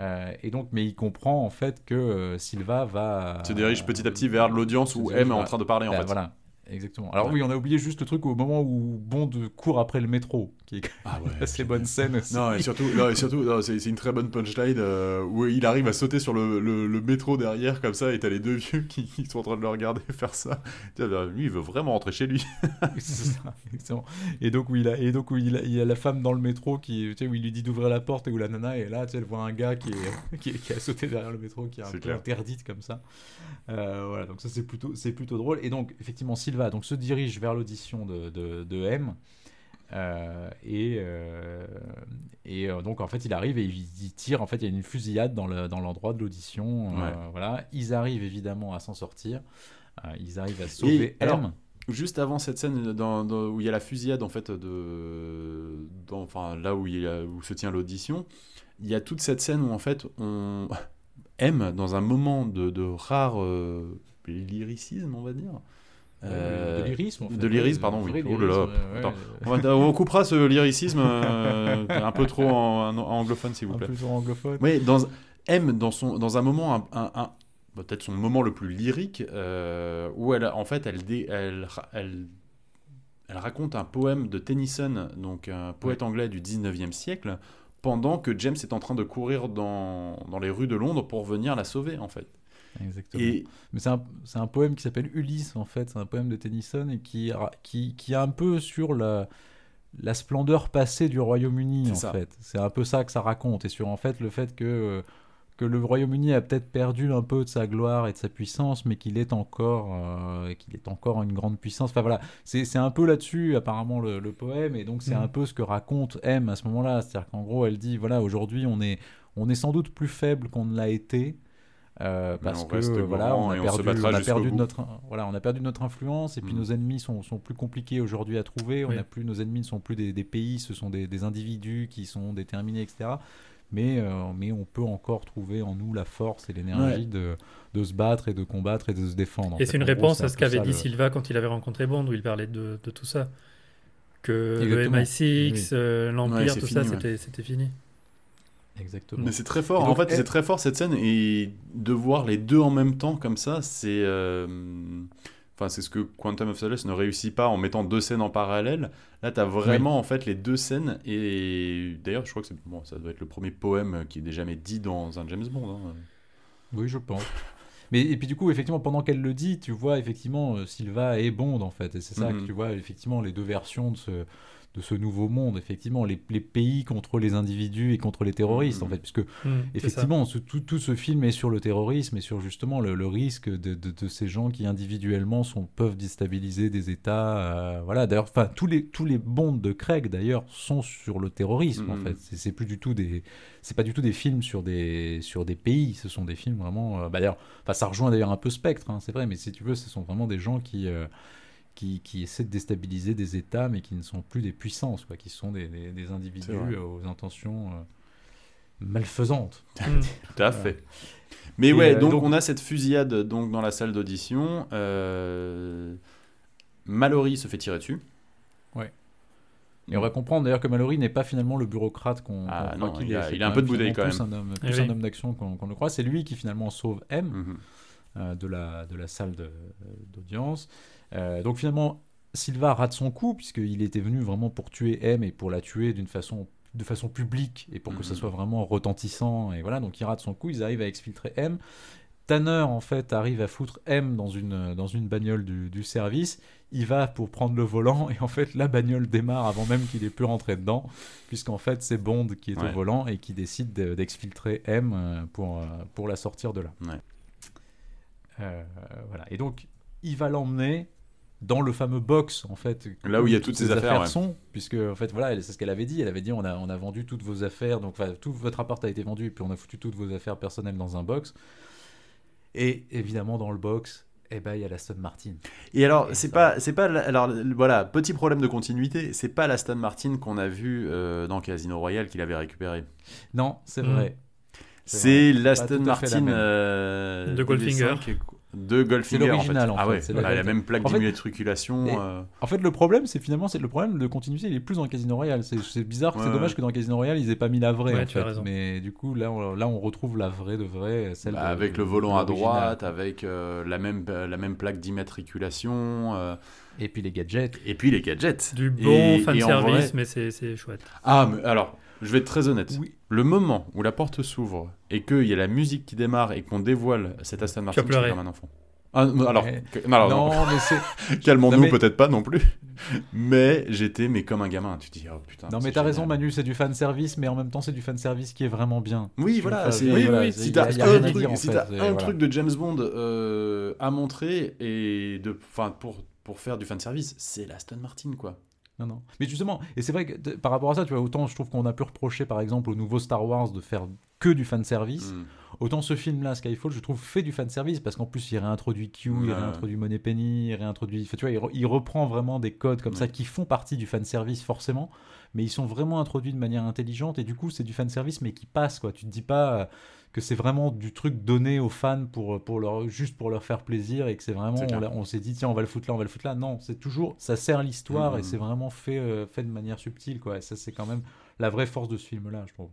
Euh, et donc, mais il comprend en fait que euh, Silva va se dirige petit à petit vers l'audience se où M est en train de parler en bah, fait Voilà. Exactement. Alors oui, on a oublié juste le truc au moment où Bond court après le métro, qui est Ah ouais. assez bonne scène aussi. Non, et surtout, non, et surtout non, c'est c'est une très bonne punchline euh, où il arrive à sauter sur le, le- le métro derrière comme ça et t'as les deux vieux qui, qui sont en train de le regarder faire ça. Bah, Lui, il veut vraiment rentrer chez lui. C'est ça, exactement. Et donc où il a, et donc où il a, il y a la femme dans le métro qui, tu sais, où il lui dit d'ouvrir la porte et où la nana est là, tu sais, elle voit un gars qui, est, qui, a sauté derrière le métro, qui est un C'est peu clair. interdite comme ça. Euh, voilà, donc ça c'est plutôt, c'est plutôt drôle. Et donc effectivement, Silva donc se dirige vers l'audition de, de, de M. Euh, et euh, et euh, donc en fait il arrive et il, il tire en fait il y a une fusillade dans le- dans l'endroit de l'audition Ouais. voilà ils arrivent évidemment à s'en sortir ils arrivent à sauver alors, M Juste avant cette scène dans, dans- où il y a la fusillade en fait de, dans- enfin là où, il y a- où se tient l'audition, il y a toute cette scène où en fait on aime dans un moment de, de rare lyricisme on va dire. Euh, de lyrisme en fait. de lyrisme, pardon, oui. Oh là là, attends. ouais. On, va- on coupera ce lyricisme euh, un peu trop en, en anglophone s'il vous un plaît. peu trop anglophone. Oui, dans, M, dans, son, dans un moment, un, un- un- bah, peut-être son moment le plus lyrique, euh, où elle, en fait, elle, dé- elle, elle, elle raconte un poème de Tennyson, donc un poète anglais du 19e siècle, pendant que James est en train de courir dans, dans les rues de Londres pour venir la sauver, en fait. Exactement. Et Mais c'est un, un poème qui s'appelle Ulysse, en fait. C'est un poème de Tennyson et qui, qui, qui est un peu sur la, la splendeur passée du Royaume-Uni, en ça. fait. C'est un peu ça que ça raconte. Et sur, en fait, le fait que, que le Royaume-Uni a peut-être perdu un peu de sa gloire et de sa puissance, mais qu'il est encore, euh, qu'il est encore une grande puissance. Enfin voilà, c'est un peu là-dessus, apparemment, le, le poème. Et donc, c'est un peu ce que raconte M à ce moment-là. C'est-à-dire qu'en gros, elle dit voilà, aujourd'hui, on est, on est sans doute plus faible qu'on ne l'a été. Euh, parce que euh, voilà, on a on perdu, battra on a jusqu'au perdu de bout. notre, voilà, on a perdu notre influence et puis Mm. nos ennemis sont, sont plus compliqués aujourd'hui à trouver. On Oui. a plus, nos ennemis ne sont plus des, des pays, ce sont des, des individus qui sont déterminés, etc. Mais, euh, mais on peut encore trouver en nous la force et l'énergie de, de se battre et de combattre et de se défendre. en Et c'est une En réponse à ce qu'avait dit le- Silva quand il avait rencontré Bond, où il parlait de, de tout ça. Que Exactement. le MI6, euh, Ouais, l'Empire, tout fini, ça, ouais. c'était c'était fini. Exactement. Mais c'est très fort. En fait, elle- c'est très fort cette scène et de voir les deux en même temps comme ça, c'est. euh, Enfin, c'est ce que Quantum of Solace ne réussit pas en mettant deux scènes en parallèle. Là, tu as vraiment en fait les deux scènes et d'ailleurs, je crois que c'est bon, ça doit être le premier poème qui est jamais dit dans un James Bond. hein. Oui, je pense. Mais et puis du coup, effectivement, pendant qu'elle le dit, tu vois effectivement euh, Silva et Bond en fait, et c'est ça Mhm. que tu vois effectivement les deux versions de ce de ce nouveau monde, effectivement les, les pays contre les individus et contre les terroristes en Mhm. fait, puisque ça. Effectivement, ce- tout, tout ce film est sur le terrorisme et sur justement le, le risque de, de- de ces gens qui individuellement sont, peuvent déstabiliser des États. euh, voilà, d'ailleurs, enfin tous les tous les bonds de Craig d'ailleurs sont sur le terrorisme en Mhm. fait. C'est plus du tout des c'est pas du tout des films sur des sur des pays. Ce sont des films vraiment. euh, bah, d'ailleurs, ça rejoint d'ailleurs un peu Spectre, hein, c'est vrai. Mais si tu veux, ce sont vraiment des gens qui euh, qui, qui essaient de déstabiliser des États, mais qui ne sont plus des puissances, quoi, qui sont des, des- des individus euh, aux intentions euh, malfaisantes. Tout à fait. Mais Et, ouais, euh, donc, donc- on a cette fusillade donc dans la salle d'audition. Euh... Mallory se fait tirer dessus. Et on va comprendre d'ailleurs que Mallory n'est pas finalement le bureaucrate qu'on Ah, croit qu'il il est. a- il a un quand peu de même bouteille, quand plus un homme, Eh plus oui. un homme d'action qu'on le croit. C'est lui qui finalement sauve M Mhm. euh, de, la, de la salle de- d'audience. Euh, donc finalement, Silva rate son coup puisqu'il était venu vraiment pour tuer M et pour la tuer d'une façon de façon publique et pour que ça Mhm. soit vraiment retentissant et voilà donc il rate son coup ils arrivent à exfiltrer M Tanner en fait arrive à foutre M dans une, dans une bagnole du, du service il va pour prendre le volant et en fait la bagnole démarre avant même qu'il ait pu rentrer dedans puisqu'en fait c'est Bond qui est Ouais. au volant et qui décide de- d'exfiltrer M euh, pour, euh, pour la sortir de là Ouais. Euh, voilà. Et donc il va l'emmener dans le fameux box en fait Là où il y a toutes ses affaires, ouais. sont puisque en fait voilà c'est ce qu'elle avait dit. Elle avait dit on a, on a vendu toutes vos affaires donc tout votre appart a été vendu et puis on a foutu toutes vos affaires personnelles dans un box. Et évidemment dans le box eh ben il y a la Aston Martin. Et alors, c'est pas, c'est pas, la- alors voilà, petit problème de continuité, c'est pas l'Aston Martin qu'on a vu euh, dans Casino Royale qu'il avait récupéré. non c'est vrai C'est l'Aston la Martin euh, De Goldfinger. DB5. de Goldfinger. l'original, en en fait. Ah ouais, c'est la- la même plaque En fait- d'immatriculation. Euh, En fait, le problème, c'est finalement, c'est le problème de continuité, il est plus dans Casino Royale. C'est c'est bizarre, Ouais, c'est dommage que dans Casino Royale, ils aient pas mis la vraie. Ouais, en tu as fait. raison. Mais du coup, là, on, là, on retrouve la vraie de vraie, celle bah, de- avec de- le volant à de l'original. droite, avec euh, la, même, la même plaque d'immatriculation, euh, Et puis les gadgets. et puis les gadgets. Du Et- bon et fanservice, vrai- mais c'est c'est chouette. Ah, mais alors, je vais être très honnête. Oui. Le moment où la porte s'ouvre et qu'il y a la musique qui démarre et qu'on dévoile cet Aston Martin, pleuré. j'étais comme un enfant. Ah, non, alors, Ouais. que- non, alors, non, non, mais c'est. calmons-nous mais- peut-être pas non plus. mais j'étais mais comme un gamin. Tu te dis, oh putain. Non, mais t'as raison. Manu, c'est du fanservice, mais en même temps, c'est du fanservice qui est vraiment bien. Oui, Je- voilà. oui, voilà, oui, Si t'as un, truc, dire, en si fait, t'as et un voilà. truc de James Bond euh, à montrer et de, enfin, pour pour faire du fanservice, c'est l'Aston Martin, quoi. Non, non. Mais justement, et c'est vrai que par rapport à ça, tu vois, autant je trouve qu'on a pu reprocher, par exemple, au nouveau Star Wars de faire que du fanservice, Mm. autant ce film-là, Skyfall, je trouve fait du fanservice, parce qu'en plus, il réintroduit Q, il réintroduit Money Penny, il réintroduit... tu vois, il, re- il reprend vraiment des codes comme ça qui font partie du fanservice, forcément, mais ils sont vraiment introduits de manière intelligente, et du coup, c'est du fanservice, mais qui passe, quoi. Tu te dis pas... que c'est vraiment du truc donné aux fans pour, pour leur, juste pour leur faire plaisir et que c'est vraiment on, s'est dit tiens on va le foutre là on va le foutre là. Non c'est toujours ça sert l'histoire et c'est vraiment fait euh, fait de manière subtile quoi. Et ça c'est quand même la vraie force de ce film là je trouve.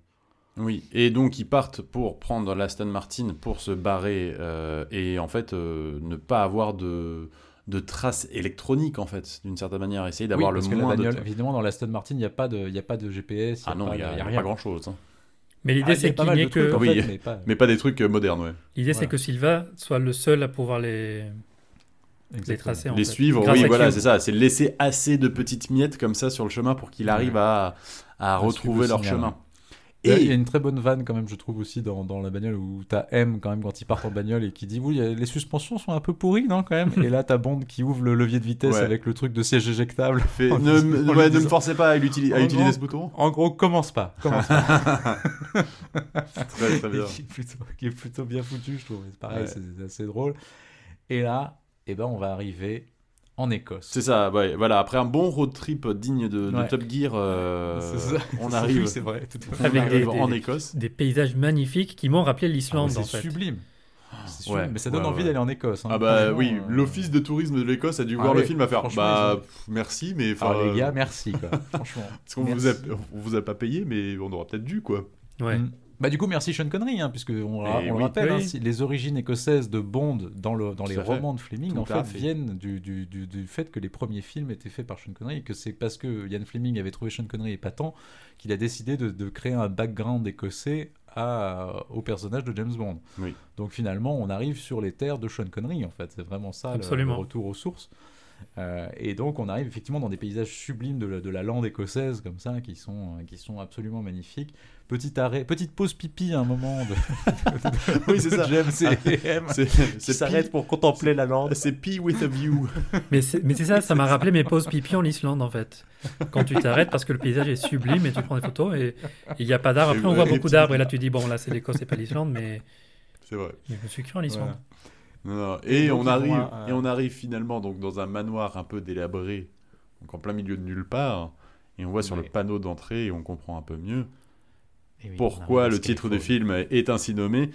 Oui, et donc ils partent pour prendre l'Aston Martin pour se barrer euh, et en fait euh, ne pas avoir de, de traces électroniques en fait, d'une certaine manière, essayer d'avoir Oui, le parce que la moins bagnole, de... évidemment dans l'Aston Martin il n'y a pas de il y a pas de GPS Ah il n'y a, y a rien pas grand-chose. hein. Mais l'idée, Ah, c'est pas qu'il n'y ait que. trucs, Oui. fait, mais pas- Mais pas des trucs euh, modernes, ouais. L'idée, Voilà. c'est que Silva soit le seul à pouvoir les, les tracer. en Les fait. suivre, Grâce oui, voilà, c'est ça. C'est laisser assez de petites miettes comme ça sur le chemin pour qu'il arrive à, à À retrouver leur signal. chemin. Et il y a une très bonne vanne quand même, je trouve aussi dans, dans la bagnole où t'as M quand même quand il part en bagnole et qui dit oui les suspensions sont un peu pourries non quand même? Et là t'as Bond qui ouvre le levier de vitesse Ouais. avec le truc de siège éjectable. fait- ne, me- ouais, forcez pas à, utiliser gros- ce bouton. En gros commence pas, commence pas. Très, très bien. qui, est plutôt, qui est plutôt bien foutu, je trouve. C'est pareil, Ouais. c'est assez drôle. Et là, eh ben, on va arriver en Écosse. C'est ça, ouais, voilà. Après un bon road trip digne de, de Ouais. Top Gear, euh, ça. on arrive, c'est vrai. tout à fait. on Avec arrive des- en Écosse. Des paysages magnifiques qui m'ont rappelé Ah, l'Islande, mais en c'est fait. sublime. Ouais, mais ça donne ouais, envie ouais. d'aller en Écosse. hein. Ah bah oui, euh, l'office de tourisme de l'Écosse a dû Ah voir le oui, film à faire. Bah pff, merci, mais Ah, enfin, les gars, euh, merci quoi. Franchement. parce qu'on vous a, on vous a pas payé, mais on aura peut-être dû quoi. Ouais. Mm. Bah du coup merci Sean Connery hein, puisque on, oui. le rappelle Oui. hein, les origines écossaises de Bond dans, le, dans les fait. romans de Fleming Tout en fait, fait. viennent du, du, du, du fait que les premiers films étaient faits par Sean Connery et que c'est parce que Ian Fleming avait trouvé Sean Connery épatant qu'il a décidé de, de créer un background écossais à, au personnage de James Bond. Oui. Donc finalement on arrive sur les terres de Sean Connery en fait c'est vraiment ça le- retour aux sources. Euh, et donc on arrive effectivement dans des paysages sublimes de la, de la lande écossaise comme ça qui sont, euh, qui sont absolument magnifiques. Petit arrêt, petite pause pipi à un moment de, Oui, c'est ça. James et c'est s'arrête pee- pour contempler la lande. C'est Pee with a view. Mais c'est mais c'est ça, ça m'a rappelé mes pauses pipi en Islande, en fait. Quand tu t'arrêtes parce que le paysage est sublime et tu prends des photos et il n'y a pas d'arbres. Après, on voit beaucoup d'arbres et là, tu dis, bon, là, c'est l'Écosse et pas l'Islande, mais, C'est vrai. mais je me suis cru en Islande. Non, non. Et, on arrive, et on arrive finalement donc dans un manoir un peu délabré, donc en plein milieu de nulle part. Et on voit sur le panneau d'entrée et on comprend un peu mieux oui, pourquoi le titre du film est ainsi nommé.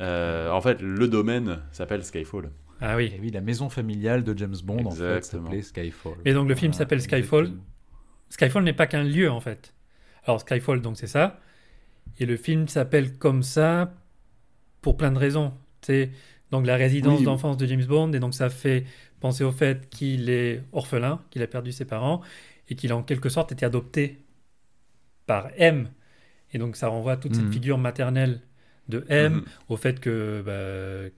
Euh, en fait, le domaine s'appelle Skyfall. Ah oui. Et oui, la maison familiale de James Bond en fait Exactement. s'appelait Skyfall. Et donc, le film s'appelle Skyfall. exactement. Skyfall n'est pas qu'un lieu, en fait. Alors, Skyfall, donc, c'est ça. Et le film s'appelle comme ça pour plein de raisons. C'est donc la résidence Oui. d'enfance de James Bond, et donc ça fait penser au fait qu'il est orphelin, qu'il a perdu ses parents, et qu'il a en quelque sorte été adopté par M. Et donc ça renvoie à toute cette Mhm. figure maternelle de M, Mhm. au fait que, bah,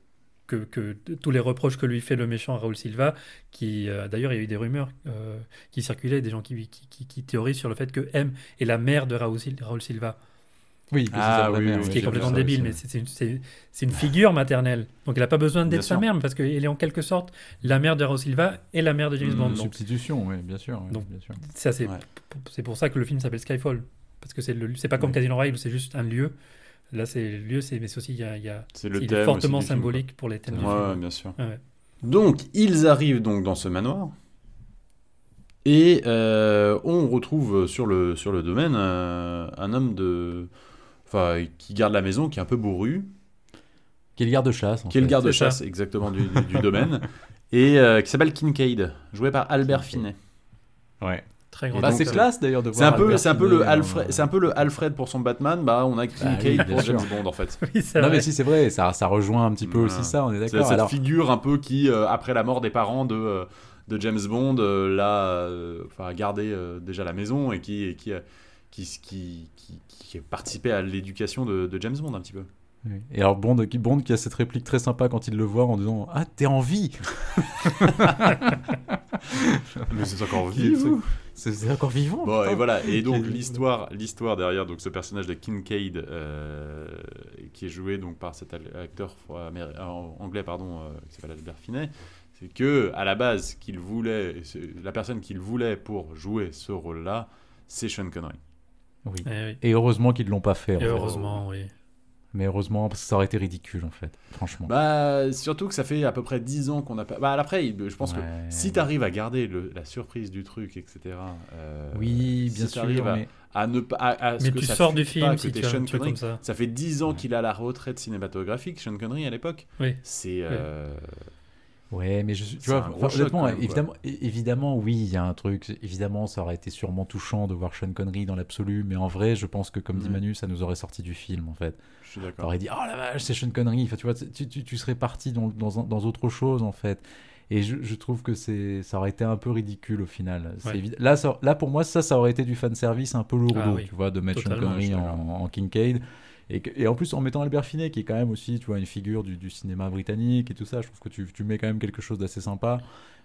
que, que tous les reproches que lui fait le méchant Raoul Silva, qui euh, d'ailleurs il y a eu des rumeurs euh, qui circulaient, des gens qui, qui, qui- qui théorisent sur le fait que M est la mère de Raoul Silva, Oui, Ah oui, mère, oui, ce qui est complètement débile, mais c'est c'est une, une figure maternelle. Donc elle n'a pas besoin d'être sa mère, parce qu'elle est en quelque sorte la mère de Raoul Silva et la mère de James. Bond. Une substitution, oui, bien sûr. oui, Donc, bien sûr. ça c'est Ouais. pour ça que le film s'appelle Skyfall, parce que c'est le c'est pas comme. Casino Royale c'est juste un lieu. Là c'est le lieu, c'est mais c'est aussi il y a, y a C'est le il thème est aussi fortement symbolique pour les thèmes du Ouais, film. ouais, bien sûr. Ouais, ouais. Donc, ils arrivent donc dans ce manoir. Et euh, on retrouve sur le, sur le domaine euh, un homme de, enfin, qui garde la maison, qui est un peu bourru. Qui est le garde-chasse. en qui est le garde-chasse exactement du, du- du domaine, et euh, qui s'appelle Kincaid, joué par Albert. Finney. Ouais. Très grand Bah, c'est classe d'ailleurs de voir. C'est un peu, c'est un peu le Alfred, c'est un peu le Alfred pour son Batman. Bah, on a Kincaid oui, bien pour sûr. James Bond en fait. Oui, Non vrai. mais si c'est vrai, ça, ça rejoint un petit peu Ouais. aussi ça, on est C'est d'accord. cette Alors, figure un peu qui, euh, après la mort des parents de, euh, de James Bond, euh, l'a, euh, enfin, a gardé euh, déjà la maison et qui, et qui, qui, qui, qui, participé à l'éducation de, de James Bond un petit peu. Oui. Et alors Bond qui, Bond qui a cette réplique très sympa quand il le voit en disant Ah, t'es en vie Mais c'est encore vivant. C'est c'est encore vivant Bon, putain. et voilà. Et donc l'histoire, l'histoire derrière donc ce personnage de Kincaid, euh, qui est joué donc par cet acteur euh, anglais pardon, euh, qui s'appelle Albert Finney, c'est que à la base qu'il voulait, la personne qu'il voulait pour jouer ce rôle-là, c'est Sean Connery. Oui. Eh oui. Et heureusement qu'ils ne l'ont pas fait. en fait. heureusement, oui. Mais heureusement, parce que ça aurait été ridicule en fait, franchement. Bah surtout que ça fait à peu près 10 ans qu'on a pas. Bah après, je pense que si tu arrives à garder le- la surprise du truc, etc. euh, Oui, bien si sûr. t'arrives à, mais- à ne pas, à, Mais que tu sors du film si tu Sean un Connery. comme ça. Ça fait 10 ans Ouais. qu'il a la retraite cinématographique, Sean Connery à l'époque. Oui. C'est. euh, Ouais, mais je, tu vois, honnêtement, évidemment, évidemment, oui, il y a un truc. Évidemment, ça aurait été sûrement touchant de voir Sean Connery dans l'absolu, mais en vrai, je pense que, comme dit Mhm. Manu, ça nous aurait sorti du film en fait. Je suis d'accord. T'aurais dit, oh la vache, c'est Sean Connery. Enfin, tu vois, tu, tu, tu serais parti dans, dans, dans autre chose en fait. Et je, je trouve que c'est, ça aurait été un peu ridicule au final. C'est Ouais. Là, ça- là, pour moi, ça, ça aurait été du fanservice un peu lourd, Ah oui. tu vois, de mettre Sean Connery en, en Kincaid. Et, que- et en plus, en mettant Albert Finney, qui est quand même aussi, tu vois, une figure du, du cinéma britannique et tout ça, je trouve que tu, tu mets quand même quelque chose d'assez sympa.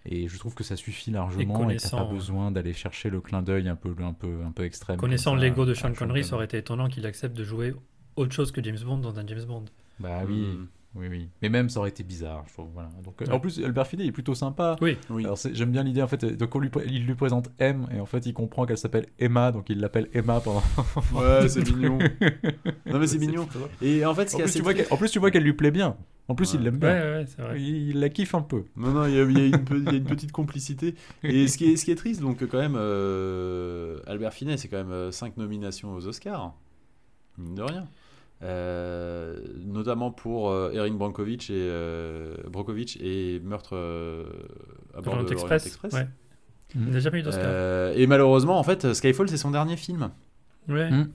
Et je trouve que ça suffit largement et, que t'as pas besoin d'aller chercher le clin d'œil un peu, un peu, un peu extrême. Connaissant l'ego de Sean Connery, ça aurait été étonnant qu'il accepte de jouer autre chose que James Bond dans un James Bond. Bah oui, Mm. Oui, oui. Mais même, ça aurait été bizarre, je trouve. Voilà. Donc, euh, Ouais. En plus, Albert Finney est plutôt sympa. Oui. Oui. Alors c'est- j'aime bien l'idée en fait. euh, Donc on lui, il lui présente M et en fait il comprend qu'elle s'appelle Emma, donc il l'appelle Emma pendant. Ouais, c'est mignon. Non mais c'est mignon. Et en fait, ce En qui est plus, assez tu vois qu'elle- en plus tu vois qu'elle lui plaît bien. En plus il Ouais. l'aime Ouais, bien. ouais, c'est vrai. Il, il la kiffe un peu. Non, non, il y a, il y a une, pe- il y a une petite complicité. Et ce qui est, ce qui est triste, donc, quand même, euh, Albert Finney, c'est quand même 5 nominations aux Oscars. Mine de rien. Euh, notamment pour euh, Erin Brockovich et, euh, et Meurtre euh, à bord Orient de Express. Orient Express. Ouais. Il n'a jamais eu d'Oscar. Euh, et malheureusement, en fait, Skyfall, c'est son dernier film. Ouais. Mm.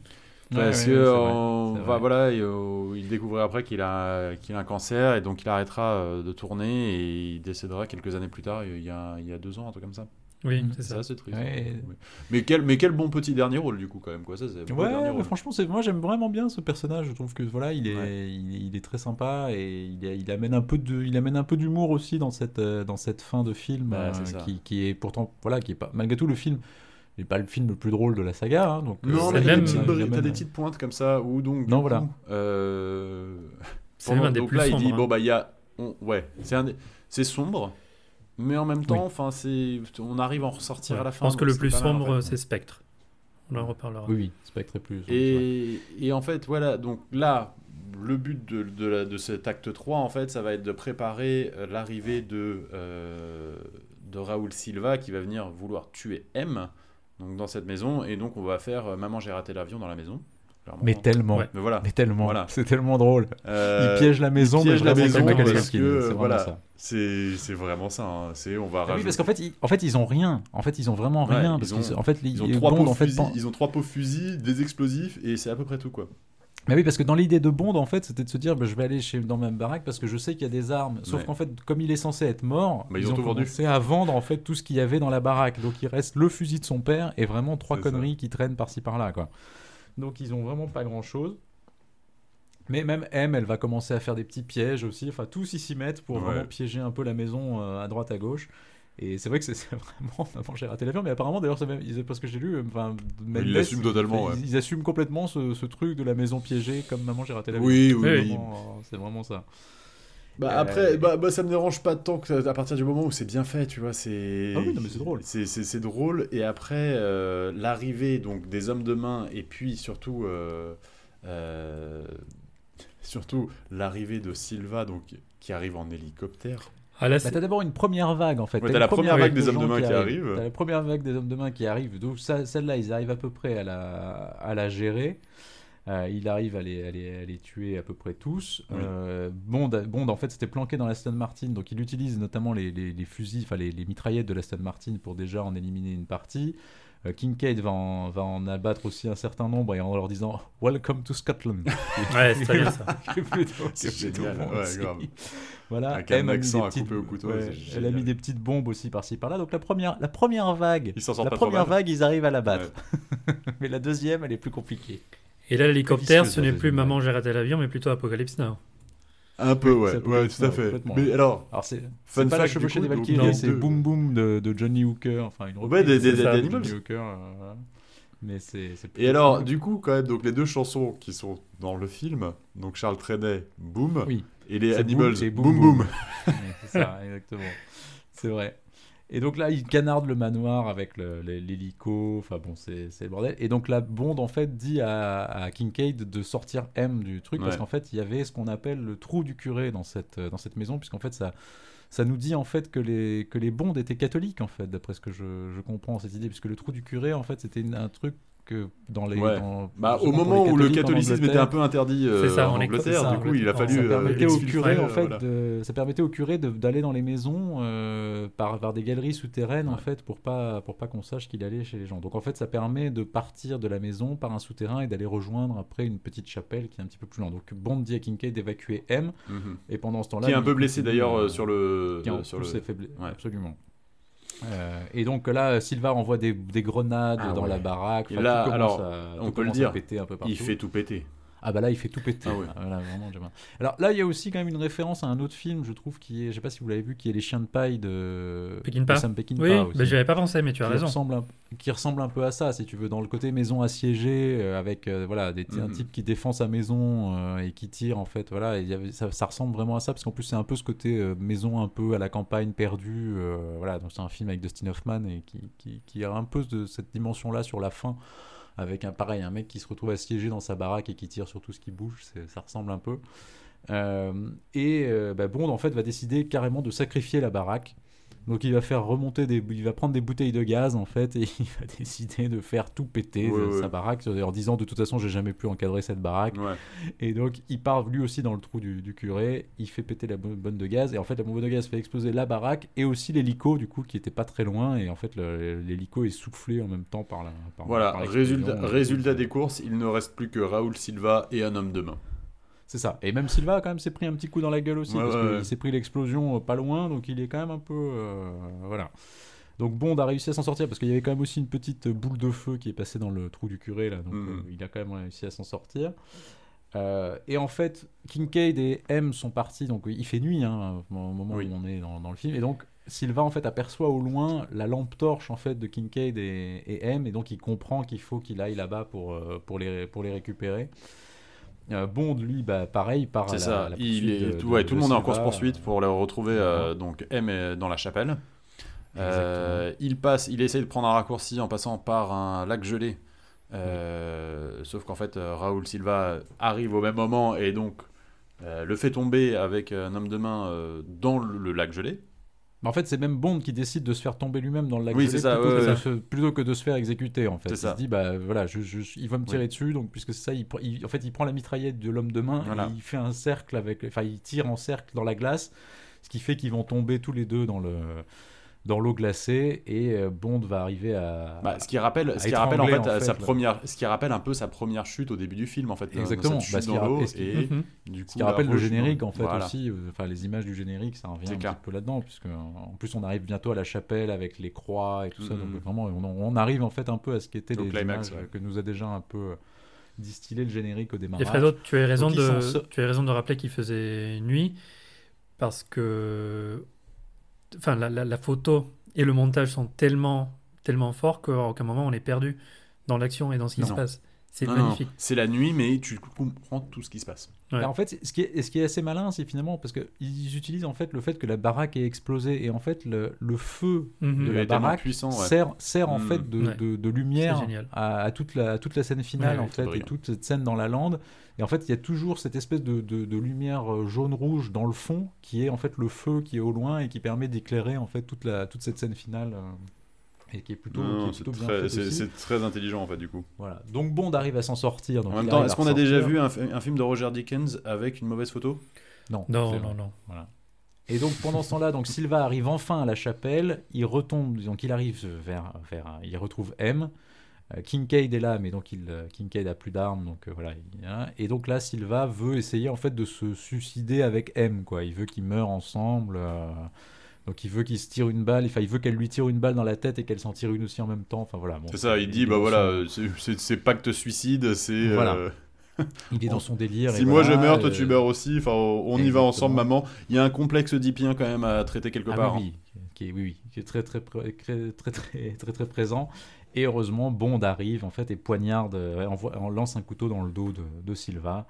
Parce Ouais, que vrai, va- voilà, et, euh, il découvrait après qu'il a, qu'il a un cancer et donc il arrêtera euh, de tourner et il décédera quelques années plus tard, il y a, il y a deux ans, un truc comme ça. Oui, Mm. c'est C'est ça. assez triste. Ouais. Mais, quel, mais quel bon petit dernier rôle du coup quand même quoi. Ça, Ouais, mais rôle. franchement, c'est moi j'aime vraiment bien ce personnage. Je trouve que voilà, il est, Ouais. il, il est très sympa et il, il amène un peu de, il amène un peu d'humour aussi dans cette, euh, dans cette fin de film Bah, euh, c'est ça. qui, qui est pourtant voilà, qui est pas malgré tout le film n'est pas le film le plus drôle de la saga. hein, donc Non, euh, mais il y a des même- petites il t'as des petites pointes comme ça où donc. du Non, coup, voilà. euh, C'est un des plus là, il sombres. dit hein. bon bah il y a, on- ouais, c'est un des- c'est sombre, mais en même temps, Oui. enfin c'est, on arrive à en ressortir Ouais. à la Je fin. pense que le plus en sombre, fait. c'est Spectre. On en reparlera. Oui, oui, Spectre est plus. Et, et en fait, voilà, donc là, le but de, de, la- de cet acte 3, en fait, ça va être de préparer euh, l'arrivée de, euh, de Raoul Silva qui va venir vouloir tuer M donc dans cette maison. Et donc, on va faire euh, Maman, j'ai raté l'avion dans la maison. Mais tellement, Ouais. Mais voilà. mais tellement, Voilà. c'est tellement drôle. Euh, il piège la maison, piège mais la maison parce Culkin, que, c'est vraiment voilà. C'est vraiment ça. hein. C'est, on va Ah oui, parce qu'en fait, ils, en fait, ils ont rien. En fait, ils ont vraiment Ouais, rien. ils parce ont- en fait, Ils ont, trois Bond, pots en fait, fusils, ils ont trois pots fusils, des explosifs, et c'est à peu près tout, quoi. Mais oui, parce que dans l'idée de Bond, en fait, c'était de se dire, bah, je vais aller chez, dans ma baraque parce que je sais qu'il y a des armes. Sauf Ouais. qu'en fait, comme il est censé être mort, Bah, ils ont tout vendu. commencé à vendre en fait tout ce qu'il y avait dans la baraque. Donc il reste le fusil de son père et vraiment trois ça. conneries qui traînent par-ci par-là, quoi. Donc ils ont vraiment pas grand-chose. Mais même M, elle va commencer à faire des petits pièges aussi. Enfin, tous ils s'y mettent pour Ouais. vraiment piéger un peu la maison euh, à droite à gauche. Et c'est vrai que c'est vraiment. Avant, j'ai raté l'avion, mais apparemment, d'ailleurs, ils- parce que j'ai lu, euh, enfin, Mendes, l'assument totalement, ils, ouais. ils assument complètement ce, ce truc de la maison piégée, comme maman, j'ai raté l'avion. Oui, oui, C'est oui. vraiment, euh, C'est vraiment ça. Bah Euh, après, bah, bah, ça me dérange pas tant que à partir du moment où c'est bien fait, tu vois, c'est. Ah oui, non, mais c'est drôle. C'est, c'est- c'est drôle et après euh, l'arrivée donc des hommes de main et puis surtout euh, euh, surtout l'arrivée de Silva donc qui arrive en hélicoptère. Ah là, Bah, t'as d'abord une première vague en fait. Ouais, T'as la première vague des de hommes de main qui arrivent. T'as la première vague des hommes de main qui arrivent. Donc ça, celle-là, ils arrivent à peu près à la, à la gérer. Euh, il arrive à les, à, les, à les tuer à peu près tous. Oui. Euh, Bond, Bond, en fait, c'était planqué dans l'Aston Martin, donc il utilise notamment les, les, les fusils, enfin les, les mitraillettes de l'Aston Martin pour déjà en éliminer une partie. Euh, Kincaid va en, va en abattre aussi un certain nombre et en leur disant Welcome to Scotland. Ouais, c'est très bien ça. Plutôt- génial, bon ouais, grave. Voilà, Avec M a mis accent des à petites- couper au couteau, ouais, elle a mis des petites bombes aussi par-ci par-là. Donc la première, la première vague, Ils s'en sortent la première vague, ils arrivent à la battre. Mais la deuxième, elle est plus compliquée. Et là, l'hélicoptère, ce n'est plus Maman, j'ai raté l'avion, mais plutôt Apocalypse Now. Un peu, ouais, ouais, tout à fait. Mais alors, Alors c'est pas la chevauchée des Valkyries, c'est. Boom Boom de, de Johnny Hooker, enfin une Ouais, des- des- de des Johnny Animals. Hooker. euh. Mais c'est Et alors, cool. du coup, quand même, donc les deux chansons qui sont dans le film, donc Charles Trenet, Boom, Oui. et les Animals, Boom, c'est Boom Boom Boom. Boom. Ouais, c'est ça, exactement. C'est vrai. Et donc là, il canarde le manoir avec l'hélico. Enfin bon, c'est le bordel. Et donc là, Bond en fait dit à, à Kincaid de sortir M du truc parce qu'en fait, il y avait ce qu'on appelle le trou du curé dans cette dans cette maison, puisqu'en fait ça ça nous dit en fait que les que les Bonds étaient catholiques en fait, d'après ce que je, je comprends cette idée, puisque le trou du curé en fait c'était un truc que dans les Ouais. dans- Bah, au moment les où le catholicisme était un peu interdit euh, ça, en Angleterre, ça, du coup, il a fallu ça euh, permettait au curé en euh, fait voilà. de- ça permettait au curé d'aller dans les maisons euh, par, par des galeries souterraines en fait pour pas pour pas qu'on sache qu'il allait chez les gens donc en fait ça permet de partir de la maison par un souterrain et d'aller rejoindre après une petite chapelle qui est un petit peu plus loin donc Bond dit à Kincaid d'évacuer M Mhm. et pendant ce temps-là Qui est un peu blessé d'ailleurs sur le. qui en sur plus le... est faible Ouais. absolument Euh, et donc là Silva envoie des, des grenades Ah dans ouais. la baraque Et Enfin, là, alors, on peut le dire, péter un peu. Il fait tout péter. Ah bah là il fait tout péter. Ah ouais. Vraiment, bien. Alors là il y a aussi quand même une référence à un autre film je trouve qui est, je sais pas si vous l'avez vu, qui est Les Chiens de paille de, Peckinpah. de Sam Peckinpah Oui, aussi. mais j'y avais pas pensé, mais tu as qui raison. ressemble, un, qui ressemble un peu à ça si tu veux dans le côté maison assiégée euh, avec euh, voilà des, un Mhm. type qui défend sa maison euh, et qui tire en fait voilà et il y avait- ça, ça ressemble vraiment à ça parce qu'en plus c'est un peu ce côté euh, maison un peu à la campagne perdue euh, voilà donc c'est un film avec Dustin Hoffman et qui, qui, qui a un peu de cette dimension là sur la fin avec un pareil un mec qui se retrouve assiégé dans sa baraque et qui tire sur tout ce qui bouge ça ressemble un peu. Euh, et euh, bah, Bond en fait va décider carrément de sacrifier la baraque donc il va faire remonter des, il va prendre des bouteilles de gaz en fait et il va décider de faire tout péter Ouais, euh, ouais. sa baraque en disant de toute façon j'ai jamais pu encadrer cette baraque. Ouais. et donc il part lui aussi dans le trou du, du curé, il fait péter la bo- bonne de gaz. Et en fait la bombe de gaz fait exploser la baraque et aussi l'hélico du coup qui était pas très loin. Et en fait l'hélico est soufflé en même temps par la par, Voilà, par résultat, résultat des courses, il ne reste plus que Raoul Silva et un homme de main. C'est ça. Et même Silva quand même s'est pris un petit coup dans la gueule aussi Ouais, parce ouais, qu'il s'est pris l'explosion euh, pas loin, donc il est quand même un peu euh, voilà. Donc Bond a réussi à s'en sortir parce qu'il y avait quand même aussi une petite boule de feu qui est passée dans le trou du curé là, donc Mhm. euh, il a quand même réussi à s'en sortir. Euh, et en fait, Kincaid et M sont partis, donc il fait nuit hein, au moment Oui. où on est dans, dans le film, et donc Silva en fait aperçoit au loin la lampe torche en fait de Kincaid et, et M, et donc il comprend qu'il faut qu'il aille là-bas pour, pour, les, pour les récupérer. Euh, Bond, lui, bah, pareil, C'est la- ça, la il poursuite est, de- tout, de- ouais, tout le monde est en Silva, course-poursuite euh, pour le retrouver. euh, donc M est dans la chapelle. Euh, il passe, il essaye de prendre un raccourci en passant par un lac gelé. Euh, Sauf qu'en fait, Raoul Silva arrive au même moment et donc le fait tomber avec un homme de main dans le, le lac gelé. En fait, c'est même Bond qui décide de se faire tomber lui-même dans le lac Oui, ça, plutôt, ouais, que ouais. de se- plutôt que de se faire exécuter. En fait, C'est il ça. se dit bah voilà, je, je- il va me tirer Oui. dessus, donc puisque c'est ça, il, en fait, il prend la mitraillette de l'homme de main, Voilà. et il fait un cercle avec, enfin, il tire en cercle dans la glace, ce qui fait qu'ils vont tomber tous les deux dans le dans l'eau glacée et euh, Bond va arriver à Bah, ce qui rappelle, ce qui rappelle en fait, en fait, sa première, ce qui rappelle un peu sa première chute au début du film en fait. dans Exactement. cette Bah, chute ce qui dans l'eau rappelle- ce qui- et Mhm. du coup, Ce qui rappelle la le générique en fait Voilà. aussi, euh, enfin les images du générique, ça revient un clair. petit peu là-dedans, puisque euh, en plus on arrive bientôt à la chapelle avec les croix et tout ça, Mhm. donc vraiment on, on arrive en fait un peu à ce qu'étaient Au les climax, images ouais. euh, que nous a déjà un peu euh, distillé le générique au Et démarrage. Fredo, tu as raison Donc, de, tu as raison de rappeler qu'il faisait nuit parce que, enfin, la, la- la photo et le montage sont tellement, tellement forts qu'à aucun moment on est perdu dans l'action et dans ce qui Non. se passe. C'est Non, non, magnifique. C'est la nuit, mais tu comprends tout ce qui se passe. Ouais. Alors, en fait, ce qui est, ce qui est assez malin, c'est finalement parce qu'ils utilisent en fait le fait que la baraque est explosée et en fait le, le feu Mhm. de la baraque puissant, ouais. sert, sert en Mm. fait de, Ouais. de- de lumière à, à toute, la, à toute la scène finale Ouais, en fait et toute cette scène dans la lande et en fait il y a toujours cette espèce de, de- de lumière euh, jaune rouge dans le fond qui est en fait le feu qui est au loin et qui permet d'éclairer en fait toute, la, toute cette scène finale euh. Et qui est plutôt, Non, qui est c'est plutôt bien très, c'est- très intelligent en fait du coup. Voilà. Donc Bond arrive à s'en sortir. donc En même temps, est-ce qu'on a déjà vu un, fi- un film de Roger Dickens avec une mauvaise photo? Non, Non, non, non. Voilà. Et donc pendant ce temps-là, donc Silva arrive enfin à la chapelle, il retombe, donc il arrive vers, vers il retrouve M. Euh, Kincaid est là, mais donc il, euh, Kincaid a plus d'armes, donc euh, voilà. il- hein. et donc là, Silva veut essayer en fait de se suicider avec M, quoi. Il veut qu'ils meurent ensemble. euh, donc il veut qu'il se tire une balle, enfin il veut qu'elle lui tire une balle dans la tête et qu'elle s'en tire une aussi en même temps. Enfin voilà. bon, C'est ça, il dit bah voilà, c'est- pacte suicide, c'est. Voilà. euh, il est dans son délire. si et moi voilà, je meurs, toi euh, tu meurs aussi. Enfin, on y va ensemble, maman. Il y a un complexe d'Ipien quand même à traiter quelque Ah part. oui, qui est, oui, oui, qui est très très, très, très, très, très, très présent. Et heureusement, Bond arrive en fait et poignarde, euh, en lance un couteau dans le dos de, de Silva.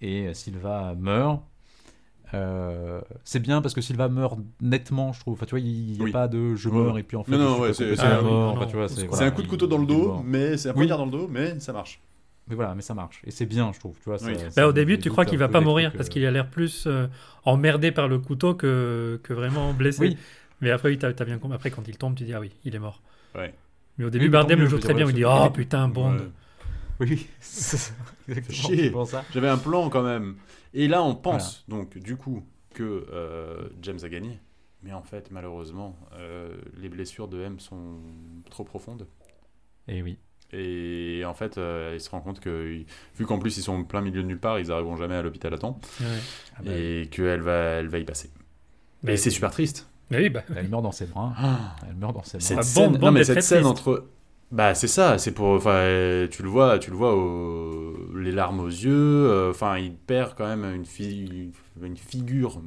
Et Silva meurt. Euh, c'est bien parce que Silva meurt nettement, je trouve. Enfin, tu vois, il n'y a Oui. pas de je meurs ouais. et puis en fait, Non, non, ouais, c'est- ah non, Enfin, voilà, un coup de couteau dans le dos, mais c'est un Oui. poignard dans le dos, mais ça marche. Mais voilà, mais ça marche. Et c'est bien, je trouve. Tu vois, ça- Oui. ça Bah, au début, tu crois qu'il va pas mourir parce euh, qu'il a l'air plus euh, emmerdé par le couteau que, que vraiment blessé. Oui. Mais après, oui, t'as as bien compris. Après, quand il tombe, tu dis ah oui, il est mort. Ouais. Mais au début, Bardem le joue très bien. Il dit oh putain, Bond. Oui, c'est. J'avais un plan quand même. Et là, on pense donc du coup que euh, James a gagné. Mais en fait, malheureusement, euh, les blessures de M sont trop profondes. Et oui. Et en fait, euh, il se rend compte que, vu qu'en plus ils sont en plein milieu de nulle part, ils n'arriveront jamais à l'hôpital à temps. Ouais. Ah bah, et qu'elle va, elle va y passer. Mais Et c'est super triste. Mais oui, bah, Elle meurt dans ses bras. Elle meurt dans ses Cette bras. Ah, scène, Bond- non Bond mais cette scène entre, bah c'est ça, c'est pour, enfin tu le vois, tu le vois, au- les larmes aux yeux, euh, enfin il perd quand même une, fi- une figure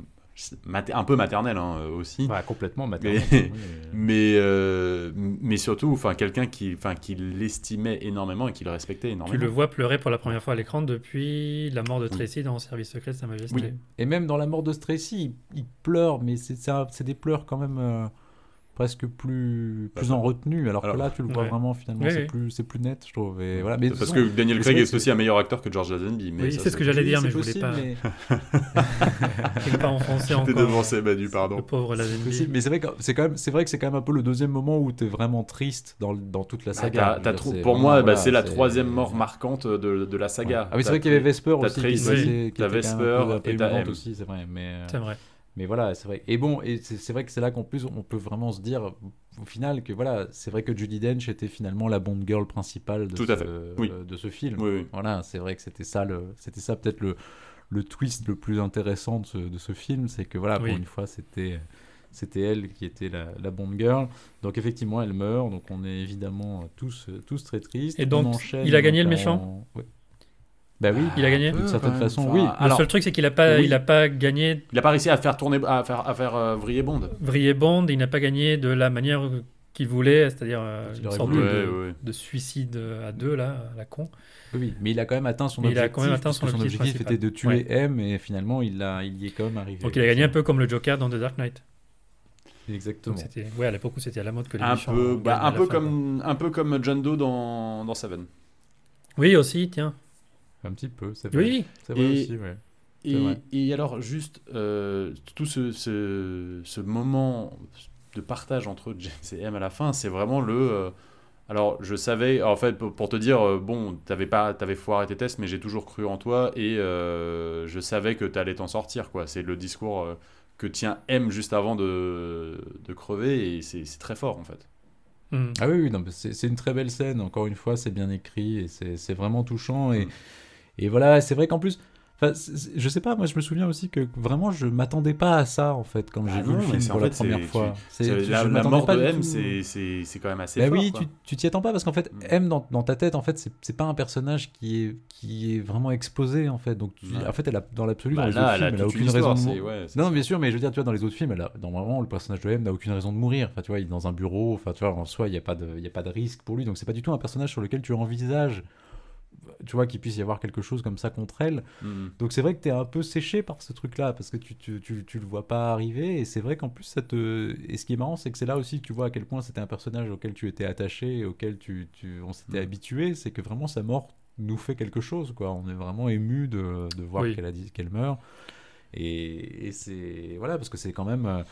un peu maternelle hein, aussi, Ouais, complètement maternel. Mais- oui, euh, mais euh, mais surtout, enfin quelqu'un qui, enfin qui l'estimait énormément et qui le respectait tu énormément. le vois pleurer pour la première fois à l'écran depuis la mort de Tracy dans Service secret de Sa Majesté. Oui. Et même dans la mort de Tracy, il, il pleure, mais c'est des pleurs quand même euh, presque plus, plus Bah, en retenue, alors, alors, que là, tu le vois ouais. vraiment, finalement, Oui, c'est oui. plus, c'est plus net, je trouve. Et voilà. mais Parce que Daniel Craig c'est est vrai aussi un meilleur acteur que George Lazenby. Mais Oui, c'est ce que j'allais dire, mais je voulais possible, pas. mais- pas enfoncer T'es encore devancé, bah du le pardon. pauvre Lazenby. mais c'est vrai que c'est quand même, c'est vrai que c'est quand même un peu le deuxième moment où t'es vraiment triste dans, dans toute la Bah, saga. dire, trop- pour moi, bah, voilà, c'est la troisième mort marquante de, de la saga. Ah oui, c'est vrai qu'il y avait Vesper aussi, qui, Vesper et aussi, c'est vrai. Mais, euh, C'est vrai. Mais voilà, c'est vrai. Et bon, et c'est vrai que c'est là qu'en plus on peut vraiment se dire au final que voilà, c'est vrai que Judy Dench était finalement la Bond girl principale de, Tout ce, à fait, oui. de ce film. Oui, oui. Voilà, c'est vrai que c'était ça le, c'était ça peut-être le, le twist le plus intéressant de ce, de ce film, c'est que voilà, Oui. pour une fois, c'était c'était elle qui était la, la Bond girl. Donc effectivement, elle meurt. Donc on est évidemment tous tous très tristes. Et On donc, enchaîne il a gagné le en- méchant Ouais. Bah oui, Il a gagné d'une certaine façon, oui. Le Alors, seul truc, c'est qu'il a pas, oui. il a pas gagné Il a pas réussi à faire tourner, à faire, à faire euh, vriller Bond. vriller Bond. Il n'a pas gagné de la manière qu'il voulait, c'est-à-dire euh, Il une aurait sorte voulu, de, ouais, ouais. de suicide à deux là, à la con. Oui, mais il a quand même atteint son Mais il a objectif. quand même atteint son objectif objectif était de tuer. M et finalement il, a, il y est quand même arrivé. Donc il a gagné un peu comme le Joker dans The Dark Knight. Exactement. Donc c'était, ouais, à l'époque où c'était à la mode que les Un peu, bah, un, peu fin, comme, un peu comme John Doe dans, dans Seven. Oui aussi, tiens. Un petit peu, c'est vrai. Oui. C'est vrai Et- aussi, ouais. Et, vrai. et alors, juste, euh, tout ce, ce, ce moment de partage entre James et M à la fin, c'est vraiment le. euh, alors, je savais, en fait, pour, pour te dire, euh, bon, t'avais pas, t'avais foiré tes tests, mais j'ai toujours cru en toi et euh, je savais que t'allais t'en sortir, quoi. C'est le discours que tient M juste avant de, de crever et c'est c'est très fort, en fait. Hmm. Ah oui, oui c'est c'est une très belle scène. Encore une fois, c'est bien écrit et c'est c'est vraiment touchant. Et, Mm. Et voilà, c'est vrai qu'en plus, enfin, je sais pas, moi je me souviens aussi que vraiment je m'attendais pas à ça en fait quand j'ai Ah vu non, le film pour la première fois. C'est- C'est- la, je la mort pas de M, c'est- quand même assez Bah fort. oui, quoi. tu, tu t'y attends pas parce qu'en fait, Mm. M dans, dans ta tête, en fait, c'est pas un personnage qui est, qui est vraiment exposé en fait. Donc, tu- Ouais. en fait, elle a, dans l'absolu, Bah dans les là, autres films, elle a aucune raison de mourir. ouais, Non, bien sûr, mais je veux dire, tu vois, dans les autres films, elle a, normalement, le personnage de M n'a aucune raison de mourir. Enfin, tu vois, il est dans un bureau. Enfin, tu vois, en soi, il n'y a pas de, il y a pas de risque pour lui. Donc, c'est pas du tout un personnage sur lequel tu envisages, tu vois, qu'il puisse y avoir quelque chose comme ça contre elle. Mm. Donc c'est vrai que tu es un peu séché par ce truc-là, parce que tu, tu, tu, tu le vois pas arriver, et c'est vrai qu'en plus, ça te... Et ce qui est marrant, c'est que c'est là aussi que tu vois à quel point c'était un personnage auquel tu étais attaché, et auquel tu, tu... on s'était Mm. habitué, c'est que vraiment sa mort nous fait quelque chose, quoi. On est vraiment ému de, de voir Oui. qu'elle a dit qu'elle meurt. Et, et c'est... Voilà, parce que c'est quand même... euh,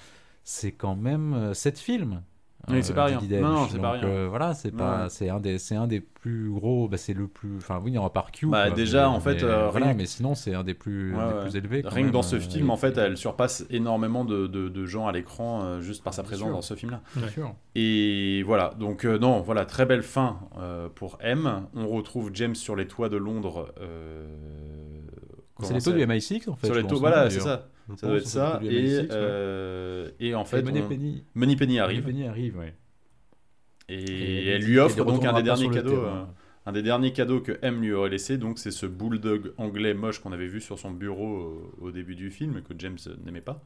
C'est quand même euh, sept films Oui, c'est pas rien. Non, non, c'est pas rien. euh, voilà, c'est pas, Ouais. c'est un des, c'est un des plus gros. Bah, c'est le plus. Enfin, oui, il y aura par Q. Bah, quoi, déjà, mais- en fait, mais, euh, voilà, rien- mais sinon, c'est un des plus, Ouais, un des ouais. plus élevés. Rien que dans ce euh, film, et- en fait, elle surpasse énormément de, de- de gens à l'écran euh, juste par sa présence sûr. dans ce film-là. Bien sûr. Et voilà, donc euh, non, voilà, très belle fin euh, pour M. On retrouve James sur les toits de Londres. euh, C'est les taux du MI6 en fait. Sur les taux, voilà, non, c'est ça. Je Ça doit être ça. Et, MI6, ouais. euh, et en fait, Money on- Penny, Money Penny Money arrive. Penny arrive, ouais. Et, Et elle lui offre donc un des derniers cadeaux. terrain. euh, un des derniers cadeaux que M lui aurait laissé, donc c'est ce bulldog anglais moche qu'on avait vu sur son bureau euh, au début du film que James n'aimait pas.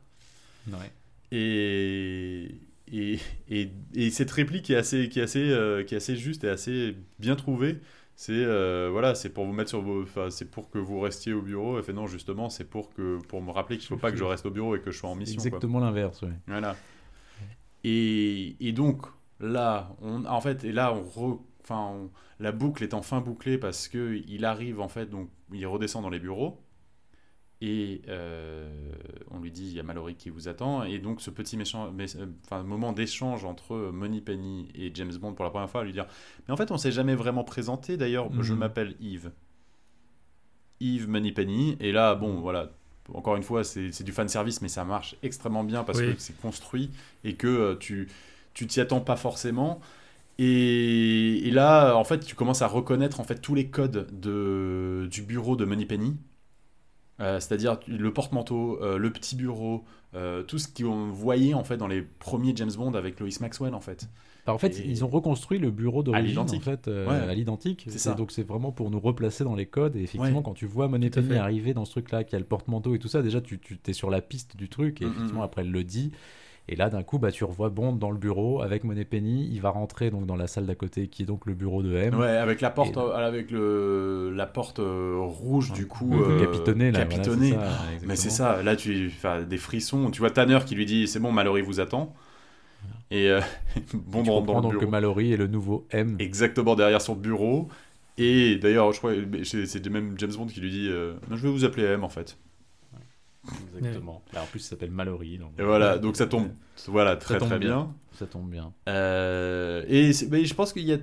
Ouais. Et, et, et, et cette réplique est assez, qui est assez, euh, qui est assez juste et assez bien trouvée. C'est euh, voilà, c'est pour vous mettre sur vos, c'est pour que vous restiez au bureau. Elle fait non, justement, c'est pour que pour me rappeler qu'il faut pas que je reste au bureau et que je sois en mission. Exactement l'inverse, ouais. Voilà. Et, et donc là, on, en fait, et là, on, re- on- la boucle est enfin bouclée parce que il arrive en fait, donc il redescend dans les bureaux et euh, on lui dit il y a Mallory qui vous attend et donc ce petit méchant, mais, enfin, moment d'échange entre Moneypenny et James Bond pour la première fois, à lui dire mais en fait on s'est jamais vraiment présenté. D'ailleurs, je Mhm. m'appelle Yves. Yves Moneypenny et là, bon, voilà. Encore une fois, c'est c'est du fan service, mais ça marche extrêmement bien parce Oui. que c'est construit et que euh, tu tu t'y attends pas forcément. Et, et là, en fait, tu commences à reconnaître en fait tous les codes de, du bureau de Moneypenny. Euh, C'est-à-dire le porte-manteau, euh, le petit bureau, euh, tout ce qu'on voyait en fait dans les premiers James Bond avec Lois Maxwell en fait. Bah, en fait, Et- ils ont reconstruit le bureau d'origine en fait Ouais. à l'identique. C'est ça. Donc c'est vraiment pour nous replacer dans les codes. Et effectivement, Ouais. quand tu vois fait. arriver dans ce truc-là, qui a le porte-manteau et tout ça, déjà tu, tu es sur la piste du truc. Et Mm, effectivement, mm. après elle le dit. Et là, d'un coup, bah, tu revois Bond dans le bureau avec Money Penny. Il va rentrer donc dans la salle d'à côté, qui est donc le bureau de M. Ouais, avec la porte, euh, avec le, la porte euh, rouge du coup. Euh, capitonnée là. capitonnée. ça, Mais c'est ça, là tu as des frissons. Tu vois Tanner qui lui dit c'est bon, Mallory vous attend. Et euh, bon, Tu comprends dans le donc que. Mallory est le nouveau M. Exactement derrière son bureau. Et d'ailleurs, je crois c'est c'est même James Bond qui lui dit euh, je vais vous appeler M en fait. Exactement. Bah, en plus, il s'appelle Mallory. donc- Et voilà, donc ça tombe voilà, très tombe très bien. bien. Ça tombe bien. Euh, et je pense qu'il y a,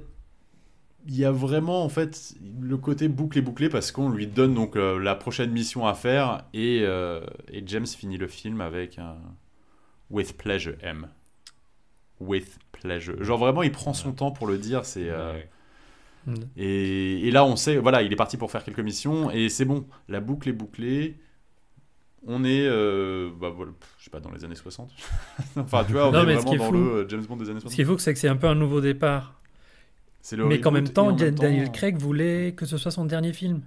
il y a vraiment en fait le côté bouclé bouclé parce qu'on lui donne donc euh, la prochaine mission à faire et, euh, et James finit le film avec un With pleasure M. With pleasure. Genre vraiment il prend son temps pour le dire. C'est euh, Ouais. Mm. et, et là on sait voilà il est parti pour faire quelques missions et c'est bon la boucle est bouclée. On est, euh, bah, voilà, je sais pas, dans les années 60. enfin, tu vois, on Non, est mais ce vraiment qui est dans fou- le euh, James Bond des années Ce 60. qu'il faut, c'est que c'est un peu un nouveau départ. C'est le Mais qu'en même temps, en même Daniel temps- Craig voulait que ce soit son dernier film.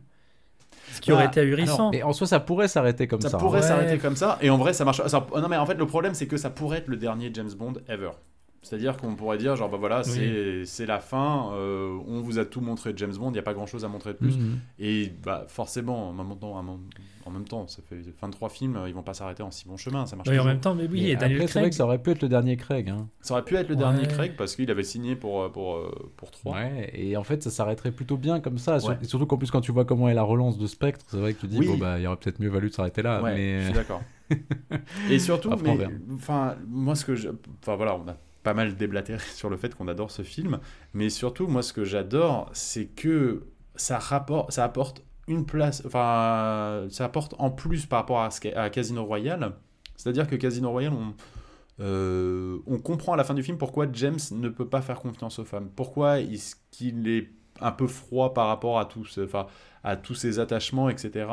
Ce qui Bah, aurait été ahurissant. Et en soi, ça pourrait s'arrêter comme ça. Ça pourrait Ouais. s'arrêter comme ça, et en vrai, ça marche. ça- non, mais en fait, le problème, c'est que ça pourrait être le dernier James Bond ever. C'est-à-dire qu'on pourrait dire, genre, bah voilà, Oui. c'est c'est la fin, euh, on vous a tout montré de James Bond, il n'y a pas grand-chose à montrer de plus. Mhm. Et bah, forcément, en même temps, en même temps, ça fait 23 films, ils vont pas s'arrêter en si bon chemin, ça marche Oui, en même temps, mais oui, Mais et Daniel après, c'est vrai Craig. que ça aurait pu être le dernier Craig. Hein. Ça aurait pu être le Ouais. dernier Craig, parce qu'il avait signé pour, euh, pour, euh, pour 3. Ouais, et en fait, ça s'arrêterait plutôt bien comme ça. Sur- Ouais. et surtout qu'en plus, quand tu vois comment est la relance de Spectre, c'est vrai que tu dis, Oui. bon, bah, il aurait peut-être mieux valu de s'arrêter là. Ouais, mais... je suis d'accord. Et surtout, mais, enfin, moi, ce que je, enfin voilà, on a pas mal déblatéré sur le fait qu'on adore ce film, mais surtout, moi, ce que j'adore, c'est que ça rapporte, ça apporte une place, enfin, ça apporte en plus par rapport à, à Casino Royale. C'est-à-dire que Casino Royale, on, euh, on comprend à la fin du film pourquoi James ne peut pas faire confiance aux femmes, pourquoi il- qu'il est un peu froid par rapport à tous, enfin, à tous ses attachements, etc.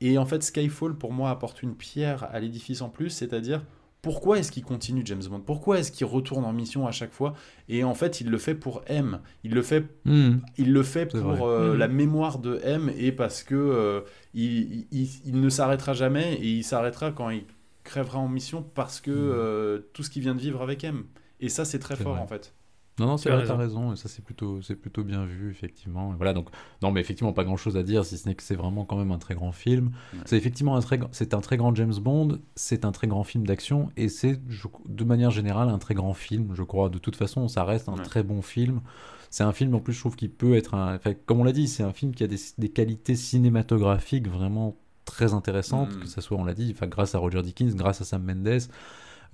Et en fait, Skyfall, pour moi, apporte une pierre à l'édifice en plus, c'est-à-dire pourquoi est-ce qu'il continue James Bond? Pourquoi est-ce qu'il retourne en mission à chaque fois? Et en fait, il le fait pour M. Il le fait, Mhm. il le fait pour euh, Mhm. la mémoire de M et parce que euh, il, il- il ne s'arrêtera jamais et il s'arrêtera quand il crèvera en mission parce que Mhm. euh, tout ce qu'il vient de vivre avec M. Et ça, c'est très fort vrai. en fait. Non, non, c'est vrai, t'as raison. raison. Et ça, c'est plutôt, c'est plutôt bien vu, effectivement. Et voilà, donc, non, mais effectivement, pas grand chose à dire, si ce n'est que c'est vraiment quand même un très grand film. Ouais. C'est effectivement un très, c'est un très grand James Bond, c'est un très grand film d'action, et c'est, de manière générale, un très grand film, je crois. De toute façon, ça reste un Ouais. très bon film. C'est un film, en plus, je trouve qu'il peut être un. Enfin, comme on l'a dit, c'est un film qui a des, des qualités cinématographiques vraiment très intéressantes, Mhm. que ce soit, on l'a dit, enfin, grâce à Roger Dickens, grâce à Sam Mendes.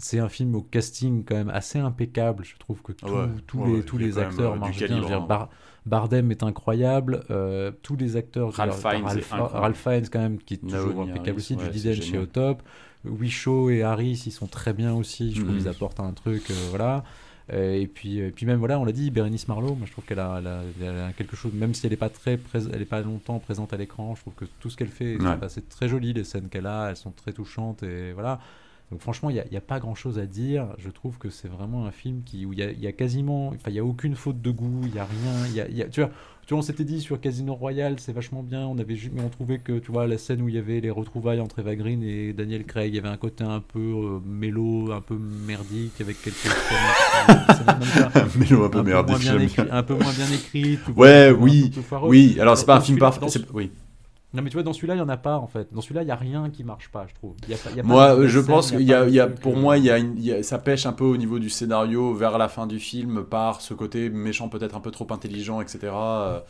C'est un film au casting quand même assez impeccable. Je trouve que tout- Ouais, tous ouais, les, tous les acteurs euh, du marchent bien. Calibre, hein. Bar- Bardem est incroyable. euh, tous les acteurs. Ralph Fiennes Ralph. Ralph Fiennes quand même qui est toujours Naomi impeccable Harris, aussi. ouais, Dench est génial. au top. Wishaw et Harris ils sont très bien aussi. Je trouve qu'ils apportent un truc. euh, voilà. Et puis, et puis même voilà, on l'a dit, Bérénice Marlowe, moi je trouve qu'elle a, quelque chose, même si elle n'est pas très, elle est pas longtemps présente à l'écran, je trouve que tout ce qu'elle fait, Ouais. c'est très joli les scènes qu'elle a, elles sont très touchantes et voilà. Donc franchement, il n'y a, pas grand chose à dire. Je trouve que c'est vraiment un film qui, où il y a, il y a quasiment, enfin il y a aucune faute de goût, il y a rien, il y a, il y a- tu vois. Tu vois, on s'était dit sur Casino Royale, c'est vachement bien. On avait, mais on trouvait que, tu vois, la scène où il y avait les retrouvailles entre Eva Green et Daniel Craig, il y avait un côté un peu euh, mélo, un peu merdique, avec quelques Mélo un peu un peu, merdique, moins bien j'aime écrit, bien. un peu moins bien écrit. tu vois, Ouais, un peu oui. Oui, alors c'est pas un film parfait. Oui. Non, mais tu vois, dans celui-là, il n'y en a pas, en fait. Dans celui-là, il n'y a rien qui marche pas, je trouve. Il y a pas- il y a pas Moi, euh, je pense qu'il y pas a, de il y a- truc, pour euh, moi, il y a une, il y a- ça pêche un peu au niveau du scénario vers la fin du film par ce côté méchant peut-être un peu trop intelligent, etc. euh,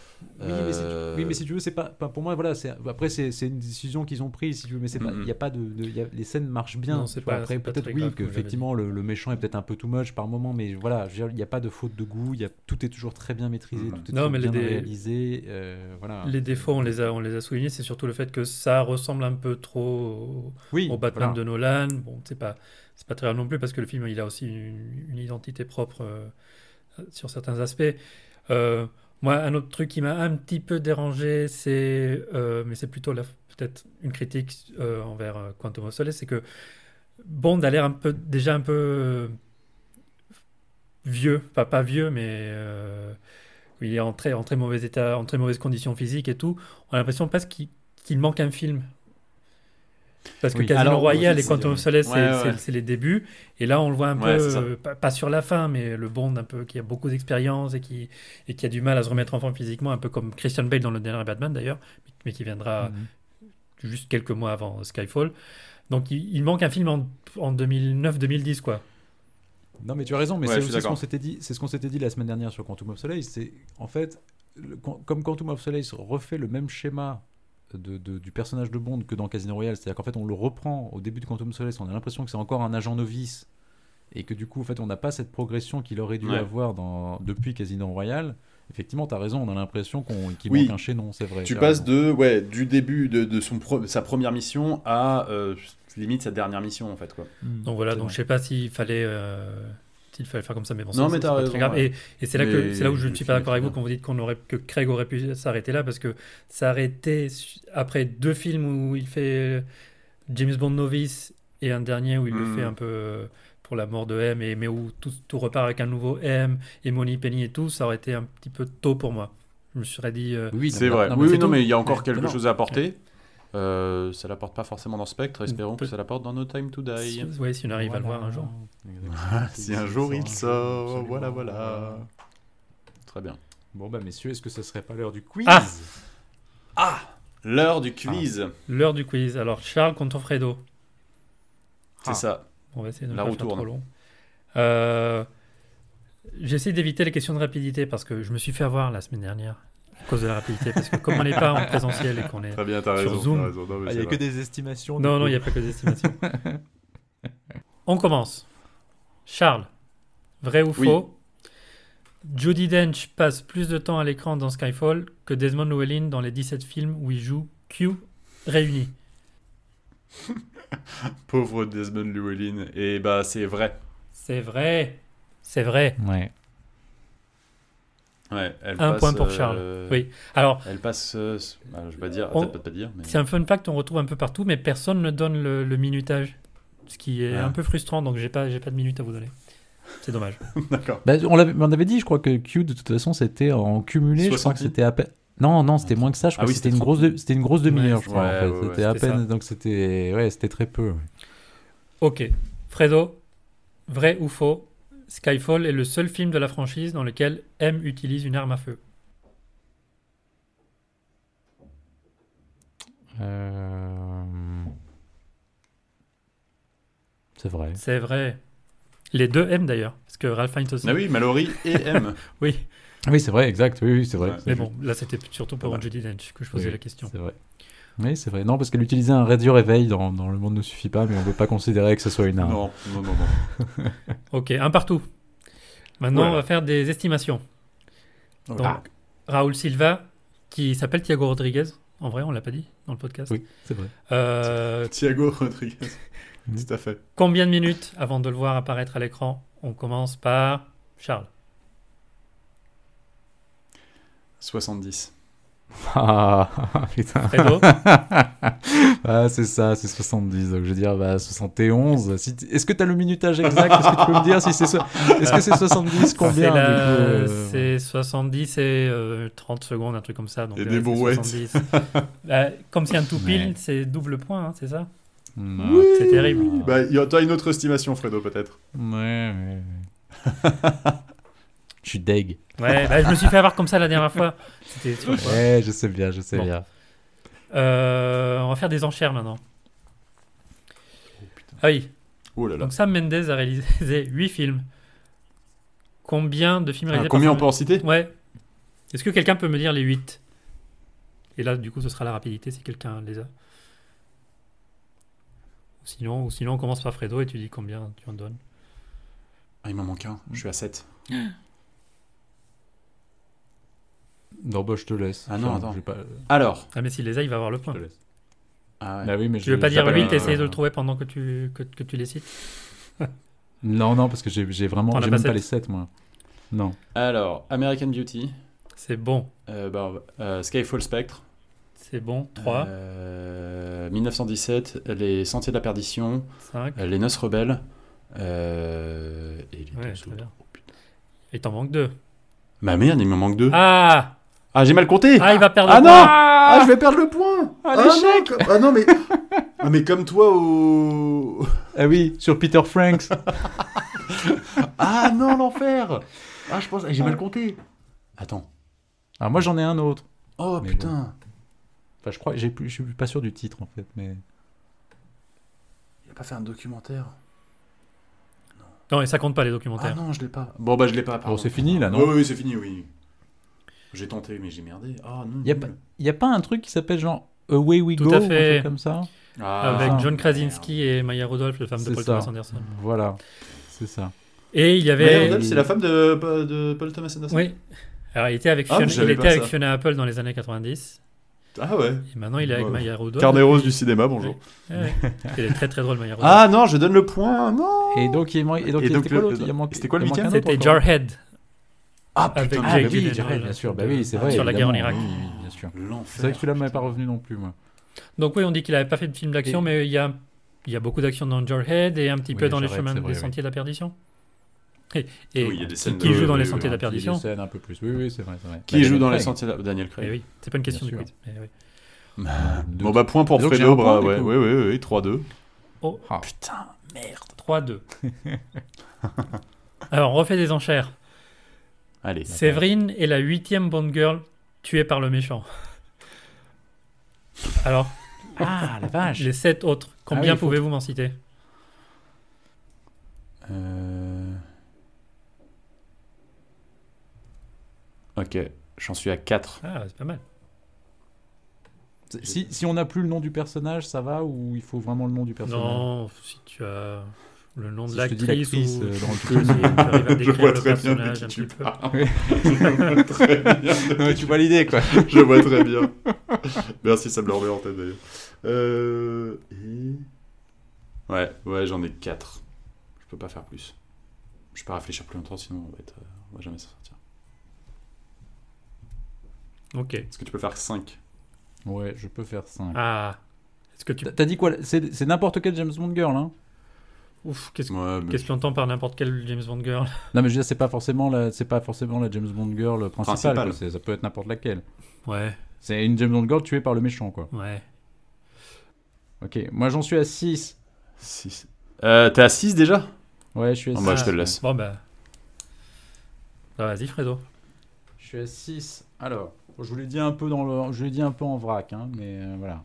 Oui, mais, si tu, euh, oui, mais si tu veux, c'est pas, pas- pour moi. Voilà, après c'est une décision qu'ils ont prise, si tu veux, mais Mhm. il y a pas de, de- il y a- les scènes marchent bien. Non, pas- après peut-être oui grave, que comme j'avais effectivement le, le méchant est peut-être un peu too much par moment, mais voilà, il n'y a pas de faute de goût, il y a tout est toujours très bien maîtrisé, Mhm. tout est Non, toujours mais bien réalisé, euh, voilà. Les défauts, on les a, on les a soulignés, c'est surtout le fait que ça ressemble un peu trop au, Oui, au Batman voilà. de Nolan. Bon, c'est pas, c'est pas très grave non plus parce que le film, il a aussi une, une identité propre euh, sur certains aspects. Euh, moi, un autre truc qui m'a un petit peu dérangé, c'est, euh, mais c'est plutôt peut-être une critique envers Quantum of Solace, c'est que Bond a l'air un peu, déjà un peu vieux, pas, pas vieux, mais euh, il est en très, en très mauvais état, en très mauvaises conditions physiques et tout. On a l'impression presque qu'il manque un film. Parce que Oui. Casino Alors, Royale oui, et Quantum of Solace, c'est- les débuts. Et là, on le voit un Ouais, peu, euh, pas, pas sur la fin, mais le Bond un peu qui a beaucoup d'expérience et qui, et qui a du mal à se remettre en forme physiquement, un peu comme Christian Bale dans le dernier Batman d'ailleurs, mais, mais qui viendra Mhm. juste quelques mois avant Skyfall. Donc il, il manque un film en, en 2009-2010, quoi. Non, mais tu as raison, mais Ouais, c'est ce qu'on s'était dit, c'est ce qu'on s'était dit la semaine dernière sur Quantum of Solace. C'est en fait, le- comme Quantum of Solace refait le même schéma de, de- du personnage de Bond que dans Casino Royale, c'est-à-dire qu'en fait, on le reprend au début de Quantum of Solace, on a l'impression que c'est encore un agent novice et que du coup, en fait, on n'a pas cette progression qu'il aurait dû Ouais. avoir dans, depuis Casino Royale. Effectivement, tu as raison, on a l'impression qu'on, qu'il Oui. manque un chaînon, c'est vrai. Tu as passes de, ouais, du début de, de son pro- sa première mission à euh, limite sa dernière mission en fait quoi. Mm, Donc voilà, donc je sais pas s'il fallait, euh, s'il fallait faire comme ça, mais bon, Non, ça, mais c'est raison, très grave. ouais. Et, et c'est là que Mais c'est là où je ne suis pas d'accord avec vous quand vous dites qu'on aurait que Craig aurait pu s'arrêter là parce que s'arrêter après deux films où il fait James Bond novice et un dernier où il le Mhm. fait un peu euh, pour la mort de M et mais où tout, tout repart avec un nouveau M et Money Penny et tout, ça aurait été un petit peu tôt pour moi. Je me serais dit euh, Oui, C'est non, vrai. non, oui, oui, non, tout. mais il y a encore Mais- quelque non. chose à apporter. Euh, ça l'apporte pas forcément dans Spectre. Espérons que ça l'apporte dans No Time to Die. si, ouais, si on arrive à le voir un jour. Si un jour il sort, Absolument. voilà, voilà. Très bien. Bon bah messieurs, est-ce que ce serait pas l'heure du quiz Ah L'heure du quiz. L'heure du quiz. Alors Charles contre Fredo. C'est Ah. ça. On va essayer de ne La pas roue faire trop tourne. long. Euh, J'essaie d'éviter les questions de rapidité parce que je me suis fait avoir la semaine dernière à cause de la rapidité. Parce que comme on n'est pas en présentiel et qu'on est. Très bien, t'as Sur raison. Zoom. t'as raison. Non, mais Ah, Il n'y a que des estimations. Non, non, il n'y a pas que des estimations. on commence. Charles, vrai ou Oui. faux Judi Dench passe plus de temps à l'écran dans Skyfall que Desmond Llewellyn dans les 17 films où il joue Q réunis. Pauvre Desmond Llewellyn. Et bah, c'est vrai. C'est vrai. C'est vrai. Ouais. Ouais, elle Un passe, point pour euh, Charles. Oui. Alors, Elle passe. euh, bah, je vais pas dire. On- pas te dire. Mais... C'est un fun fact qu'on retrouve un peu partout, mais personne ne donne le, le minutage. Ce qui est Ah. un peu frustrant, donc j'ai pas, j'ai pas de minute à vous donner. C'est dommage. D'accord. Bah, on, l'avait- on avait dit, je crois que Q de toute façon c'était en cumulé. Je crois 60 que c'était à peine. Non, non, c'était moins que ça. Je Ah crois oui, que c'était c'était une grosse, c'était une grosse demi-heure, Ouais, je crois. ouais, en fait. c'était à peine, ça. donc c'était, ouais, c'était très peu. Ok. Fredo, vrai ou faux? Skyfall est le seul film de la franchise dans lequel M utilise une arme à feu. Euh, C'est vrai. C'est vrai. Les deux M d'ailleurs, parce que Ralph Fiennes aussi. Ah oui, Mallory et M. Oui, Oui, c'est vrai, exact. Oui, oui, c'est vrai. Ouais. Mais juste. bon, là c'était surtout pour. Judy Dench que je posais Oui, la question. C'est vrai. Oui, c'est vrai. Non, parce qu'elle utilisait un radio réveil dans, dans Le Monde ne suffit pas, mais on ne peut pas considérer que ce soit une arme. Non, non, non, non. Ok, un partout. Maintenant, Voilà. on va faire des estimations. Donc, Ah. Raoul Silva, qui s'appelle Thiago Rodriguez. En vrai, on l'a pas dit dans le podcast. Oui, c'est vrai. Euh, Thiago Rodriguez. Tout à fait. combien de minutes avant de le voir apparaître à l'écran On commence par Charles. 70. Ah, putain. Fredo Ah, c'est ça, c'est 70. Donc je veux dire, bah, 71. Si t- Est-ce que tu as le minutage exact? Est-ce que tu peux me dire si c'est so- Est-ce que c'est 70 Combien C'est du coup, la- euh, C'est 70 et euh, 30 secondes, un truc comme ça. Donc, Et euh, des c'est brouettes. 70. Bah, comme c'est un tout pile, c'est double point, hein, c'est ça? Non. C'est terrible. Bah, y a- t'as une autre estimation, Fredo, peut-être Ouais, ouais, ouais. Je suis deg. Ouais, bah, je me suis fait avoir comme ça la dernière fois. Ouais, je sais bien, je sais Bon. bien. Euh, on va faire des enchères maintenant. Ah oui, Oh là là. donc Sam Mendes a réalisé 8 films. Combien de films Ah, réalisés combien on peut en citer? Ouais. Est-ce que quelqu'un peut me dire les 8 Et là, du coup, ce sera la rapidité si quelqu'un les a. Sinon, ou sinon, on commence par Fredo et tu dis combien tu en donnes. Ah, il m'en manque un. Je suis à 7. Non, bah, je te laisse. Ah non, Enfin, attends. je pas- Alors. Ah, mais s'il les a, il va avoir le Je point. te laisse. Ah ouais. Bah oui, mais Tu je- veux pas j'ai dire pas 8 le- et essayer de euh, le trouver pendant que tu, que, que tu les cites Non, non, parce que j'ai j'ai vraiment. As J'ai pas même pas sept les 7, moi. Non. Alors, American Beauty, C'est bon. euh, bah, euh, Skyfall Spectre, C'est bon. 3, euh, 1917, Les Sentiers de la Perdition, 5. euh, Les Noces Rebelles, euh, et les Ouais, deux très autres. bien. Oh, putain. Il t'en manque 2. Bah merde, il me manque deux. Ah Ah, j'ai mal compté Ah, il va perdre Ah le non point. Ah, je vais perdre le point Ah, non, l'échec Ah non, mais... ah, mais comme toi au... Ah oui, sur Peter Franks. Ah non, l'enfer Ah, je pense... J'ai mal compté Attends. Alors moi, j'en ai un autre. Oh, Mais putain Enfin, je crois, j'ai plus, je suis pas sûr du titre en fait, mais. Il a pas fait un documentaire Non, et ça compte pas les Ah documentaires. non, je l'ai pas. Bon, bah je l'ai pas, pardon. c'est fini, là, non Oui, oui, c'est fini, oui. J'ai tenté, mais j'ai merdé. Ah non. Y a pas- Y a pas un truc qui s'appelle genre Away We Tout Go à un fait. truc comme ça Ah, avec ah, John Krasinski et Maya Rudolph, la femme de Paul ça. Thomas Anderson. Voilà, c'est ça. Et il y Maya avait. Rudolph, c'est la femme de, de Paul Thomas Anderson Oui. Alors, il était avec Ah, Fiona, il était avec. Fiona Apple dans les années 90. Ah ouais. Et maintenant, il est avec Ouais. Maya Rudolph. Carnet rose Et du cinéma, bonjour. Ouais, ouais. Elle est très très drôle, Maya Rudolph. Ah non, je donne le point, non Et donc, il, et donc, Et il donc, était quoi le- Il y a manqué- c'était quoi le il C'était. Jarhead. Ah Avec putain, Ah, Jake bah oui, Gyllenhaal, bien sûr. sur Bah le- oui, c'est vrai. sur la guerre en. Irak. Oui, oui, bien sûr. C'est vrai que celui-là m'avait pas revenu non plus, moi. Donc oui, on dit qu'il n'avait pas fait de film d'action, Et- mais il y a, il y a beaucoup d'action dans Jarhead et un petit Oui, peu dans les chemins vrai, des oui. sentiers de la perdition. Et, et Oui, il y a des qui, scènes qui de- joue dans oui, les oui, sentiers de la perdition scènes un peu plus. Oui, oui, c'est vrai. Qui Bah, joue Daniel dans les sentiers de la... Daniel Eh Craig. oui, c'est pas une question Bien de quiz. oui. Deux. Bon bah point pour Fredo, un point, bra... du ouais, ouais, ouais, ouais, 3-2. Oh, Ah. putain, merde. 3-2. Alors, on refait des enchères. Allez. Séverine est la huitième Bond Girl tuée par le méchant. Alors, Ah, la vache. les sept autres, combien Ah oui, pouvez-vous m'en citer? Euh... Ok, j'en suis à 4. Ah, c'est pas mal. Si, si on n'a plus le nom du personnage, ça va ou il faut vraiment le nom du personnage? Non, si tu as le nom de Si l'actrice l'actrice, ou euh, dans le Je vois le très bien de qui tu parles. Tu vois l'idée, quoi. Je vois très bien. Merci, ça me le remet en tête d'ailleurs. Euh... et- Ouais, ouais, j'en ai 4. Je peux pas faire plus. Je peux pas réfléchir plus longtemps, sinon on va, être... euh, on va jamais s'en sortir. Ok. Est-ce que tu peux faire 5 Ouais, je peux faire 5. Ah. Est-ce que tu. T'as dit quoi? C'est c'est n'importe quel James Bond girl, hein? Ouf, qu'est-ce Ouais, mais- tu entends par n'importe quel James Bond girl Non, mais je veux dire, c'est pas forcément la, c'est pas forcément la James Bond girl principale. Ça peut être n'importe laquelle. Ouais, C'est une James Bond girl tuée par le méchant, quoi. ouais. Ok, moi j'en suis à 6. 6. Euh, T'es à 6 déjà? Ouais, je suis à Ah, 6. bah, je te le laisse. Bon, bah. Bah, vas-y, Fredo. Je suis à 6. Alors, je vous l'ai dit un peu dans le, je dit un peu en vrac, hein, mais euh, voilà.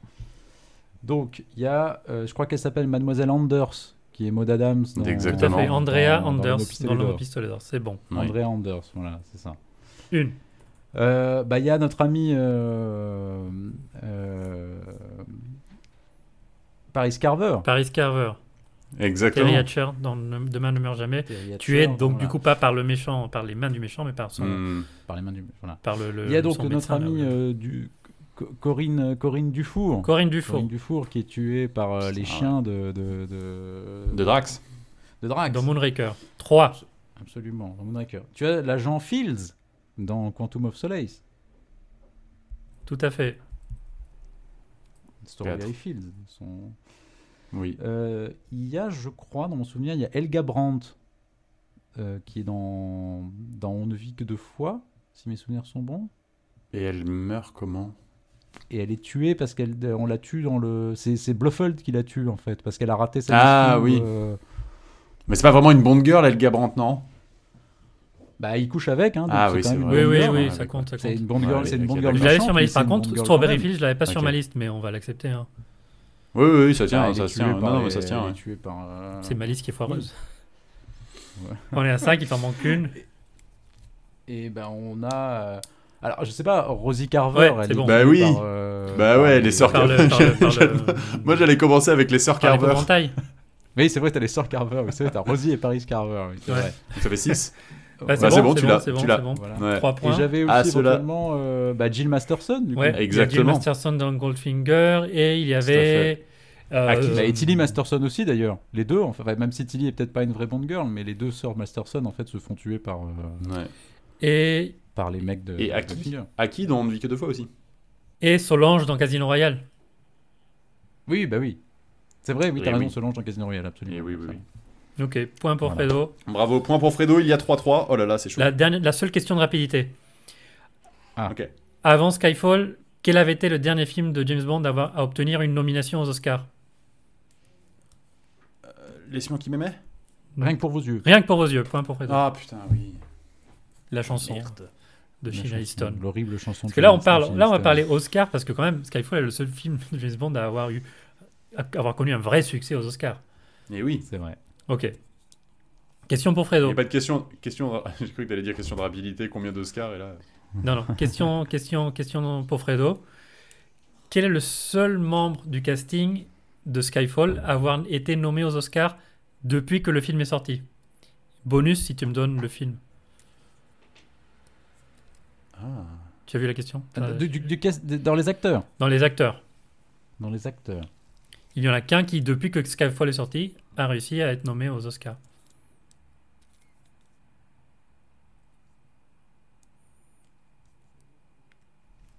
Donc, il y a, euh, je crois qu'elle s'appelle Mademoiselle Anders, qui est Maud Adams. Dans, Tout à Exactement. fait. Andrea dans- dans Anders L'Homme au pistolet dans le d'or. pistolet d'or. C'est bon. Oui. Andrea Anders, voilà, c'est ça. Une. Euh, bah, il y a notre ami euh, euh, Paris Carver. Paris Carver, Exactement. Terry Hatcher dans Ne- Demain ne meurt jamais. Tu es donc du coup pas par le méchant, par les mains du méchant, mais par son, Hmm. par les mains du. Voilà. par le, le- Il y a donc notre médecin, là, amie le- euh, du Corinne Corinne Dufour. Corinne Dufour Corinne Dufour qui est tuée par euh, les chiens de de de, De Drax. de Drax. dans Moonraker. 3. Absolument, dans Moonraker. Tu as l'agent Fields dans Quantum of Solace. Tout à fait. Strawberry Quatre. Fields. Son... Oui. Euh, il y a, je crois, dans mon souvenir, il y a Helga Brandt euh, qui est dans dans On ne vit que deux fois, si mes souvenirs sont bons. Et elle meurt comment? Et elle est tuée parce qu'elle on la tue dans le. C'est c'est Blofeld qui la tue en fait parce qu'elle a raté sa Ah, mission, oui. euh, Mais c'est pas vraiment une bonne girl, Elga Brandt, non? Bah, il couche avec. Hein, Ah c'est oui, c'est. Oui, bonne oui, girl, oui, hein. ça compte, ça C'est compte. une bonne Ouais, girl, oui, c'est une bah, girl. Je l'avais sur ma liste. Par c'est contre, Strawberry. Fields, je l'avais pas sur ma liste, mais on va l'accepter. hein. Oui, oui, ça tient, Ah, elle ça tient. Non, non, les- mais ça se tient. elle ouais. euh, C'est ma liste qui est foireuse. Ouais. On est à 5, il t'en manque une. Et ben on a. Alors je sais pas, Rosie Carver. Ouais, elle bon. Bah oui. par, euh, Bah ouais, les sœurs Carver. Moi, j'allais commencer avec les sœurs Carver. l'épouvantail. Oui, c'est vrai, t'as les sœurs Carver. Oui, c'est vrai, t'as Rosie et Paris Carver. Oui, c'est Ouais. vrai. Ça fait 6. Ouais, Bah, c'est bon, tu l'as, c'est bon, tu l'as. c'est bon. Voilà. Ouais. 3 Et points. j'avais aussi Ah, éventuellement euh, bah, Jill Masterson. Du coup. Ouais, il y a Jill Exactement. Masterson dans Goldfinger et il y avait. euh, Ah, Bah, et Tilly Masterson aussi d'ailleurs. Les deux, enfin, même si Tilly est peut-être pas une vraie Bond girl, mais les deux sœurs Masterson en fait se font tuer par, euh, Ouais. et, par les mecs de. Et à de qui Finger. À qui dont on ne vit que deux fois aussi et Solange dans Casino Royale. Oui, bah oui. C'est vrai, oui, Et t'as raison, oui. Solange dans Casino Royale, absolument. Eh oui, oui, oui. Ok, point pour Voilà. Fredo. Bravo, point pour Fredo, il y a 3-3. Oh là là, c'est chaud. La, dernière, la seule question de rapidité. Ah. Ok. Avant Skyfall, quel avait été le dernier film de James Bond à, avoir- à obtenir une nomination aux Oscars? Les Simons qui m'aimaient? Rien que pour vos yeux. Rien que pour vos yeux, point pour Fredo. Ah putain, oui. la chanson Merde. De Sheena Easton. L'horrible chanson. Parce de que là, on parle, là, on va parler Oscar parce que quand même, Skyfall est le seul film de James Bond à avoir eu, à avoir connu un vrai succès aux Oscars. Et oui. C'est vrai. Ok. Question pour Il Fredo. n'y a pas de question. question J'ai cru que tu allais dire question de rapidité, combien d'Oscars et là. Non, non. Question, question, question pour Fredo. Quel est le seul membre du casting de Skyfall à avoir été nommé aux Oscars depuis que le film est sorti? Bonus si tu me donnes le film. Ah. Tu as vu la question Euh, du- du- du cast- de- dans les acteurs. Dans les acteurs. Dans les acteurs. Il y en a qu'un qui, depuis que Skyfall est sorti, a réussi à être nommé aux Oscars.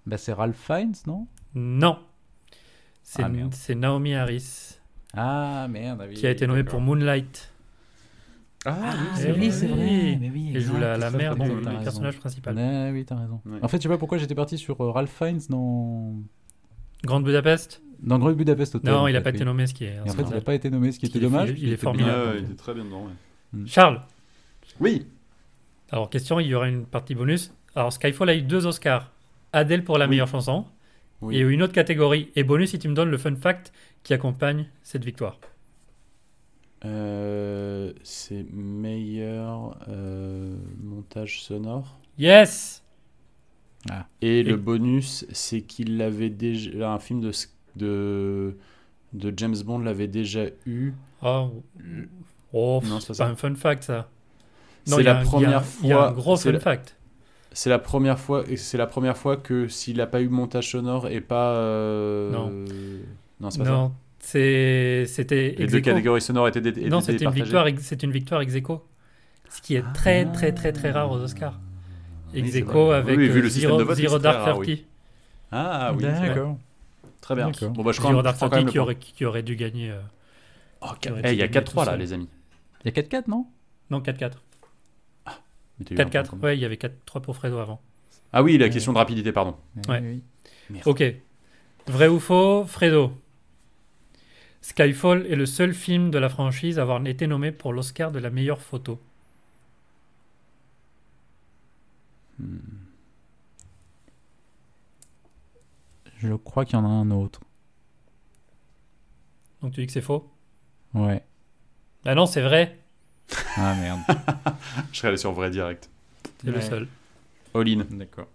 Bah, c'est Ralph Fiennes, non? Non. C'est Ah, c'est Naomi Harris Ah merde. ah qui a été nommée pour Moonlight. Ah, Eh oui, c'est vrai. Mais oui, Et joue la, la mère du, personnage principal. Ouais, oui, t'as raison. Ouais. En fait, je sais pas pourquoi j'étais parti sur euh, Ralph Fiennes dans Grande Budapest dans Grand Budapest Hotel. Non, il n'a pas été nommé, ce qui est en fait, il n'a pas été nommé, ce qui Il était dommage. il est- il formidable. il était très bien dedans. ouais. Charles, Oui. alors question, il y aura une partie bonus. Alors Skyfall a eu deux Oscars. Adèle pour la meilleure chanson Oui. et une autre catégorie. Et bonus si tu me donnes le fun fact qui accompagne cette victoire. Euh, c'est meilleur euh, montage sonore. Yes Et, Et- le bonus, c'est qu'il avait déjà. Un film de, de, de James Bond l'avait déjà eu. Oh, oh Non, c'est pas ça. un fun fact ça. C'est la première un- Il y a un fois- gros fun la- fact. C'est la première fois. C'est la première fois que s'il n'a pas eu montage sonore et pas. euh, Non. Non, c'est pas ça. Non, c'est- c'était Les deux catégories sonores étaient, dé- étaient Non, c'est une départagées. victoire, une victoire ex aequo. Ce qui est très très très très rare aux Oscars. Oui, Ex aequo vrai. avec Oui, vu euh, Zero, vote, Zero Dark rare, oui. 30. Ah oui. D'accord. très bien. D'accord. Bon, bah, je crois, Zero Dark prends 30 quand même le qui aurait, qui aurait dû gagner. euh, Oh, eh, il y a dû gagner 4-3 tout là, les amis. Il y a 4-4, non? Non, 4-4. Mais t'as eu un 4-4, point commun. ouais, il y avait 4-3 pour Fredo avant. Ah oui, la question de rapidité, pardon. Ouais. Oui, oui. Ok. Vrai ou faux, Fredo Skyfall est le seul film de la franchise à avoir été nommé pour l'Oscar de la meilleure photo. Hmm. Je crois qu'il y en a un autre. Donc tu dis que c'est faux? Ouais. Bah non, c'est vrai. Ah merde. Je serais allé sur vrai direct. C'est le seul. All in. D'accord.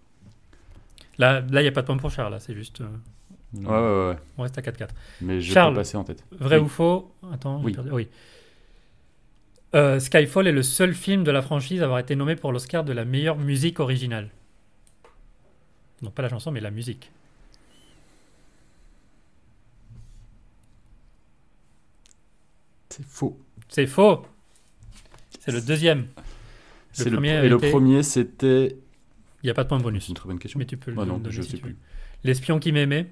Là, là, il n'y a pas de point pour Charles, là, c'est juste. euh, Ouais, ouais, ouais, on reste à 4-4. Mais je Charles. peux passer en tête. Vrai Oui. ou faux? Attends, Oui. perdu- oui. Euh, Skyfall est le seul film de la franchise à avoir été nommé pour l'Oscar de la meilleure musique originale. Non, pas la chanson, mais la musique. C'est faux. C'est faux. C'est le deuxième. C'est le, premier et le été- premier, c'était. Il n'y a pas de point C'est bonus. une très bonne question. Mais tu peux le Ah non, donner je si sais plus. L'espion qui m'aimait.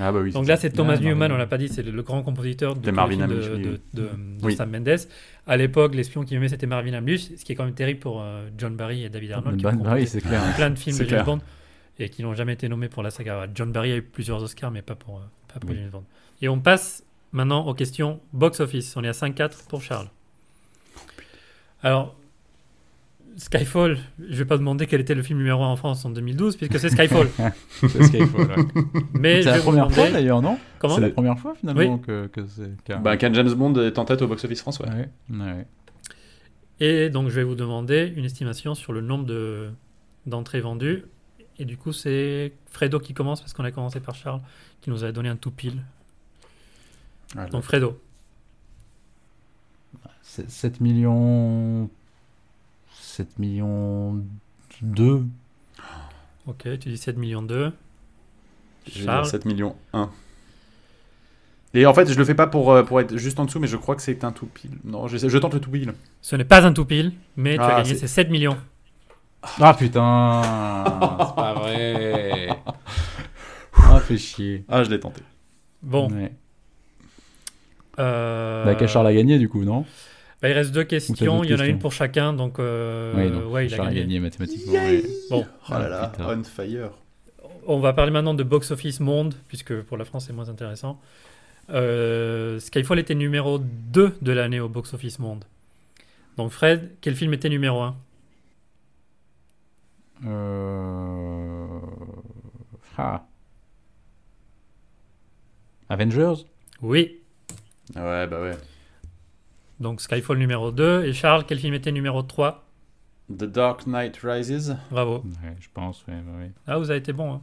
Ah bah oui. Donc là, c'est Thomas Newman, on l'a pas dit, c'est le, le grand compositeur de, De tous les Marvin films de, Hamlisch, de, oui. de- de Oui. Sam Mendes. À l'époque, l'espion qui m'aimait, c'était Marvin Hamlisch, ce qui est quand même terrible pour euh, John Barry et David Arnold, qui ont bah composé oui, c'est clair. plein de films de James. Bond et qui n'ont jamais été nommés pour la saga. John Barry a eu plusieurs Oscars, mais pas pour, euh, pas pour Oui. James Bond. Et on passe maintenant aux questions box-office. On est à 5-4 pour Charles. Alors, Skyfall, je vais pas demander quel était le film numéro 1 en France en 2012, puisque c'est Skyfall. C'est Skyfall, ouais. mais je C'est la première fois d'ailleurs, non Comment C'est la première fois finalement que, que c'est. qu'un- Bah, quand James Bond est en tête au box-office France, ouais. ouais. ouais. Et donc, je vais vous demander une estimation sur le nombre de d'entrées vendues. Et du coup, c'est Fredo qui commence, parce qu'on a commencé par Charles, qui nous avait donné un tout pile. Ah, Donc, Fredo. C'est 7 millions. 7 millions 2. Ok, tu dis 7 millions 2. J'ai Charles. 7 millions 1. Et en fait, je le fais pas pour, euh, pour être juste en dessous, mais je crois que c'est un tout pile. Non, je, je tente le tout pile. Ce n'est pas un tout pile, mais tu Ah, as gagné c'est- ces 7 millions. Ah putain C'est pas vrai Ah, fait chier. Ah, je l'ai tenté. Bon. Ouais. euh, Bah, quel Charles a gagné du coup, non? Bah, il reste deux questions. Il y en a une pour chacun. Donc, euh, Oui, non. ouais, il a gagné. mathématiquement. Bon, Oh là là, putain. on fire. on va parler maintenant de box-office monde, puisque pour la France, c'est moins intéressant. Euh, Skyfall était numéro 2 de l'année au box-office monde. Donc, Fred, quel film était numéro 1 Euh... Ah. Avengers? Oui. Ouais, bah ouais. Donc, Skyfall numéro 2. Et Charles, quel film était numéro 3 The Dark Knight Rises. Bravo. Ouais, je pense, ouais, bah ouais. Ah, vous avez été bon. hein.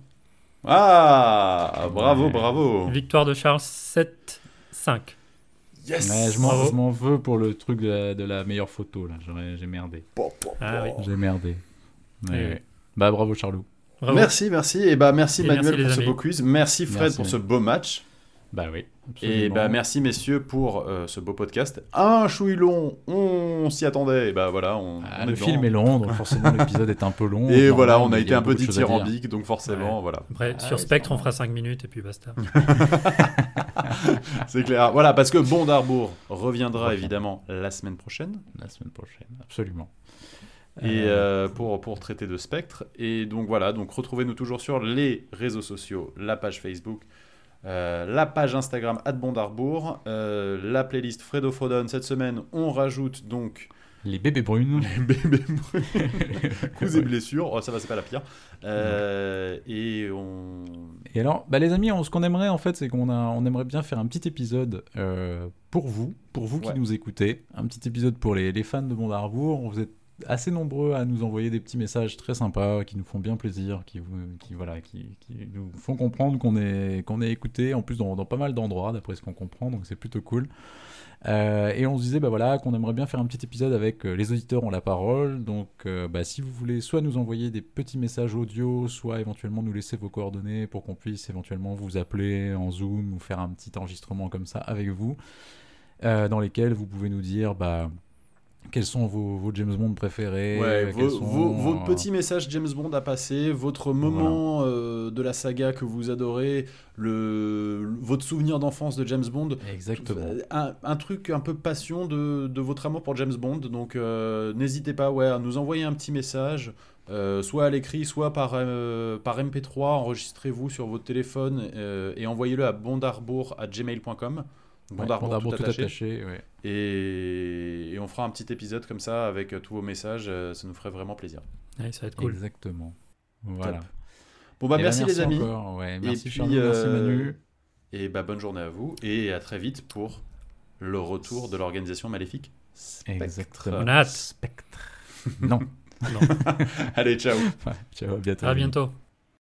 Ah, bravo, Ouais. bravo. Victoire de Charles 7-5. Yes. Ouais, je m'en- Bravo. je m'en veux pour le truc de la, de la meilleure photo, là. J'ai merdé. Bon, bon, Ah bon. oui. J'ai merdé. Ouais. Bah, bravo, Charlot. Bravo. Merci, merci. Et bah merci Et Manuel merci, pour ce amis. beau quiz. Merci Fred Merci. pour ce beau match. Bah oui. Et bah merci messieurs pour euh, ce beau podcast. Un chouille long, on s'y attendait. Et bah voilà, on, Ah, on le dedans. film est long, donc forcément l'épisode est un peu long. Et voilà, on a été un peu dithyrambique, donc forcément, voilà. Après, Ah sur Spectre, on fera 5 minutes et puis basta. C'est clair. Voilà, parce que Bon d'Arbour reviendra évidemment la semaine prochaine. La semaine prochaine, absolument. et Euh, euh, pour, pour traiter de spectre. Et donc voilà, donc retrouvez-nous toujours sur les réseaux sociaux, la page Facebook, euh, la page Instagram @bondarbourg, euh, la playlist Fredo Frodon. Cette semaine, on rajoute donc Les bébés brunes. bébés coups et blessures. Oh, ça va, c'est pas la pire. Euh, et on. Et alors, bah les amis, on- ce qu'on aimerait en fait, c'est qu'on a, on aimerait bien faire un petit épisode euh, pour vous, pour vous qui Ouais. nous écoutez, un petit épisode pour les, les fans de Bond Arbour. Vous êtes assez nombreux à nous envoyer des petits messages très sympas qui nous font bien plaisir, qui, voilà, qui, nous font comprendre qu'on est, qu'on est écouté, en plus dans, pas mal d'endroits, d'après ce qu'on comprend, donc c'est plutôt cool. Euh, et on se disait bah voilà qu'on aimerait bien faire un petit épisode avec euh, les auditeurs ont la parole. Donc euh, bah, si vous voulez soit nous envoyer des petits messages audio, soit éventuellement nous laisser vos coordonnées pour qu'on puisse éventuellement vous appeler en Zoom ou faire un petit enregistrement comme ça avec vous, dans lesquels vous pouvez nous dire bah quels sont vos, vos James Bond préférés, Ouais, quels vos, sont, vos- vos euh, petits messages James Bond à passer, votre moment euh, de la saga que vous adorez, le, votre souvenir d'enfance de James Bond, Exactement. Euh, Un, un truc un peu passion de, de votre amour pour James Bond. Donc euh, n'hésitez pas ouais, à nous envoyer un petit message, euh, soit à l'écrit, soit par, euh, par MP3. Enregistrez-vous sur votre téléphone euh, et envoyez-le à bondarbourg.gmail.com. Ouais, Bondarbourg Bondarbourg tout tout attaché. attaché, ouais. Et, et on fera un petit épisode comme ça avec euh, tous vos messages. euh, ça nous ferait vraiment plaisir. Ouais, ça va être cool. Exactement. Voilà. Bon bah Eh ben, merci, les amis. encore, ouais. Merci puis, Charles, merci euh, Manu. Et bah bonne journée à vous et à très vite pour le retour de l'organisation maléfique. Spectre. Exactement. On a hâte. Spectre. non. Non. Allez, ciao. Ouais, ciao, à bientôt. À bientôt.